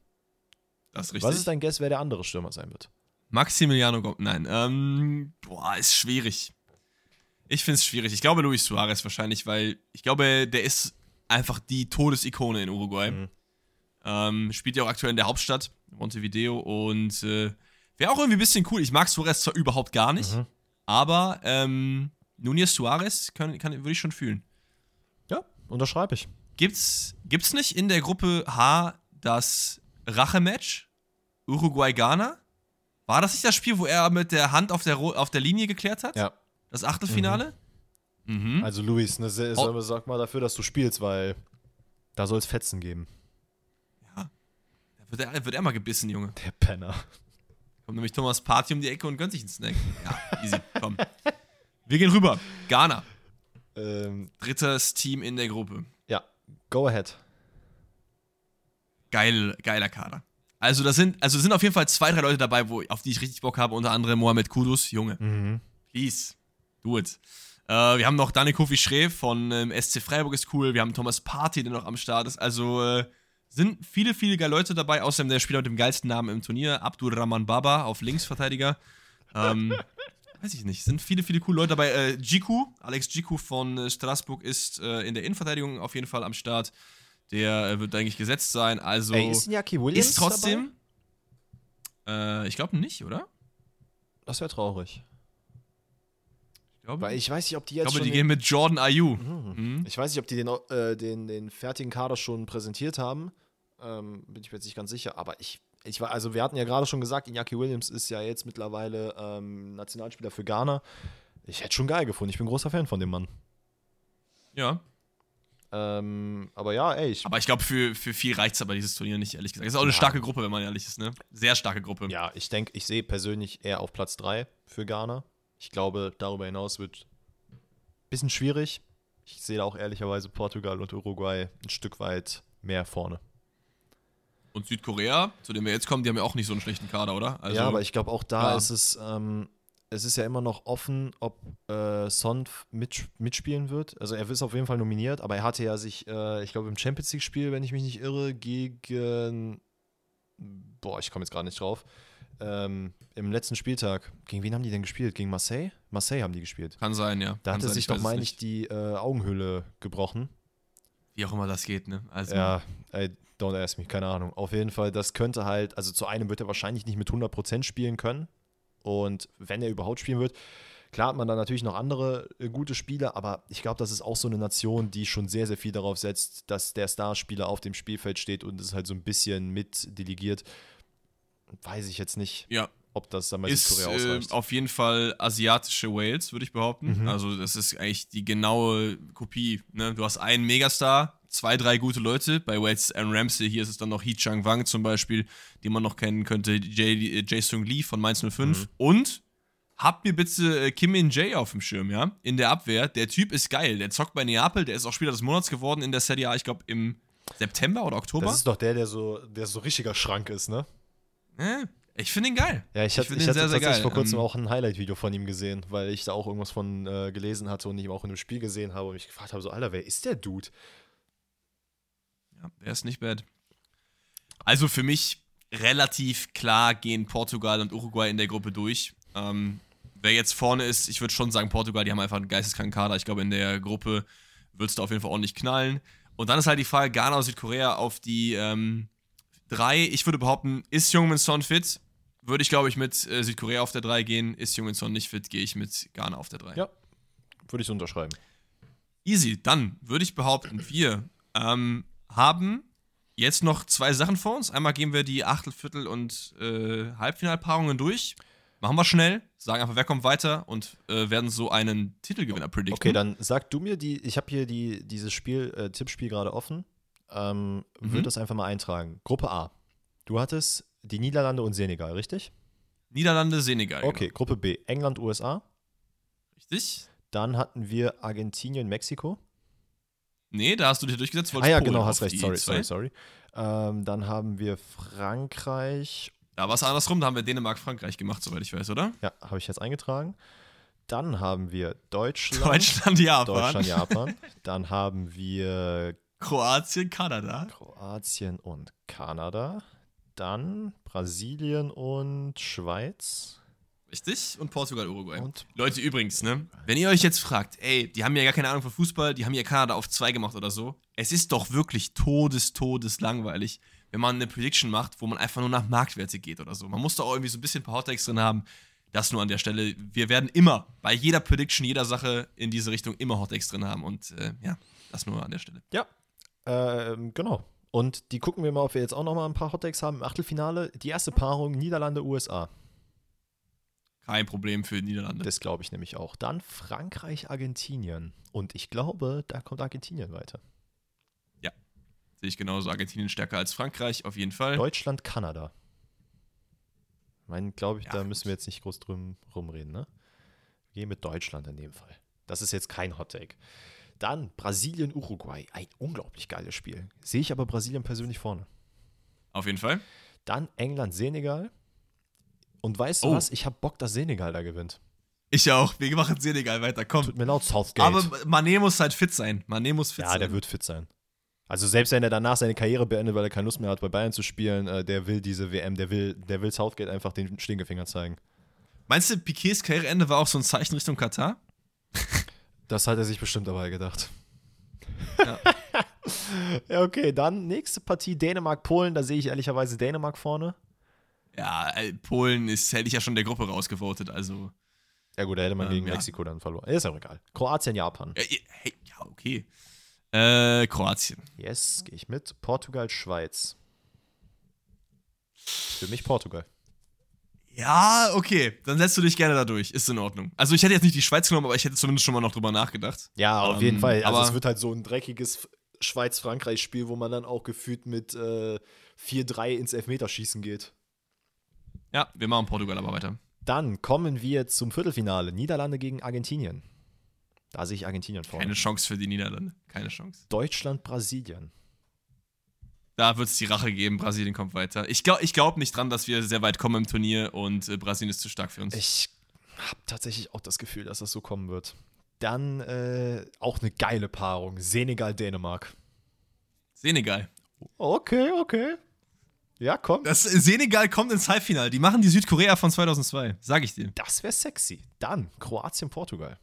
Das ist richtig. Was ist dein Guess, wer der andere Stürmer sein wird? Maximiliano Gomez. Nein, ähm, boah, ist schwierig. Ich finde es schwierig. Ich glaube Luis Suarez wahrscheinlich, weil ich glaube, der ist einfach die Todesikone in Uruguay. Mhm. Ähm, spielt ja auch aktuell in der Hauptstadt, Montevideo, und äh, wäre auch irgendwie ein bisschen cool. Ich mag Suarez zwar überhaupt gar nicht, Mhm. aber ähm, Nunez Suarez kann, kann, würde ich schon fühlen. Ja, unterschreibe ich. Gibt's, gibt's nicht in der Gruppe H das Rache-Match? Uruguay-Ghana? War das nicht das Spiel, wo er mit der Hand auf der, auf der Linie geklärt hat? Ja. Das Achtelfinale? Mhm. Also Luis, ne, Oh. sag mal dafür, dass du spielst, weil da soll es Fetzen geben. Da wird er, wird er mal gebissen, Junge. Der Penner. Kommt nämlich Thomas Party um die Ecke und gönnt sich einen Snack. Ja, easy, komm. Wir gehen rüber. Ghana. Ähm, Drittes Team in der Gruppe. ja, go ahead. Geil, geiler Kader. Also, das sind, also sind auf jeden Fall zwei, drei Leute dabei, wo, auf die ich richtig Bock habe. Unter anderem Mohamed Kudus. Junge, Mhm. please, do it. Äh, wir haben noch Dani Kofi Schree von ähm, SC Freiburg ist cool. Wir haben Thomas Party, der noch am Start ist. Also äh, sind viele, viele geile Leute dabei. Außerdem der Spieler mit dem geilsten Namen im Turnier, Abdul Rahman Baba auf Linksverteidiger. ähm, weiß ich nicht. Sind viele, viele coole Leute dabei. Äh, Jiku, Alex Jiku von äh, Straßburg ist äh, in der Innenverteidigung auf jeden Fall am Start. Der äh, wird eigentlich gesetzt sein. Also Ey, ist Iñaki Williams ist trotzdem. Äh, ich glaube nicht, oder? Das wäre traurig. Ich glaube, Weil ich weiß nicht, ob die ich jetzt glaube schon die gehen mit Jordan Ayew. Mhm. Mhm. Ich weiß nicht, ob die den, äh, den, den fertigen Kader schon präsentiert haben. Ähm, bin ich mir jetzt nicht ganz sicher. Aber ich, ich war, also wir hatten ja gerade schon gesagt, Iñaki Williams ist ja jetzt mittlerweile ähm, Nationalspieler für Ghana. Ich hätte schon geil gefunden. Ich bin großer Fan von dem Mann. Ja. Ähm, aber ja, ey, ich, Aber ich glaube, für, für viel reicht es aber dieses Turnier nicht, ehrlich gesagt. Es ist auch eine Ja. starke Gruppe, wenn man ehrlich ist, ne? Sehr starke Gruppe. ja, ich denke, ich sehe persönlich eher auf Platz 3 für Ghana. Ich glaube, darüber hinaus wird ein bisschen schwierig. Ich sehe da auch ehrlicherweise Portugal und Uruguay ein Stück weit mehr vorne. Und Südkorea, zu dem wir jetzt kommen, die haben ja auch nicht so einen schlechten Kader, oder? Also, ja, aber ich glaube auch da ja. ist es, ähm, es ist ja immer noch offen, ob äh, Son mit, mitspielen wird. Also er ist auf jeden Fall nominiert, aber er hatte ja sich, äh, ich glaube im Champions League Spiel, wenn ich mich nicht irre, gegen, boah, ich komme jetzt gerade nicht drauf, ähm, im letzten Spieltag, gegen wen haben die denn gespielt? Gegen Marseille? Marseille haben die gespielt. Kann sein, ja. Da Kann hatte sein, sich doch, meine ich, die äh, Augenhöhle gebrochen. Wie auch immer das geht, ne? Also, Ja, ey, don't ask me, keine Ahnung. Auf jeden Fall, das könnte halt, also zu einem wird er wahrscheinlich nicht mit 100% spielen können. Und wenn er überhaupt spielen wird, klar hat man dann natürlich noch andere äh, gute Spieler, aber ich glaube, das ist auch so eine Nation, die schon sehr, sehr viel darauf setzt, dass der Starspieler auf dem Spielfeld steht und es halt so ein bisschen mit delegiert. Weiß ich jetzt nicht, ja. ob das dann bei Ist Südkorea äh, ausreicht. auf jeden Fall asiatische Wales, würde ich behaupten. Mhm. Also, das ist eigentlich die genaue Kopie. Ne? Du hast einen Megastar, zwei, drei gute Leute. Bei Wales Aaron Ramsey, hier ist es dann noch Hee Chang Wang zum Beispiel, den man noch kennen könnte. Jay, äh, Jae-Sung Lee von Mainz 05. Mhm. Und habt mir bitte äh, Kim Min Jae auf dem Schirm, ja? In der Abwehr. Der Typ ist geil. Der zockt bei Neapel. Der ist auch Spieler des Monats geworden in der Serie A, ich glaube im September oder Oktober. Das ist doch der, der so, der so richtiger Schrank ist, ne? äh, ich finde ihn geil. Ja, ich, hatte, find ich ihn hatte sehr, sehr tatsächlich geil. vor kurzem Ähm, auch ein Highlight-Video von ihm gesehen, weil ich da auch irgendwas von äh, gelesen hatte und ihn auch in einem Spiel gesehen habe und mich gefragt habe, so, Alter, wer ist der Dude? Ja, der ist nicht bad. Also für mich relativ klar gehen Portugal und Uruguay in der Gruppe durch. Ähm, wer jetzt vorne ist, ich würde schon sagen Portugal, die haben einfach einen geisteskranken Kader. Ich glaube, in der Gruppe wird es da auf jeden Fall ordentlich knallen. Und dann ist halt die Frage, Ghana oder Südkorea auf die ähm, drei. Ich würde behaupten, ist Jungmin Son fit? Würde ich, glaube ich, mit äh, Südkorea auf der 3 gehen. Ist Jungmin Son nicht fit, gehe ich mit Ghana auf der 3. Ja. Würde ich unterschreiben. Easy, dann würde ich behaupten, wir ähm, haben jetzt noch zwei Sachen vor uns. Einmal gehen wir die Achtel-, Viertel- und äh, Halbfinalpaarungen durch. machen wir schnell, sagen einfach, wer kommt weiter und äh, werden so einen Titelgewinner predikten. Okay, dann sag du mir die, ich habe hier die, dieses Spiel, äh, Tippspiel gerade offen. Ähm, Mhm. Würde das einfach mal eintragen. Gruppe A. Du hattest die Niederlande und Senegal, richtig? Niederlande, Senegal. Okay, Gruppe B. England, USA. Genau. Richtig? Dann hatten wir Argentinien, Mexiko. Nee, da hast du dich durchgesetzt. Ah ja, Polen genau, hast recht. Sorry, zwei. sorry, sorry. Ähm, dann haben wir Frankreich. Da war es andersrum, da haben wir Dänemark, Frankreich gemacht, soweit ich weiß, oder? Ja, habe ich jetzt eingetragen. Dann haben wir Deutschland. Deutschland, Japan. Deutschland, Japan. Dann haben wir Kroatien, Kanada. Kroatien und Kanada. Dann Brasilien und Schweiz. Richtig? Und Portugal, Uruguay. Und Leute, übrigens, ne? Wenn ihr euch jetzt fragt, ey, die haben ja gar keine Ahnung von Fußball, die haben ja Kanada auf zwei gemacht oder so. Es ist doch wirklich todes, todes langweilig, wenn man eine Prediction macht, wo man einfach nur nach Marktwerte geht oder so. Man muss da auch irgendwie so ein bisschen ein paar Hottakes drin haben. Das nur an der Stelle. Wir werden immer bei jeder Prediction, jeder Sache in diese Richtung immer Hottakes drin haben. Und äh, ja, das nur an der Stelle. ja, ähm, genau. Und die gucken wir mal, ob wir jetzt auch noch mal ein paar Hottakes haben im Achtelfinale. Die erste Paarung Niederlande, USA. Kein Problem für die Niederlande. Das glaube ich nämlich auch. Dann Frankreich, Argentinien. Und ich glaube, da kommt Argentinien weiter. Sehe ich genauso. Argentinien stärker als Frankreich, auf jeden Fall. Deutschland, Kanada. Ich meine, glaube ich, Ja, da müssen wir jetzt nicht groß drum rumreden, ne? Wir gehen mit Deutschland in dem Fall. Das ist jetzt kein Hot Take. Dann Brasilien, Uruguay. Ein unglaublich geiles Spiel. Sehe ich aber Brasilien persönlich vorne. Auf jeden Fall. Dann England, Senegal. Und weißt du Oh. was? Ich habe Bock, dass Senegal da gewinnt. Ich auch. Wir machen Senegal weiter. Komm. Tut mir laut, Southgate. Aber Mané muss halt fit sein. Mané muss fit ja, sein. der wird fit sein. Also selbst wenn er danach seine Karriere beendet, weil er keine Lust mehr hat, bei Bayern zu spielen, äh, der will diese WM, der will, der will Southgate einfach den Stinkefinger zeigen. Meinst du, Piquets Karriereende war auch so ein Zeichen Richtung Katar? Das hat er sich bestimmt dabei gedacht. Ja. ja, okay, dann nächste Partie Dänemark-Polen. Da sehe ich ehrlicherweise Dänemark vorne. Ja, äh, Polen ist, hätte ich ja schon der Gruppe rausgevotet, also. Ja, gut, da hätte man Ähm, gegen ja. Mexiko dann verloren. Ist auch egal. Kroatien, Japan. Ja, hey, ja okay. Äh, Kroatien. Yes, gehe ich mit. Portugal, Schweiz. Für mich Portugal. Ja, okay. Dann setzt du dich gerne da durch. Ist in Ordnung. Also, ich hätte jetzt nicht die Schweiz genommen, aber ich hätte zumindest schon mal noch drüber nachgedacht. Ja, auf Ähm, jeden Fall. Also aber- es wird halt so ein dreckiges Schweiz-Frankreich-Spiel, wo man dann auch gefühlt mit äh, 4-3 ins Elfmeterschießen geht. Ja, wir machen Portugal aber weiter. Dann kommen wir zum Viertelfinale. Niederlande gegen Argentinien. Da sehe ich Argentinien vorne. Keine Chance für die Niederlande. Keine Chance. Deutschland, Brasilien. Da wird es die Rache geben. Brasilien kommt weiter. Ich glaube ich glaub nicht dran, dass wir sehr weit kommen im Turnier und äh, Brasilien ist zu stark für uns. Ich habe tatsächlich auch das Gefühl, dass das so kommen wird. Dann äh, auch eine geile Paarung. Senegal, Dänemark. Senegal. Okay, okay. Ja, komm. Das Senegal kommt ins Halbfinale. Die machen die Südkorea von 2002. Sag ich dir. Das wäre sexy. Dann Kroatien, Portugal.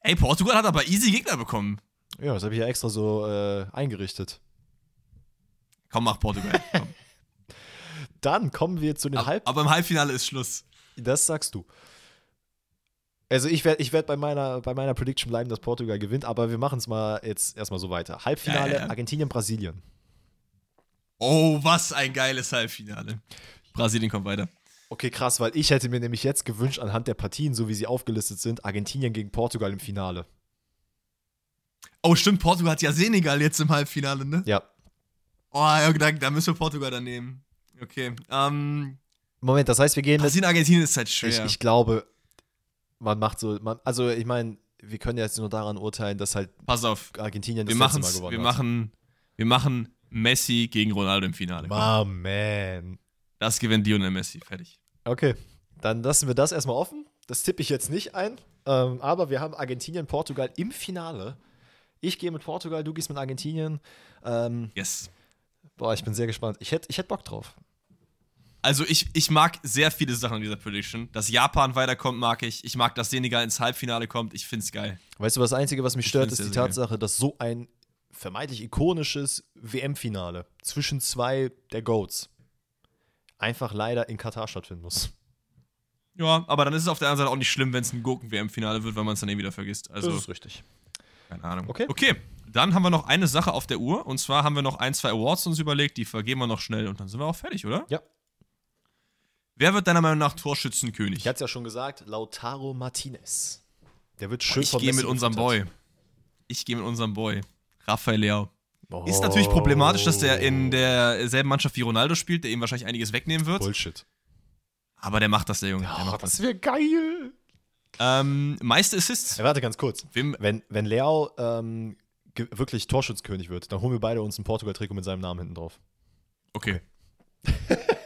Ey, Portugal hat aber easy Gegner bekommen. Ja, das habe ich ja extra so äh, eingerichtet. Komm, mach Portugal. Komm. Dann kommen wir zu den Halb... aber im Halbfinale ist Schluss. Das sagst du. Also ich werde ich werd bei, meiner, bei meiner Prediction bleiben, dass Portugal gewinnt, aber wir machen es mal jetzt erstmal so weiter. Halbfinale, Ja, ja, ja. Argentinien, Brasilien. Oh, was ein geiles Halbfinale. Brasilien kommt weiter. Okay, krass, weil ich hätte mir nämlich jetzt gewünscht, anhand der Partien, so wie sie aufgelistet sind, Argentinien gegen Portugal im Finale. Oh, stimmt, Portugal hat ja Senegal jetzt im Halbfinale, ne? Ja. Oh, ja, da, da müssen wir Portugal dann nehmen. Okay. Ähm, Moment, das heißt, wir gehen. Brasilien, Argentinien ist halt schwer. Ich, ich glaube, man macht so. Man, also, ich meine, wir können jetzt nur daran urteilen, dass halt Pass auf. Argentinien das Wir letzte Mal gewonnen wir hat. machen, wir machen Messi gegen Ronaldo im Finale. Oh, man. Das gewinnt Lionel Messi. Fertig. Okay, dann lassen wir das erstmal offen. Das tippe ich jetzt nicht ein. Ähm, aber wir haben Argentinien, Portugal im Finale. Ich gehe mit Portugal, du gehst mit Argentinien. Ähm, Yes. boah, ich bin sehr gespannt. Ich hätte ich hätt Bock drauf. Also ich, ich mag sehr viele Sachen in dieser Prediction. Dass Japan weiterkommt, mag ich. Ich mag, dass Senegal ins Halbfinale kommt. Ich find's geil. Weißt du, was das Einzige, was mich Ich stört, ist die Tatsache, dass so ein vermeintlich ikonisches WM-Finale zwischen zwei der GOATs einfach leider in Katar stattfinden muss. Ja, aber dann ist es auf der anderen Seite auch nicht schlimm, wenn es ein Gurken-WM-Finale wird, weil man es dann eh wieder vergisst. Also, richtig. keine Ahnung. Okay. Okay, dann haben wir noch eine Sache auf der Uhr. Und zwar haben wir noch ein, zwei Awards uns überlegt. Die vergeben wir noch schnell und dann sind wir auch fertig, oder? Ja. Wer wird deiner Meinung nach Torschützenkönig? Ich hatte es ja schon gesagt, Lautaro Martinez. Der wird schön ich vom gehe mit unserem. Boy. Ich gehe mit unserem Boy. Rafael Leao. Oh. Ist natürlich problematisch, dass der in derselben Mannschaft wie Ronaldo spielt, der ihm wahrscheinlich einiges wegnehmen wird. Bullshit. Aber der macht das, der Junge. Der Oh, macht das. das wäre geil. Ähm, meiste Assists. Ja, warte ganz kurz. Wem, Wenn, wenn Leao ähm, wirklich Torschützkönig wird, dann holen wir beide uns ein Portugal-Trikot mit seinem Namen hinten drauf. okay.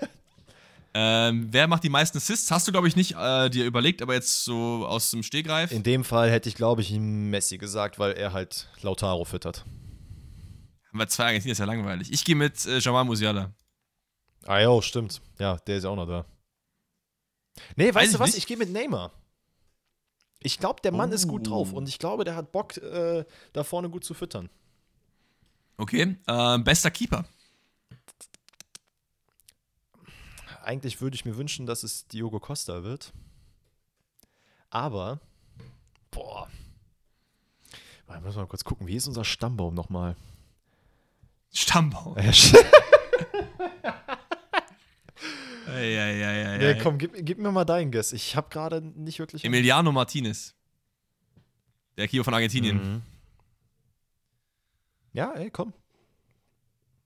ähm, wer macht die meisten Assists? Hast du, glaube ich, nicht äh, dir überlegt, aber jetzt so aus dem Stegreif. In dem Fall hätte ich, glaube ich, ihm Messi gesagt, weil er halt Lautaro füttert. Haben wir zwei Argentinier, ist ja langweilig. Ich gehe mit äh, Jamal Musiala. Ah ja, stimmt. Ja, der ist ja auch noch da. Nee, weißt ich du was? nicht. Ich gehe mit Neymar. Ich glaube, der Mann ist gut drauf Oh. und ich glaube, der hat Bock, äh, da vorne gut zu füttern. Okay. Ähm, bester Keeper. Eigentlich würde ich mir wünschen, dass es Diogo Costa wird. Aber, boah. Warte, müssen wir mal kurz gucken, wie ist unser Stammbaum nochmal? Stammbaum. Äh, Ja, ja, ja, ja, nee, komm, gib, gib mir mal deinen Guess. Ich habe gerade nicht wirklich. Emiliano Martinez. Der Keeper von Argentinien. Mhm. Ja, ey, komm.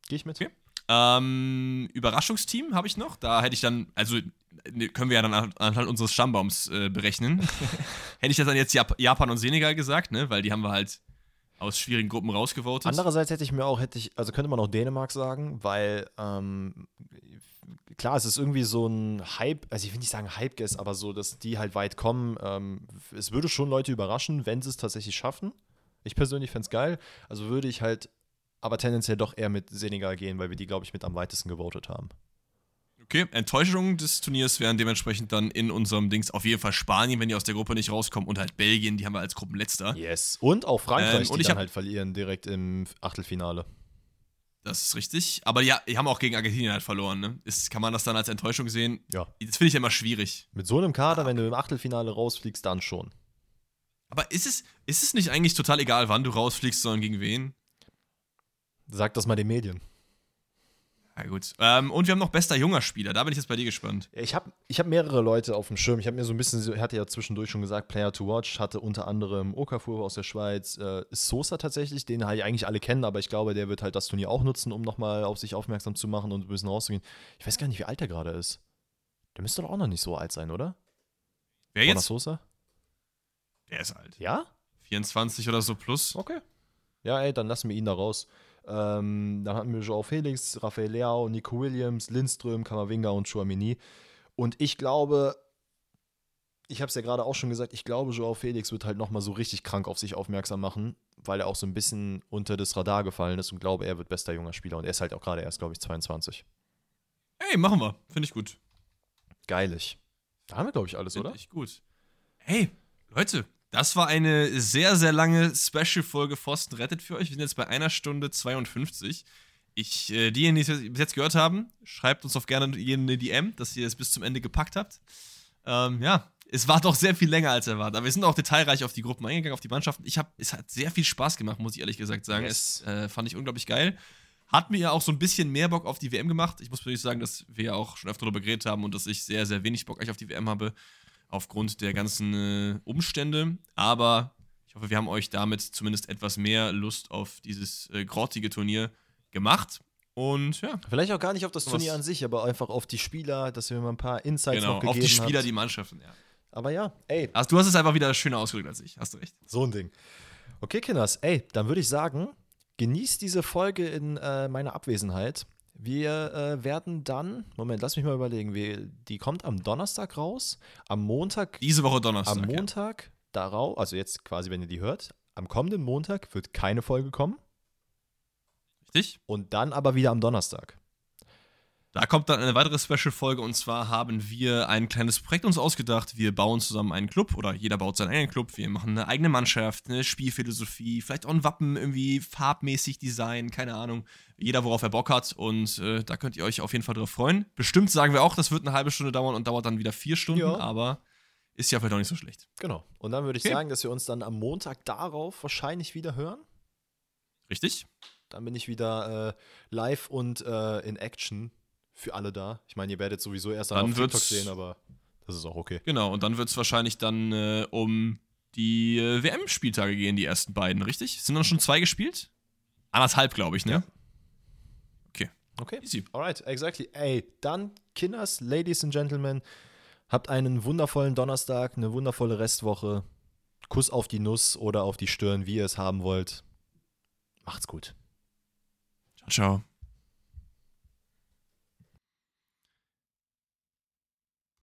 Geh ich mit. Okay. Ähm, Überraschungsteam habe ich noch. Da hätte ich dann, also ne, können wir ja dann an- anhand unseres Stammbaums äh, berechnen. hätte ich das dann jetzt Jap Japan und Senegal gesagt, ne? Weil die haben wir halt aus schwierigen Gruppen rausgevotet. Andererseits hätte ich mir auch, hätte ich, also könnte man auch Dänemark sagen, weil ähm, klar, es ist irgendwie so ein Hype, also ich will nicht sagen Hype-Guess, aber so, dass die halt weit kommen. Ähm, es würde schon Leute überraschen, wenn sie es tatsächlich schaffen. Ich persönlich fände es geil. Also würde ich halt aber tendenziell doch eher mit Senegal gehen, weil wir die, glaube ich, mit am weitesten gewotet haben. Okay, Enttäuschungen des Turniers wären dementsprechend dann in unserem Dings auf jeden Fall Spanien, wenn die aus der Gruppe nicht rauskommen, und halt Belgien, die haben wir als Gruppenletzter. Yes. Und auch Frankreich, Ähm, und die ich dann halt verlieren direkt im Achtelfinale. Das ist richtig. Aber ja, die haben auch gegen Argentinien halt verloren, ne? Ist, kann man das dann als Enttäuschung sehen? Ja. Das finde ich ja immer schwierig. Mit so einem Kader, wenn du im Achtelfinale rausfliegst, dann schon. Aber ist es, ist es nicht eigentlich total egal, wann du rausfliegst, sondern gegen wen? Sag das mal den Medien. Ja, gut. Ähm, und wir haben noch bester junger Spieler. Da bin ich jetzt bei dir gespannt. Ich habe ich hab mehrere Leute auf dem Schirm. Ich habe mir so ein bisschen, hatte ja zwischendurch schon gesagt, Player to Watch, hatte unter anderem Okafor aus der Schweiz, äh, Sosa tatsächlich, den halt eigentlich alle kennen, aber ich glaube, der wird halt das Turnier auch nutzen, um nochmal auf sich aufmerksam zu machen und ein bisschen rauszugehen. Ich weiß gar nicht, wie alt er gerade ist. Der müsste doch auch noch nicht so alt sein, oder? Wer Borna jetzt? Sosa? Der ist alt. Ja? 24 oder so plus. Okay. Ja, ey, dann lassen wir ihn da raus. Ähm, dann hatten wir Joao Felix, Rafael Leao, Nico Williams, Lindström, Kamavinga und Chouamini. Und ich glaube, ich habe es ja gerade auch schon gesagt, ich glaube, Joao Felix wird halt nochmal so richtig krank auf sich aufmerksam machen, weil er auch so ein bisschen unter das Radar gefallen ist und glaube, er wird bester junger Spieler. Und er ist halt auch gerade erst, glaube ich, 22. Hey, machen wir. Finde ich gut. Geilig. Da haben wir, glaube ich, alles, Finde oder? ich gut. Hey, Leute, das war eine sehr, sehr lange Special-Folge Pfosten rettet für euch. Wir sind jetzt bei einer Stunde 52. Ich, äh, diejenigen, die es bis jetzt gehört haben, schreibt uns auf gerne eine DM, dass ihr es bis zum Ende gepackt habt. Ähm, ja, es war doch sehr viel länger als erwartet. Aber wir sind auch detailreich auf die Gruppen eingegangen, auf die Mannschaften. Ich hab, es hat sehr viel Spaß gemacht, muss ich ehrlich gesagt sagen. Yes. Es äh, fand ich unglaublich geil. Hat mir ja auch so ein bisschen mehr Bock auf die WM gemacht. Ich muss wirklich sagen, dass wir ja auch schon öfter darüber geredet haben und dass ich sehr, sehr wenig Bock eigentlich auf die WM habe, aufgrund der ganzen äh, Umstände. Aber ich hoffe, wir haben euch damit zumindest etwas mehr Lust auf dieses äh, grottige Turnier gemacht. Und ja, Vielleicht auch gar nicht auf das Turnier an sich, aber einfach auf die Spieler, dass wir mal ein paar Insights genau, noch gegeben auf die Spieler, habt. die Mannschaften. Ja. Aber ja, ey, Also, du hast es einfach wieder schöner ausgedrückt als ich. Hast du recht. So ein Ding. Okay, Kinders, ey, dann würde ich sagen, genießt diese Folge in äh, meiner Abwesenheit. Wir äh, werden dann, Moment, lass mich mal überlegen, wir, die kommt am Donnerstag raus, am Montag, Diese Woche Donnerstag. am ja. Montag darauf, also jetzt quasi, wenn ihr die hört, am kommenden Montag wird keine Folge kommen Richtig? und dann aber wieder am Donnerstag. Da kommt dann eine weitere Special-Folge und zwar haben wir ein kleines Projekt uns ausgedacht. Wir bauen zusammen einen Club oder jeder baut seinen eigenen Club. Wir machen eine eigene Mannschaft, eine Spielphilosophie, vielleicht auch ein Wappen irgendwie farbmäßig Design, keine Ahnung. Jeder, worauf er Bock hat und äh, da könnt ihr euch auf jeden Fall drauf freuen. Bestimmt sagen wir auch, das wird eine halbe Stunde dauern und dauert dann wieder vier Stunden, Ja. aber ist ja vielleicht auch nicht so schlecht. Genau. Und dann würde ich Okay. sagen, dass wir uns dann am Montag darauf wahrscheinlich wieder hören. Richtig? Dann bin ich wieder äh, live und äh, in Action für alle da. Ich meine, ihr werdet sowieso erst dann auf TikTok sehen, aber das ist auch okay. Genau, und dann wird es wahrscheinlich dann äh, um die äh, WM-Spieltage gehen, die ersten beiden, richtig? Sind dann schon zwei gespielt? Anderthalb, glaube ich, ne? Ja. Okay. Okay. Easy. Alright, exactly. Ey, dann, Kinders, Ladies and Gentlemen, habt einen wundervollen Donnerstag, eine wundervolle Restwoche. Kuss auf die Nuss oder auf die Stirn, wie ihr es haben wollt. Macht's gut. Ciao, ciao.